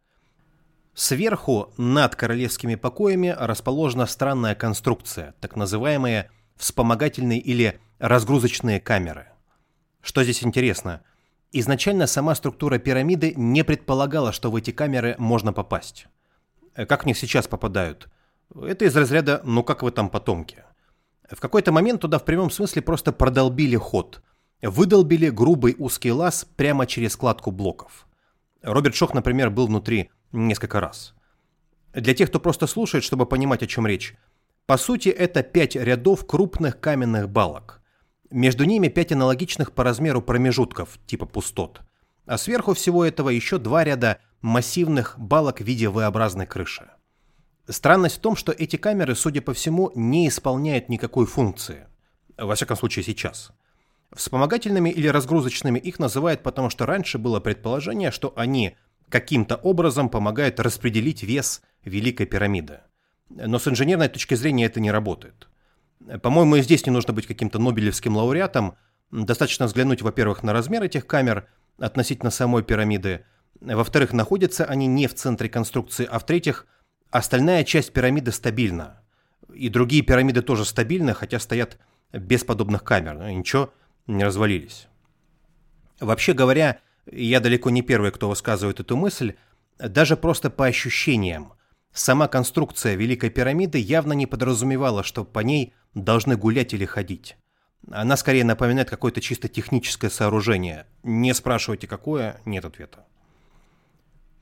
Сверху, над королевскими покоями, расположена странная конструкция, так называемые вспомогательные или разгрузочные камеры. Что здесь интересно? Изначально сама структура пирамиды не предполагала, что в эти камеры можно попасть. Э, как в них сейчас попадают? Это из разряда «ну как вы там потомки?». В какой-то момент туда в прямом смысле просто продолбили ход. Выдолбили грубый узкий лаз прямо через складку блоков. Роберт Шох, например, был внутри несколько раз. Для тех, кто просто слушает, чтобы понимать, о чем речь, По сути, это пять рядов крупных каменных балок. Между ними пять аналогичных по размеру промежутков, типа пустот. А сверху всего этого еще два ряда массивных балок в виде V-образной крыши. Странность в том, что эти камеры, судя по всему, не исполняют никакой функции. Во всяком случае, сейчас. Вспомогательными или разгрузочными их называют, потому что раньше было предположение, что они каким-то образом помогают распределить вес Великой пирамиды. Но с инженерной точки зрения это не работает. По-моему, и здесь не нужно быть каким-то нобелевским лауреатом. Достаточно взглянуть, во-первых, на размер этих камер относительно самой пирамиды. Во-вторых, находятся они не в центре конструкции, а в-третьих, остальная часть пирамиды стабильна. И другие пирамиды тоже стабильны, хотя стоят без подобных камер. Ничего, не развалились. Вообще говоря, я далеко не первый, кто высказывает эту мысль, даже просто по ощущениям. Сама конструкция Великой пирамиды явно не подразумевала, что по ней должны гулять или ходить. Она скорее напоминает какое-то чисто техническое сооружение. Не спрашивайте, какое, нет ответа.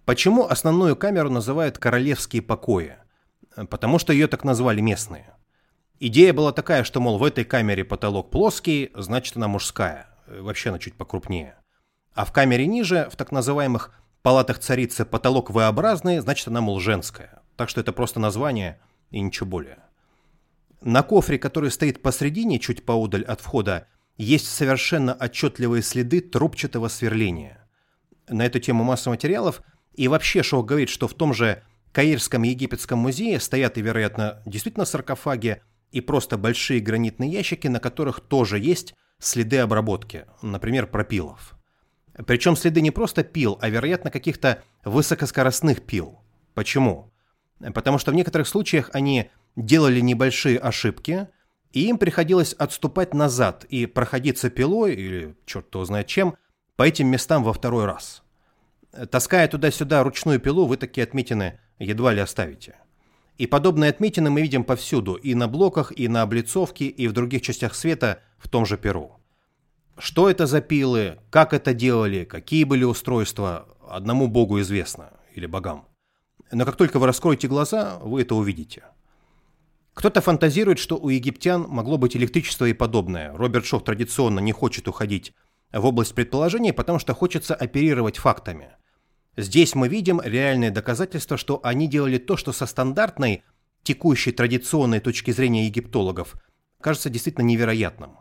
Почему основную камеру называют «королевские покои»? Потому что ее так назвали местные. Идея была такая, что, мол, в этой камере потолок плоский, значит она мужская. Вообще она чуть покрупнее. А в камере ниже, в так называемых палатах царицы, потолок V-образный, значит она, мол, женская. Так что это просто название и ничего более. На кофре, который стоит посредине, чуть поодаль от входа, есть совершенно отчетливые следы трубчатого сверления. На эту тему масса материалов, и вообще Шоу говорит, что в том же Каирском египетском музее стоят и, вероятно, действительно саркофаги и просто большие гранитные ящики, на которых тоже есть следы обработки, например, пропилов. Причем следы не просто пил, а, вероятно, каких-то высокоскоростных пил. Почему? Потому что в некоторых случаях они делали небольшие ошибки, и им приходилось отступать назад и проходиться пилой, или черт его знает чем, по этим местам во второй раз. Таская туда-сюда ручную пилу, вы такие отметины едва ли оставите. И подобные отметины мы видим повсюду, и на блоках, и на облицовке, и в других частях света в том же Перу. Что это за пилы, как это делали, какие были устройства, одному богу известно, или богам. Но как только вы раскроете глаза, вы это увидите. Кто-то фантазирует, что у египтян могло быть электричество и подобное. Роберт Шох традиционно не хочет уходить в область предположений, потому что хочется оперировать фактами. Здесь мы видим реальные доказательства, что они делали то, что со стандартной, текущей традиционной точки зрения египтологов, кажется действительно невероятным.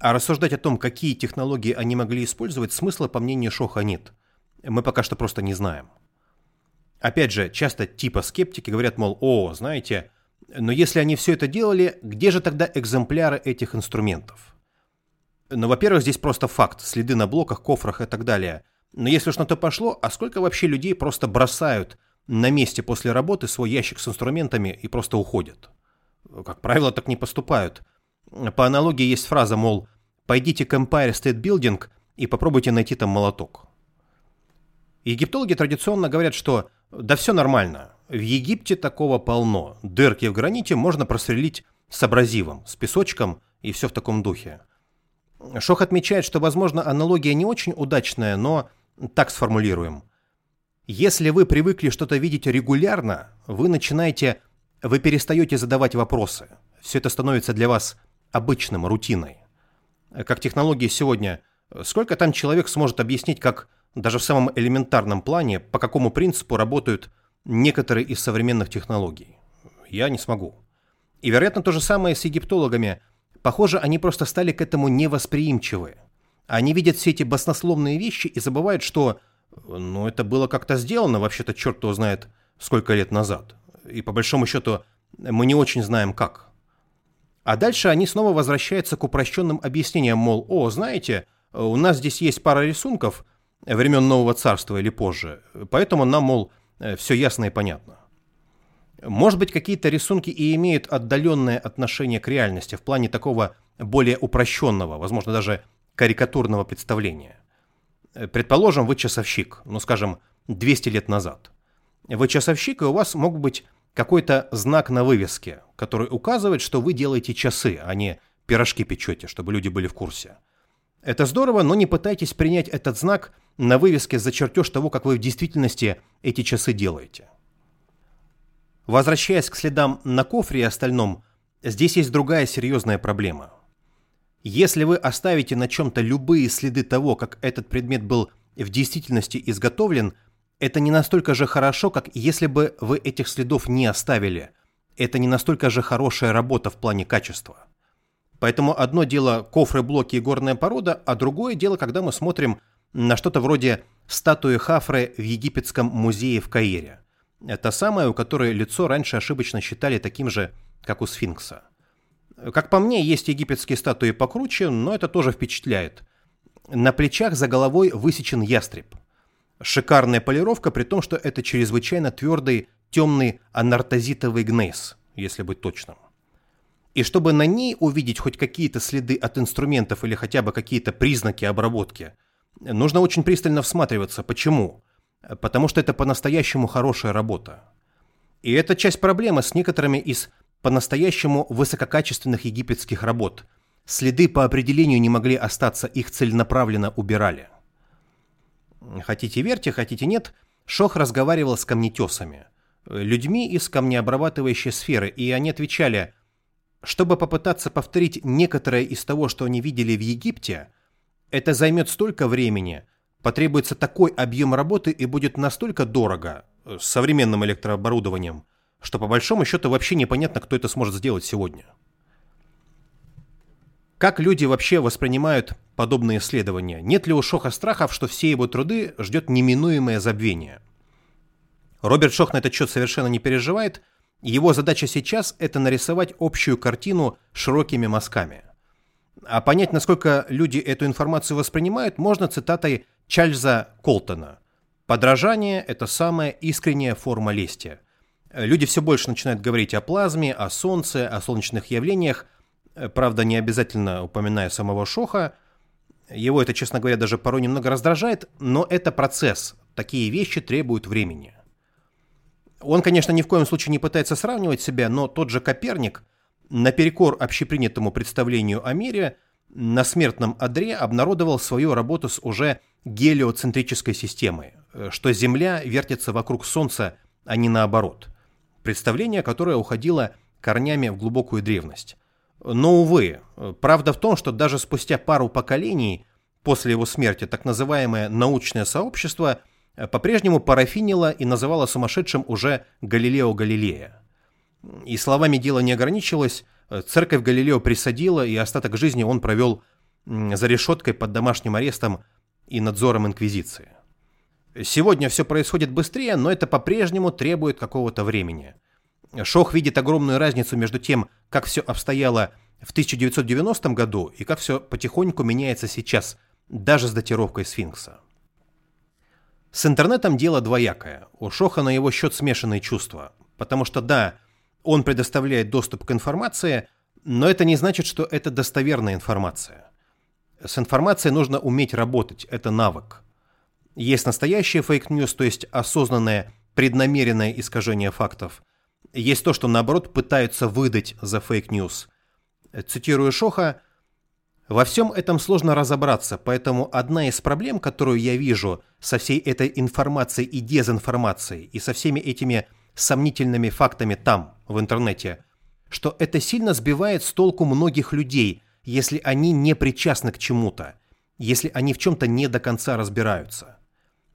А рассуждать о том, какие технологии они могли использовать, смысла, по мнению Шоха, нет. Мы пока что просто не знаем. Опять же, часто типа скептики говорят, мол, о, знаете, но если они все это делали, где же тогда экземпляры этих инструментов? Ну, во-первых, здесь просто факт, следы на блоках, кофрах и так далее. Но если уж на то пошло, а сколько вообще людей просто бросают на месте после работы свой ящик с инструментами и просто уходят? Как правило, так не поступают. По аналогии есть фраза, мол, пойдите к Empire State Building и попробуйте найти там молоток. Египтологи традиционно говорят, что да все нормально, в Египте такого полно. Дырки в граните можно просверлить с абразивом, с песочком и все в таком духе. Шох отмечает, что, возможно, аналогия не очень удачная, но так сформулируем. Если вы привыкли что-то видеть регулярно, вы начинаете, вы перестаете задавать вопросы. Все это становится для вас обычным, рутиной. Как технологии сегодня, сколько там человек сможет объяснить, как даже в самом элементарном плане, по какому принципу работают некоторые из современных технологий. Я не смогу. И, вероятно, то же самое с египтологами. Похоже, они просто стали к этому невосприимчивы. Они видят все эти баснословные вещи и забывают, что ну, это было как-то сделано, вообще-то черт его знает, сколько лет назад. И по большому счету мы не очень знаем как. А дальше они снова возвращаются к упрощенным объяснениям, мол, о, знаете, у нас здесь есть пара рисунков времен Нового Царства или позже, поэтому нам, мол, Э, все ясно и понятно. Может быть, какие-то рисунки и имеют отдаленное отношение к реальности в плане такого более упрощенного, возможно, даже карикатурного представления. Предположим, вы часовщик, ну, скажем, 200 лет назад. Вы часовщик, и у вас мог быть какой-то знак на вывеске, который указывает, что вы делаете часы, а не пирожки печете, чтобы люди были в курсе. Это здорово, но не пытайтесь принять этот знак на вывеске за чертеж того, как вы в действительности эти часы делаете. Возвращаясь к следам на кофре и остальном, здесь есть другая серьезная проблема. Если вы оставите на чем-то любые следы того, как этот предмет был в действительности изготовлен, это не настолько же хорошо, как если бы вы этих следов не оставили. Это не настолько же хорошая работа в плане качества. Поэтому одно дело кофры, блоки и горная порода, а другое дело, когда мы смотрим на что-то вроде статуи Хафры в египетском музее в Каире. Это самое, у которой лицо раньше ошибочно считали таким же, как у сфинкса. Как по мне, есть египетские статуи покруче, но это тоже впечатляет. На плечах за головой высечен ястреб. Шикарная полировка, при том, что это чрезвычайно твердый темный анартозитовый гнейс, если быть точным. И чтобы на ней увидеть хоть какие-то следы от инструментов или хотя бы какие-то признаки обработки, нужно очень пристально всматриваться. Почему? Потому что это по-настоящему хорошая работа. И это часть проблемы с некоторыми из по-настоящему высококачественных египетских работ. Следы по определению не могли остаться, их целенаправленно убирали. Хотите верьте, хотите нет, Шох разговаривал с камнетесами, людьми из камнеобрабатывающей сферы, и они отвечали, чтобы попытаться повторить некоторое из того, что они видели в Египте, это займет столько времени, потребуется такой объем работы и будет настолько дорого с современным электрооборудованием – что по большому счету вообще непонятно, кто это сможет сделать сегодня. Как люди вообще воспринимают подобные исследования? Нет ли у Шоха страхов, что все его труды ждет неминуемое забвение? Роберт Шох на этот счет совершенно не переживает. Его задача сейчас – это нарисовать общую картину широкими мазками. А понять, насколько люди эту информацию воспринимают, можно цитатой Чарльза Колтона. «Подражание – это самая искренняя форма лести». Люди все больше начинают говорить о плазме, о Солнце, о солнечных явлениях, правда, не обязательно упоминая самого Шоха. Его это, честно говоря, даже порой немного раздражает, но это процесс. Такие вещи требуют времени. Он, конечно, ни в коем случае не пытается сравнивать себя, но тот же Коперник, наперекор общепринятому представлению о мире, на смертном одре обнародовал свою работу с уже гелиоцентрической системой, э, что Земля вертится вокруг Солнца, а не наоборот – Представление, которое уходило корнями в глубокую древность. Но, увы, правда в том, что даже спустя пару поколений после его смерти так называемое научное сообщество по-прежнему парафинило и называло сумасшедшим уже Галилео Галилея. И словами дело не ограничилось, церковь Галилео присадила, и остаток жизни он провел за решеткой под домашним арестом и надзором инквизиции. Сегодня все происходит быстрее, но это по-прежнему требует какого-то времени. Шох видит огромную разницу между тем, как все обстояло в 1990 году и как все потихоньку меняется сейчас, даже с датировкой сфинкса. С интернетом дело двоякое. У Шоха на его счет смешанные чувства. Потому что да, он предоставляет доступ к информации, но это не значит, что это достоверная информация. С информацией нужно уметь работать, это навык. Есть настоящее fake news, то есть осознанное, преднамеренное искажение фактов. Есть то, что наоборот пытаются выдать за fake news. Цитирую Шоха, «Во всем этом сложно разобраться, поэтому одна из проблем, которую я вижу со всей этой информацией и дезинформацией, и со всеми этими сомнительными фактами там, в интернете, что это сильно сбивает с толку многих людей, если они не причастны к чему-то, если они в чем-то не до конца разбираются.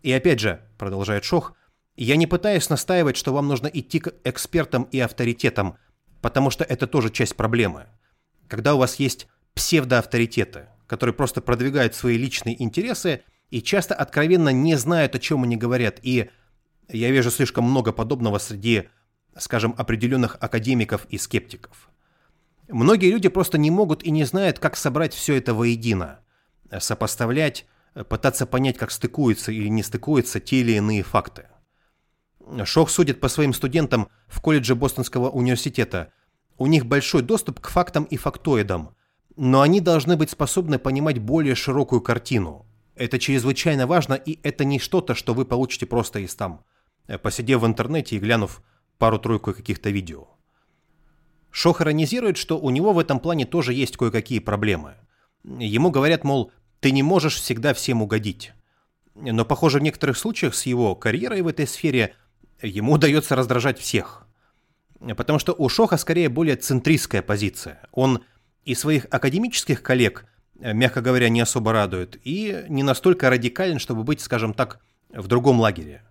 И опять же, продолжает Шох, я не пытаюсь настаивать, что вам нужно идти к экспертам и авторитетам, потому что это тоже часть проблемы. Когда у вас есть псевдоавторитеты, которые просто продвигают свои личные интересы и часто откровенно не знают, о чем они говорят, и я вижу слишком много подобного среди, скажем, определенных академиков и скептиков. Многие люди просто не могут и не знают, как собрать все это воедино, сопоставлять, пытаться понять, как стыкуются или не стыкуются те или иные факты. Шох судит по своим студентам в колледже Бостонского университета. У них большой доступ к фактам и фактоидам, но они должны быть способны понимать более широкую картину. Это чрезвычайно важно, и это не что-то, что вы получите просто из там, посидев в интернете и глянув пару-тройку каких-то видео. Шох иронизирует, что у него в этом плане тоже есть кое-какие проблемы. Ему говорят, мол, ты не можешь всегда всем угодить. Но, похоже, в некоторых случаях с его карьерой в этой сфере ему удается раздражать всех. Потому что у Шоха скорее более центристская позиция. Он и своих академических коллег, э, мягко говоря, не особо радует, и не настолько радикален, чтобы быть, скажем так, в другом лагере.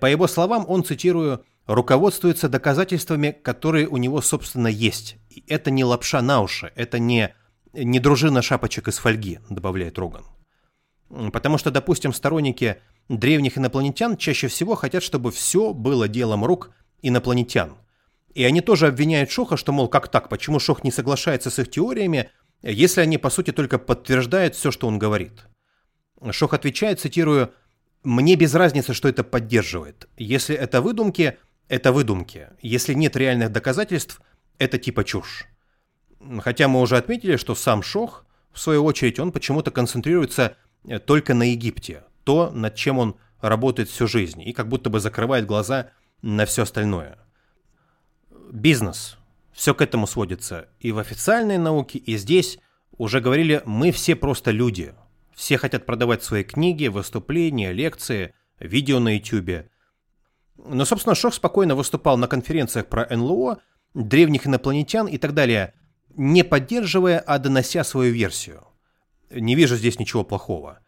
По его словам, он, цитирую, руководствуется доказательствами, которые у него, собственно, есть. И это не лапша на уши, это не, не дружина шапочек из фольги, добавляет Роган. Потому что, допустим, сторонники древних инопланетян чаще всего хотят, чтобы все было делом рук инопланетян. И они тоже обвиняют Шоха, что, мол, как так, почему Шох не соглашается с их теориями, если они, по сути, только подтверждают все, что он говорит. Шох отвечает, цитирую, «Мне без разницы, что это поддерживает. Если это выдумки, это выдумки. Если нет реальных доказательств, это типа чушь». Хотя мы уже отметили, что сам Шох, в свою очередь, он почему-то концентрируется только на Египте, то, над чем он работает всю жизнь, и как будто бы закрывает глаза на все остальное. Бизнес. Все к этому сводится. И в официальной науке, и здесь уже говорили, мы все просто люди. Все хотят продавать свои книги, выступления, лекции, видео на YouTube. Но, собственно, Шох спокойно выступал на конференциях про НЛО, древних инопланетян и так далее, не поддерживая, а донося свою версию не вижу здесь ничего плохого.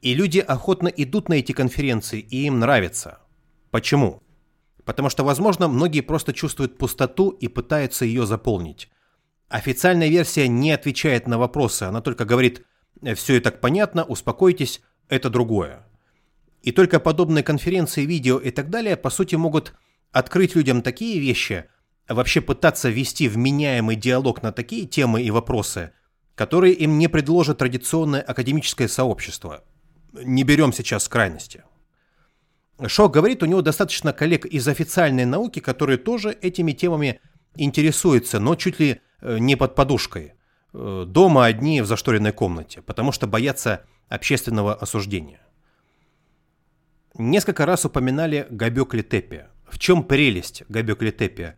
И люди охотно идут на эти конференции, и им нравится. Почему? Потому что, возможно, многие просто чувствуют пустоту и пытаются ее заполнить. Официальная версия не отвечает на вопросы, она только говорит «все и так понятно, успокойтесь, это другое». И только подобные конференции, видео и так далее, по сути, могут открыть людям такие вещи, вообще пытаться вести вменяемый диалог на такие темы и вопросы – которые им не предложит традиционное академическое сообщество. Не берем сейчас крайности. Шок говорит, у него достаточно коллег из официальной науки, которые тоже этими темами интересуются, но чуть ли э, не под подушкой. Э, дома одни в зашторенной комнате, потому что боятся общественного осуждения. Несколько раз упоминали Габекли Тепе. В чем прелесть Габекли Тепе?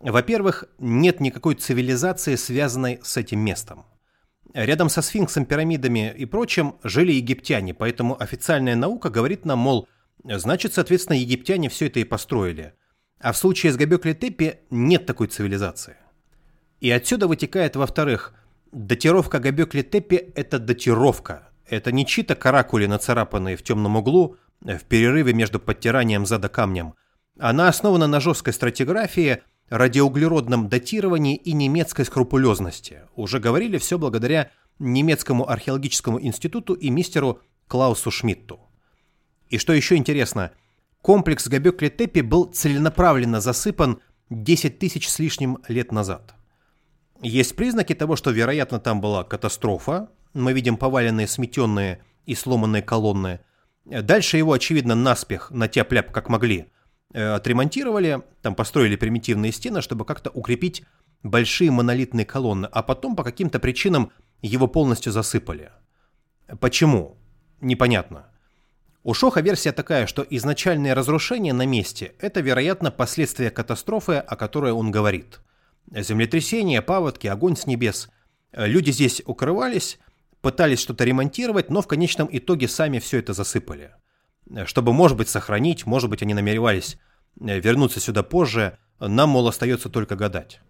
Во-первых, нет никакой цивилизации, связанной с этим местом. Рядом со сфинксом, пирамидами и прочим жили египтяне, поэтому официальная наука говорит нам, мол, значит, соответственно, египтяне все это и построили. А в случае с Гобекли-Тепи нет такой цивилизации. И отсюда вытекает, во-вторых, датировка Гобекли-Тепи – это датировка. Это не чьи-то каракули, нацарапанные в темном углу, в перерыве между подтиранием зада камнем. Она основана на жесткой стратиграфии – радиоуглеродном датировании и немецкой скрупулезности. Уже говорили все благодаря немецкому археологическому институту и мистеру Клаусу Шмидту. И что еще интересно, комплекс Гобекли-Тепи был целенаправленно засыпан 10 тысяч с лишним лет назад. Есть признаки того, что, вероятно, там была катастрофа. Мы видим поваленные, сметенные и сломанные колонны. Дальше его, очевидно, наспех, на тяп-ляп как могли, отремонтировали, там построили примитивные стены, чтобы как-то укрепить большие монолитные колонны, а потом по каким-то причинам его полностью засыпали. Почему? Непонятно. У Шоха версия такая, что изначальное разрушение на месте – это, вероятно, последствия катастрофы, о которой он говорит. Землетрясение, паводки, огонь с небес. Люди здесь укрывались, пытались что-то ремонтировать, но в конечном итоге сами все это засыпали чтобы, может быть, сохранить, может быть, они намеревались э, вернуться сюда позже, нам, мол, остается только гадать.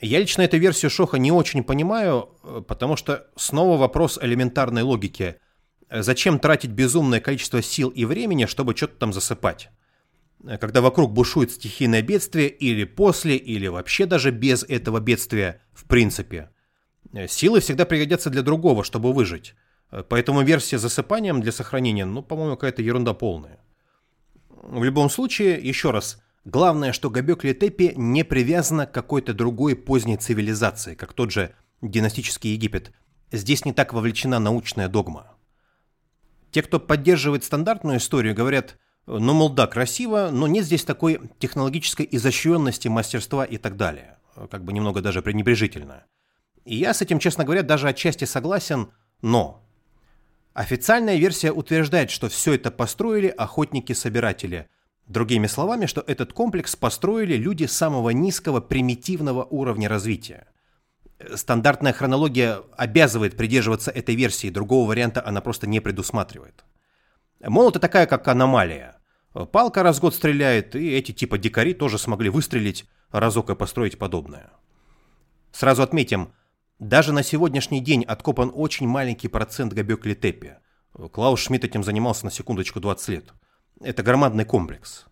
Я лично эту версию Шоха не очень понимаю, э, потому что снова вопрос элементарной логики. Зачем тратить безумное количество сил и времени, чтобы что-то там засыпать? Когда вокруг бушует стихийное бедствие, или после, или вообще даже без этого бедствия в принципе. Э, силы всегда пригодятся для другого, чтобы выжить. Поэтому версия с засыпанием для сохранения, ну, по-моему, какая-то ерунда полная. В любом случае, еще раз, главное, что Гобекли Тепи не привязана к какой-то другой поздней цивилизации, как тот же династический Египет. Здесь не так вовлечена научная догма. Те, кто поддерживает стандартную историю, говорят, ну, мол, да, красиво, но нет здесь такой технологической изощренности, мастерства и так далее. Как бы немного даже пренебрежительно. И я с этим, честно говоря, даже отчасти согласен, но Официальная версия утверждает, что все это построили охотники-собиратели. Другими словами, что этот комплекс построили люди самого низкого примитивного уровня развития. Стандартная хронология обязывает придерживаться этой версии, другого варианта она просто не предусматривает. Мол, это такая как аномалия. Палка раз в год стреляет, и эти типа дикари тоже смогли выстрелить разок и построить подобное. Сразу отметим, даже на сегодняшний день откопан очень маленький процент Габекли Теппи. Клаус Шмидт этим занимался на секундочку 20 лет. Это громадный комплекс.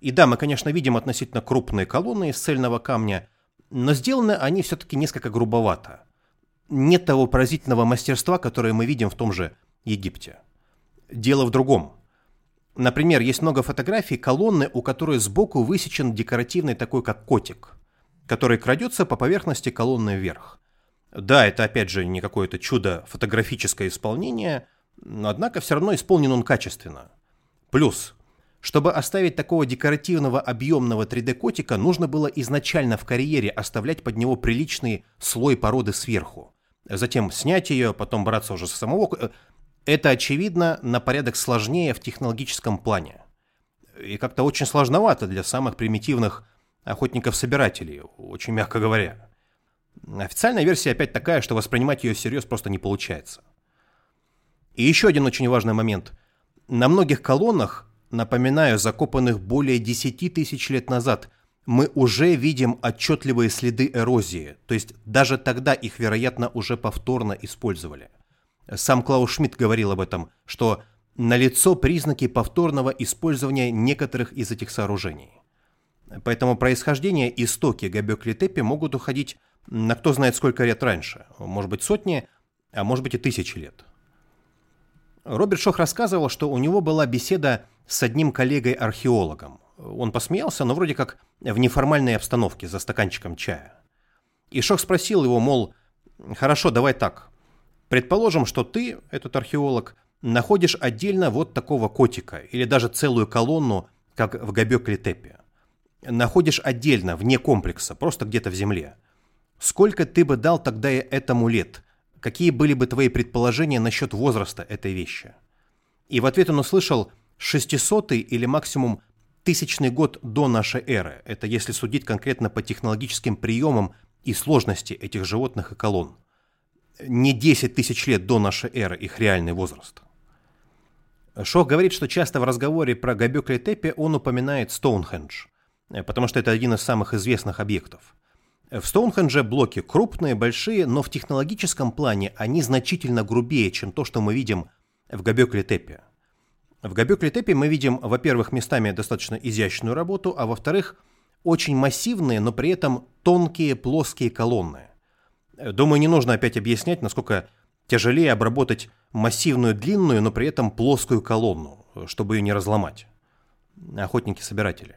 И да, мы, конечно, видим относительно крупные колонны из цельного камня, но сделаны они все-таки несколько грубовато. Нет того поразительного мастерства, которое мы видим в том же Египте. Дело в другом. Например, есть много фотографий колонны, у которой сбоку высечен декоративный такой, как котик, который крадется по поверхности колонны вверх. Да, это опять же не какое-то чудо фотографическое исполнение, однако все равно исполнен он качественно. Плюс, чтобы оставить такого декоративного объемного 3D-котика, нужно было изначально в карьере оставлять под него приличный слой породы сверху. Затем снять ее, потом браться уже со самого... Это, очевидно, на порядок сложнее в технологическом плане. И как-то очень сложновато для самых примитивных охотников-собирателей, очень мягко говоря. Официальная версия опять такая, что воспринимать ее всерьез просто не получается. И еще один очень важный момент. На многих колоннах, напоминаю, закопанных более 10 тысяч лет назад, мы уже видим отчетливые следы эрозии, то есть даже тогда их, вероятно, уже повторно использовали – сам Клаус Шмидт говорил об этом, что налицо признаки повторного использования некоторых из этих сооружений. Поэтому происхождение истоки Габёкли-Тепи могут уходить на кто знает сколько лет раньше, может быть сотни, а может быть и тысячи лет. Роберт Шох рассказывал, что у него была беседа с одним коллегой-археологом. Он посмеялся, но вроде как в неформальной обстановке за стаканчиком чая. И Шох спросил его, мол, хорошо, давай так, Предположим, что ты, этот археолог, находишь отдельно вот такого котика или даже целую колонну, как в Габёкле-Тепе. Находишь отдельно, вне комплекса, просто где-то в земле. Сколько ты бы дал тогда этому лет? Какие были бы твои предположения насчет возраста этой вещи? И в ответ он услышал 600 или максимум тысячный год до нашей эры. Это если судить конкретно по технологическим приемам и сложности этих животных и колонн не 10 тысяч лет до нашей эры их реальный возраст. Шох говорит, что часто в разговоре про Габекли Тепе он упоминает Стоунхендж, потому что это один из самых известных объектов. В Стоунхендже блоки крупные, большие, но в технологическом плане они значительно грубее, чем то, что мы видим в Габекли Тепе. В Габекли Тепе мы видим, во-первых, местами достаточно изящную работу, а во-вторых, очень массивные, но при этом тонкие плоские колонны. Думаю, не нужно опять объяснять, насколько тяжелее обработать массивную длинную, но при этом плоскую колонну, чтобы ее не разломать. Охотники-собиратели.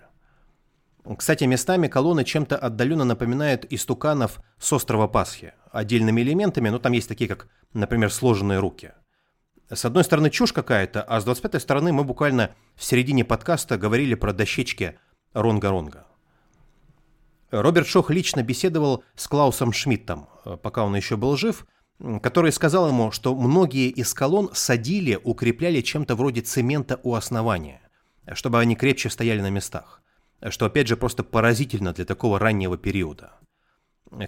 Кстати, местами колонны чем-то отдаленно напоминают истуканов с острова Пасхи. Отдельными элементами, но там есть такие, как, например, сложенные руки. С одной стороны чушь какая-то, а с 25 стороны мы буквально в середине подкаста говорили про дощечки Ронга-Ронга. Роберт Шох лично беседовал с Клаусом Шмидтом, э, пока он еще был жив, который сказал ему, что многие из колонн садили, укрепляли чем-то вроде цемента у основания, чтобы они крепче стояли на местах, что опять же просто поразительно для такого раннего периода.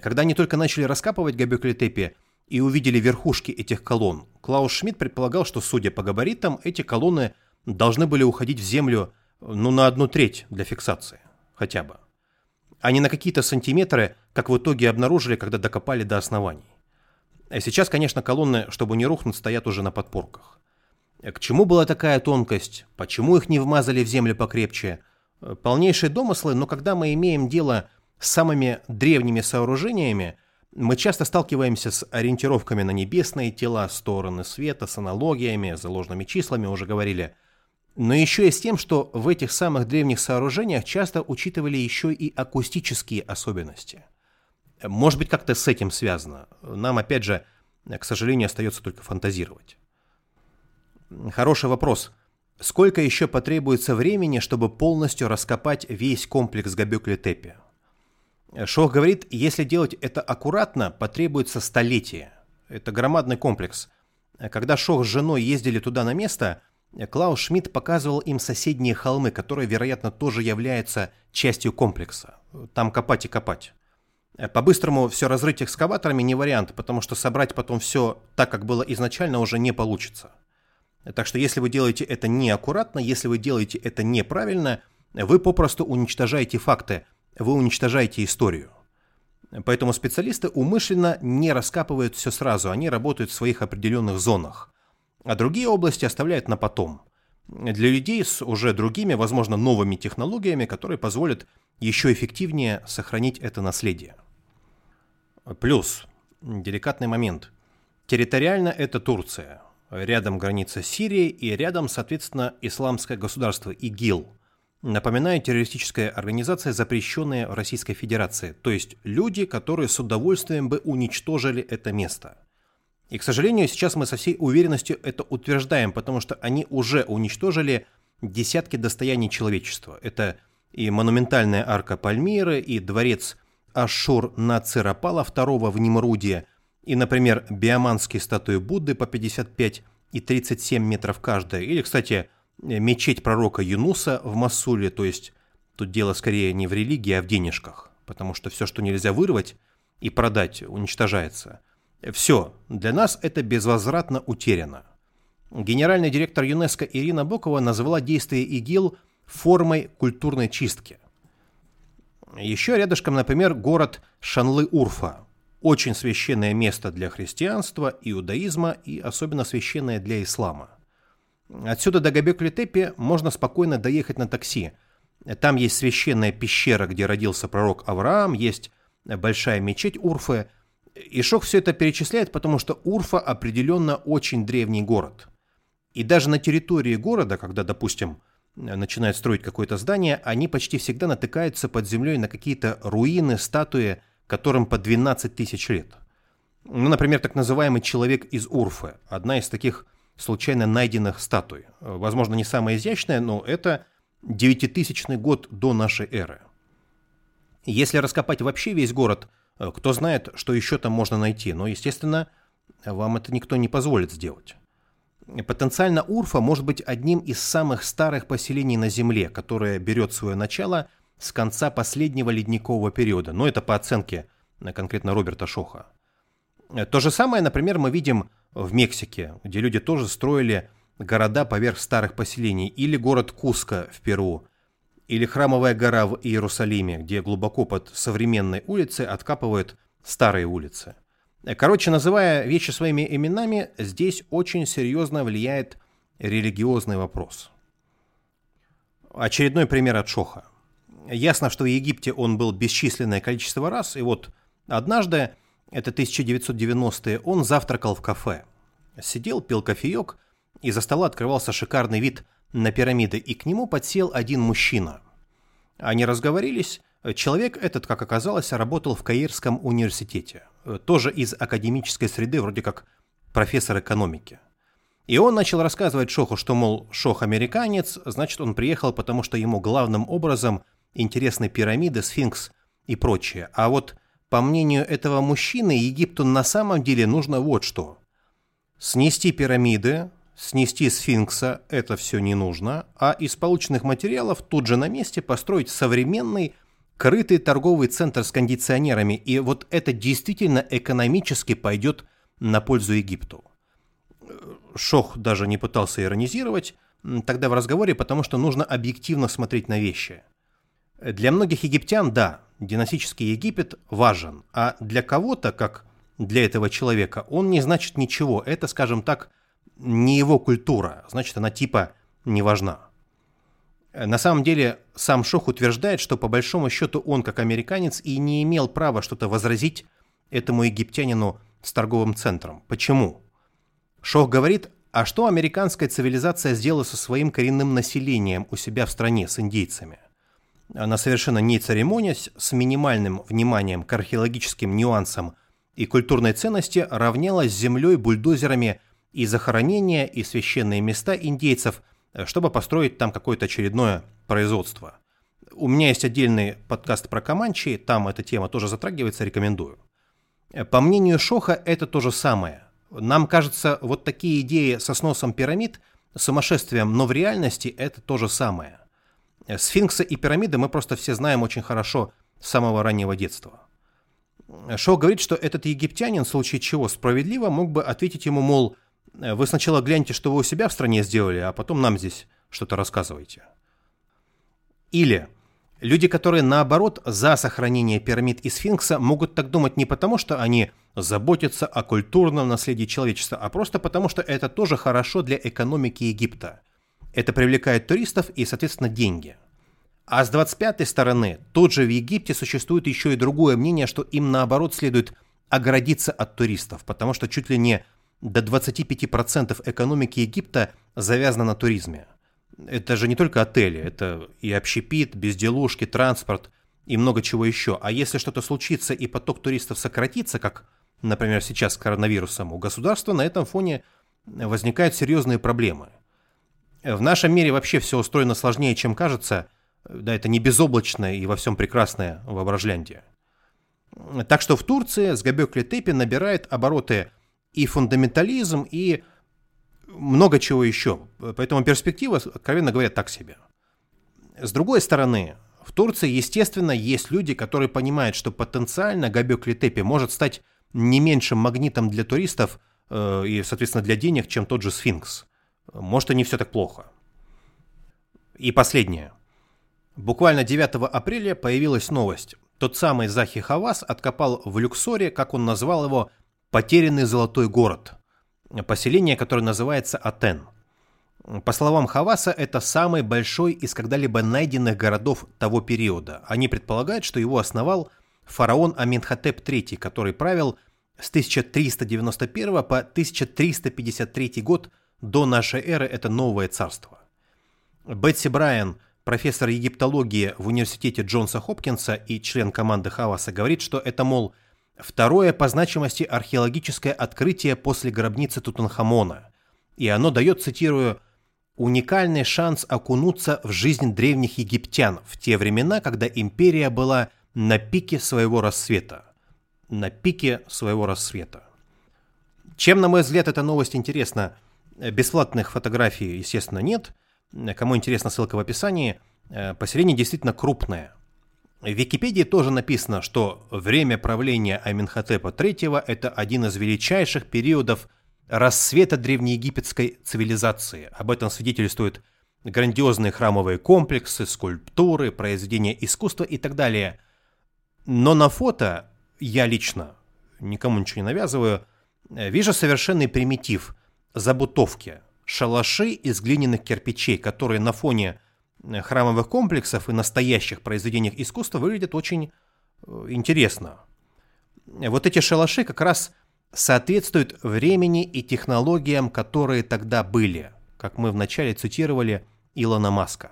Когда они только начали раскапывать Габекли-Тепи и увидели верхушки этих колонн, Клаус Шмидт предполагал, что, судя по габаритам, эти колонны должны были уходить в землю ну, на одну треть для фиксации, хотя бы а не на какие-то сантиметры, как в итоге обнаружили, когда докопали до оснований. А сейчас, конечно, колонны, чтобы не рухнуть, стоят уже на подпорках. К чему была такая тонкость? Почему их не вмазали в землю покрепче? Полнейшие домыслы, но когда мы имеем дело с самыми древними сооружениями, мы часто сталкиваемся с ориентировками на небесные тела, стороны света, с аналогиями, заложенными числами, уже говорили – но еще и с тем, что в этих самых древних сооружениях часто учитывали еще и акустические особенности. Может быть, как-то с этим связано. Нам, опять же, к сожалению, остается только фантазировать. Хороший вопрос. Сколько еще потребуется времени, чтобы полностью раскопать весь комплекс Габекли-Тепи? Шох говорит, если делать это аккуратно, потребуется столетие. Это громадный комплекс. Когда Шох с женой ездили туда на место – Клаус Шмидт показывал им соседние холмы, которые, вероятно, тоже являются частью комплекса. Там копать и копать. По-быстрому все разрыть экскаваторами не вариант, потому что собрать потом все так, как было изначально, уже не получится. Так что если вы делаете это неаккуратно, если вы делаете это неправильно, вы попросту уничтожаете факты, вы уничтожаете историю. Поэтому специалисты умышленно не раскапывают все сразу, они работают в своих определенных зонах. А другие области оставляют на потом. Для людей с уже другими, возможно, новыми технологиями, которые позволят еще эффективнее сохранить это наследие. Плюс, деликатный момент. Территориально это Турция. Рядом граница Сирии и рядом, соответственно, исламское государство ИГИЛ – Напоминаю, террористическая организация, запрещенная в Российской Федерации, то есть люди, которые с удовольствием бы уничтожили это место. И, к сожалению, сейчас мы со всей уверенностью это утверждаем, потому что они уже уничтожили десятки достояний человечества. Это и монументальная арка Пальмиры, и дворец Ашур на Цирапала II в Немруде, и, например, биоманские статуи Будды по 55 и 37 метров каждая, или, кстати, Э, мечеть пророка Юнуса в Масуле, то есть тут дело скорее не в религии, а в денежках, потому что все, что нельзя вырвать и продать, уничтожается. Все, для нас это безвозвратно утеряно. Генеральный директор ЮНЕСКО Ирина Бокова назвала действие ИГИЛ формой культурной чистки. Еще рядышком, например, город Шанлы-Урфа. Очень священное место для христианства, иудаизма и особенно священное для ислама – Отсюда до Габекли-Тепи можно спокойно доехать на такси. Там есть священная пещера, где родился пророк Авраам, есть большая мечеть Урфы. И Шох все это перечисляет, потому что Урфа определенно очень древний город. И даже на территории города, когда, допустим, начинают строить какое-то здание, они почти всегда натыкаются под землей на какие-то руины, статуи, которым по 12 тысяч лет. Ну, например, так называемый человек из Урфы, одна из таких случайно найденных статуй. Возможно, не самая изящная, но это 9000 год до нашей эры. Если раскопать вообще весь город, кто знает, что еще там можно найти, но, естественно, вам это никто не позволит сделать. Потенциально Урфа может быть одним из самых старых поселений на Земле, которое берет свое начало с конца последнего ледникового периода, но это по оценке конкретно Роберта Шоха. То же самое, например, мы видим в Мексике, где люди тоже строили города поверх старых поселений, или город Куско в Перу, или Храмовая гора в Иерусалиме, где глубоко под современной улицей откапывают старые улицы. Короче, называя вещи своими именами, здесь очень серьезно влияет религиозный вопрос. Очередной пример от Шоха. Ясно, что в Египте он был бесчисленное количество раз, и вот однажды это 1990-е, он завтракал в кафе. Сидел, пил кофеек, и за стола открывался шикарный вид на пирамиды, и к нему подсел один мужчина. Они разговорились, человек этот, как оказалось, работал в Каирском университете, тоже из академической среды, вроде как профессор экономики. И он начал рассказывать Шоху, что, мол, Шох американец, значит, он приехал, потому что ему главным образом интересны пирамиды, сфинкс и прочее. А вот по мнению этого мужчины, Египту на самом деле нужно вот что. Снести пирамиды, снести сфинкса – это все не нужно, а из полученных материалов тут же на месте построить современный крытый торговый центр с кондиционерами, и вот это действительно экономически пойдет на пользу Египту. Шох даже не пытался иронизировать тогда в разговоре, потому что нужно объективно смотреть на вещи. Для многих египтян, да, династический Египет важен, а для кого-то, как для этого человека, он не значит ничего. Это, скажем так, не его культура, значит, она типа не важна. На самом деле, сам Шох утверждает, что по большому счету он, как американец, и не имел права что-то возразить этому египтянину с торговым центром. Почему? Шох говорит, а что американская цивилизация сделала со своим коренным населением у себя в стране, с индейцами – она совершенно не церемонясь, с минимальным вниманием к археологическим нюансам и культурной ценности равнялась землей бульдозерами и захоронения, и священные места индейцев, чтобы построить там какое-то очередное производство. У меня есть отдельный подкаст про Каманчи, там эта тема тоже затрагивается, рекомендую. По мнению Шоха, это то же самое. Нам кажется, вот такие идеи со сносом пирамид, сумасшествием, но в реальности это то же самое. Сфинксы и пирамиды мы просто все знаем очень хорошо с самого раннего детства. Шоу говорит, что этот египтянин, в случае чего справедливо, мог бы ответить ему, мол, Вы сначала гляньте, что вы у себя в стране сделали, а потом нам здесь что-то рассказываете. Или люди, которые наоборот за сохранение пирамид и сфинкса, могут так думать не потому, что они заботятся о культурном наследии человечества, а просто потому, что это тоже хорошо для экономики Египта. Это привлекает туристов и, соответственно, деньги. А с 25 стороны, тут же в Египте существует еще и другое мнение, что им наоборот следует оградиться от туристов, потому что чуть ли не до 25% экономики Египта завязано на туризме. Это же не только отели, это и общепит, безделушки, транспорт и много чего еще. А если что-то случится и поток туристов сократится, как, например, сейчас с коронавирусом, у государства на этом фоне возникают серьезные проблемы. В нашем мире вообще все устроено сложнее, чем кажется. Да, это не безоблачное и во всем прекрасное воображляндие. Так что в Турции с Габекли Тепи набирает обороты и фундаментализм, и много чего еще. Поэтому перспектива, откровенно говоря, так себе. С другой стороны, в Турции, естественно, есть люди, которые понимают, что потенциально Габекли Тепи может стать не меньшим магнитом для туристов э, и, соответственно, для денег, чем тот же сфинкс. Может, и не все так плохо. И последнее. Буквально 9 апреля появилась новость. Тот самый Захи Хавас откопал в Люксоре, как он назвал его, «потерянный золотой город», поселение, которое называется Атен. По словам Хаваса, это самый большой из когда-либо найденных городов того периода. Они предполагают, что его основал фараон Аминхотеп III, который правил с 1391 по 1353 год до нашей эры, это новое царство. Бетси Брайан – профессор египтологии в университете Джонса Хопкинса и член команды Хаваса, говорит, что это, мол, второе по значимости археологическое открытие после гробницы Тутанхамона. И оно дает, цитирую, уникальный шанс окунуться в жизнь древних египтян в те времена, когда империя была на пике своего рассвета. На пике своего рассвета. Чем, на мой взгляд, эта новость интересна? Бесплатных фотографий, естественно, нет – Кому интересно, ссылка в описании. Э, поселение действительно крупное. В Википедии тоже написано, что время правления Аминхотепа III – это один из величайших периодов рассвета древнеегипетской цивилизации. Об этом свидетельствуют грандиозные храмовые комплексы, скульптуры, произведения искусства и так далее. Но на фото я лично, никому ничего не навязываю, э, вижу совершенный примитив – забутовки – шалаши из глиняных кирпичей, которые на фоне э, храмовых комплексов и настоящих произведениях искусства выглядят очень э, интересно. Вот эти шалаши как раз соответствуют времени и технологиям, которые тогда были, как мы вначале цитировали Илона Маска.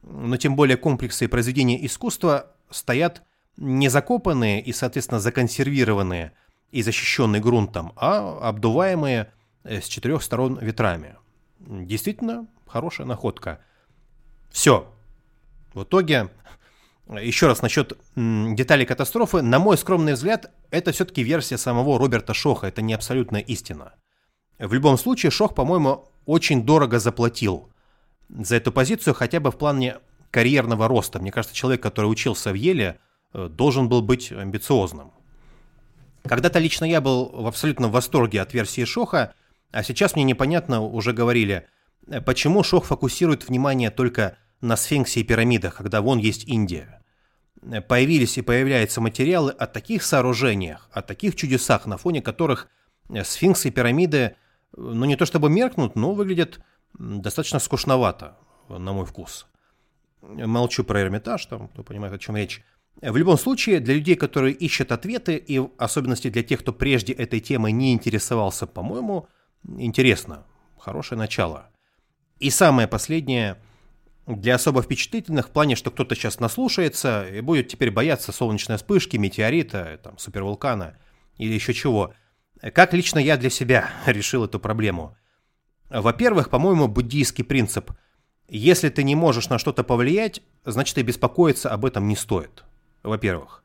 Но тем более комплексы и произведения искусства стоят не закопанные и, соответственно, законсервированные и защищенные грунтом, а обдуваемые с четырех сторон ветрами. Действительно хорошая находка. Все. В итоге, еще раз насчет деталей катастрофы. На мой скромный взгляд, это все-таки версия самого Роберта Шоха. Это не абсолютная истина. В любом случае, Шох, по-моему, очень дорого заплатил за эту позицию, хотя бы в плане карьерного роста. Мне кажется, человек, который учился в Еле, э, должен был быть амбициозным. Когда-то лично я был в абсолютном восторге от версии Шоха – а сейчас мне непонятно, уже говорили, э, почему Шох фокусирует внимание только на сфинксе и пирамидах, когда вон есть Индия. Э, появились и появляются материалы о таких сооружениях, о таких чудесах, на фоне которых э, сфинксы и пирамиды, ну не то чтобы меркнут, но выглядят достаточно скучновато, на мой вкус. Молчу про Эрмитаж, там, кто понимает, о чем речь. В любом случае, для людей, которые ищут ответы, и в особенности для тех, кто прежде этой темой не интересовался, по-моему, Интересно, хорошее начало. И самое последнее, для особо впечатлительных в плане, что кто-то сейчас наслушается и будет теперь бояться солнечной вспышки, метеорита, там, супервулкана или еще чего. Как лично я для себя решил эту проблему? Во-первых, по-моему, буддийский принцип. Если ты не можешь на что-то повлиять, значит и беспокоиться об этом не стоит. Во-первых.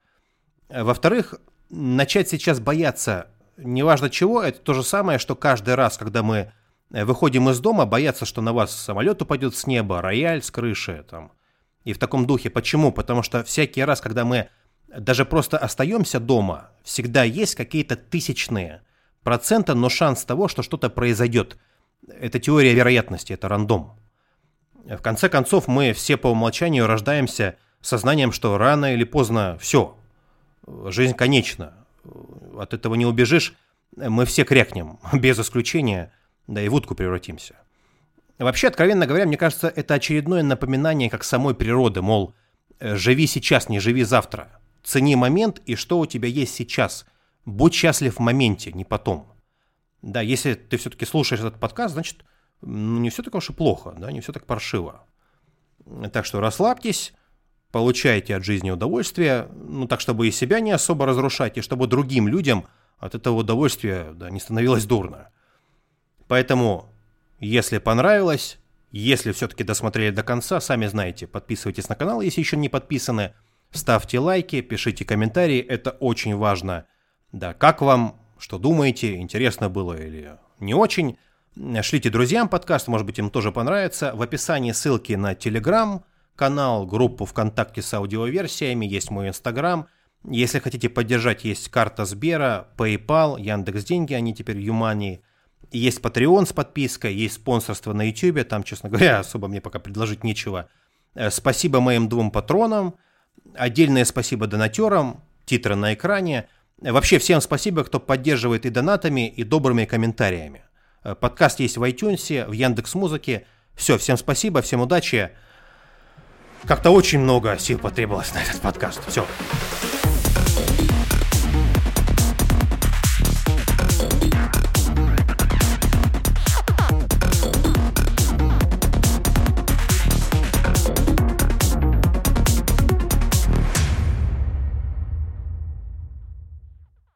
Во-вторых, начать сейчас бояться неважно чего, это то же самое, что каждый раз, когда мы э, выходим из дома, бояться, что на вас самолет упадет с неба, рояль с крыши, там, и в таком духе. Почему? Потому что всякий раз, когда мы даже просто остаемся дома, всегда есть какие-то тысячные процента, но шанс того, что что-то произойдет. Это теория вероятности, это рандом. В конце концов, мы все по умолчанию рождаемся сознанием, что рано или поздно все, жизнь конечна. От этого не убежишь, мы все крякнем, без исключения, да и в утку превратимся. Вообще, откровенно говоря, мне кажется, это очередное напоминание как самой природы, мол, живи сейчас, не живи завтра. Цени момент и что у тебя есть сейчас. Будь счастлив в моменте, не потом. Да, если ты все-таки слушаешь этот подкаст, значит, ну, не все так уж и плохо, да, не все так паршиво. Так что расслабьтесь, получайте от жизни удовольствие, ну так, чтобы и себя не особо разрушать, и чтобы другим людям от этого удовольствия да, не становилось дурно. Поэтому, если понравилось, если все-таки досмотрели до конца, сами знаете, подписывайтесь на канал, если еще не подписаны, ставьте лайки, пишите комментарии, это очень важно. Да, как вам, что думаете, интересно было или не очень. Шлите друзьям подкаст, может быть, им тоже понравится. В описании ссылки на Телеграм, канал, группу ВКонтакте с аудиоверсиями, есть мой Инстаграм. Если хотите поддержать, есть карта Сбера, PayPal, Яндекс Деньги, они теперь Юмани. Есть Patreon с подпиской, есть спонсорство на YouTube, там, честно говоря, особо мне пока предложить нечего. Э, спасибо моим двум патронам, отдельное спасибо донатерам, титры на экране. Вообще всем спасибо, кто поддерживает и донатами, и добрыми комментариями. Э, подкаст есть в iTunes, в Яндекс Музыке. Все, всем спасибо, всем удачи. Как-то очень много сил потребовалось на этот подкаст. Все.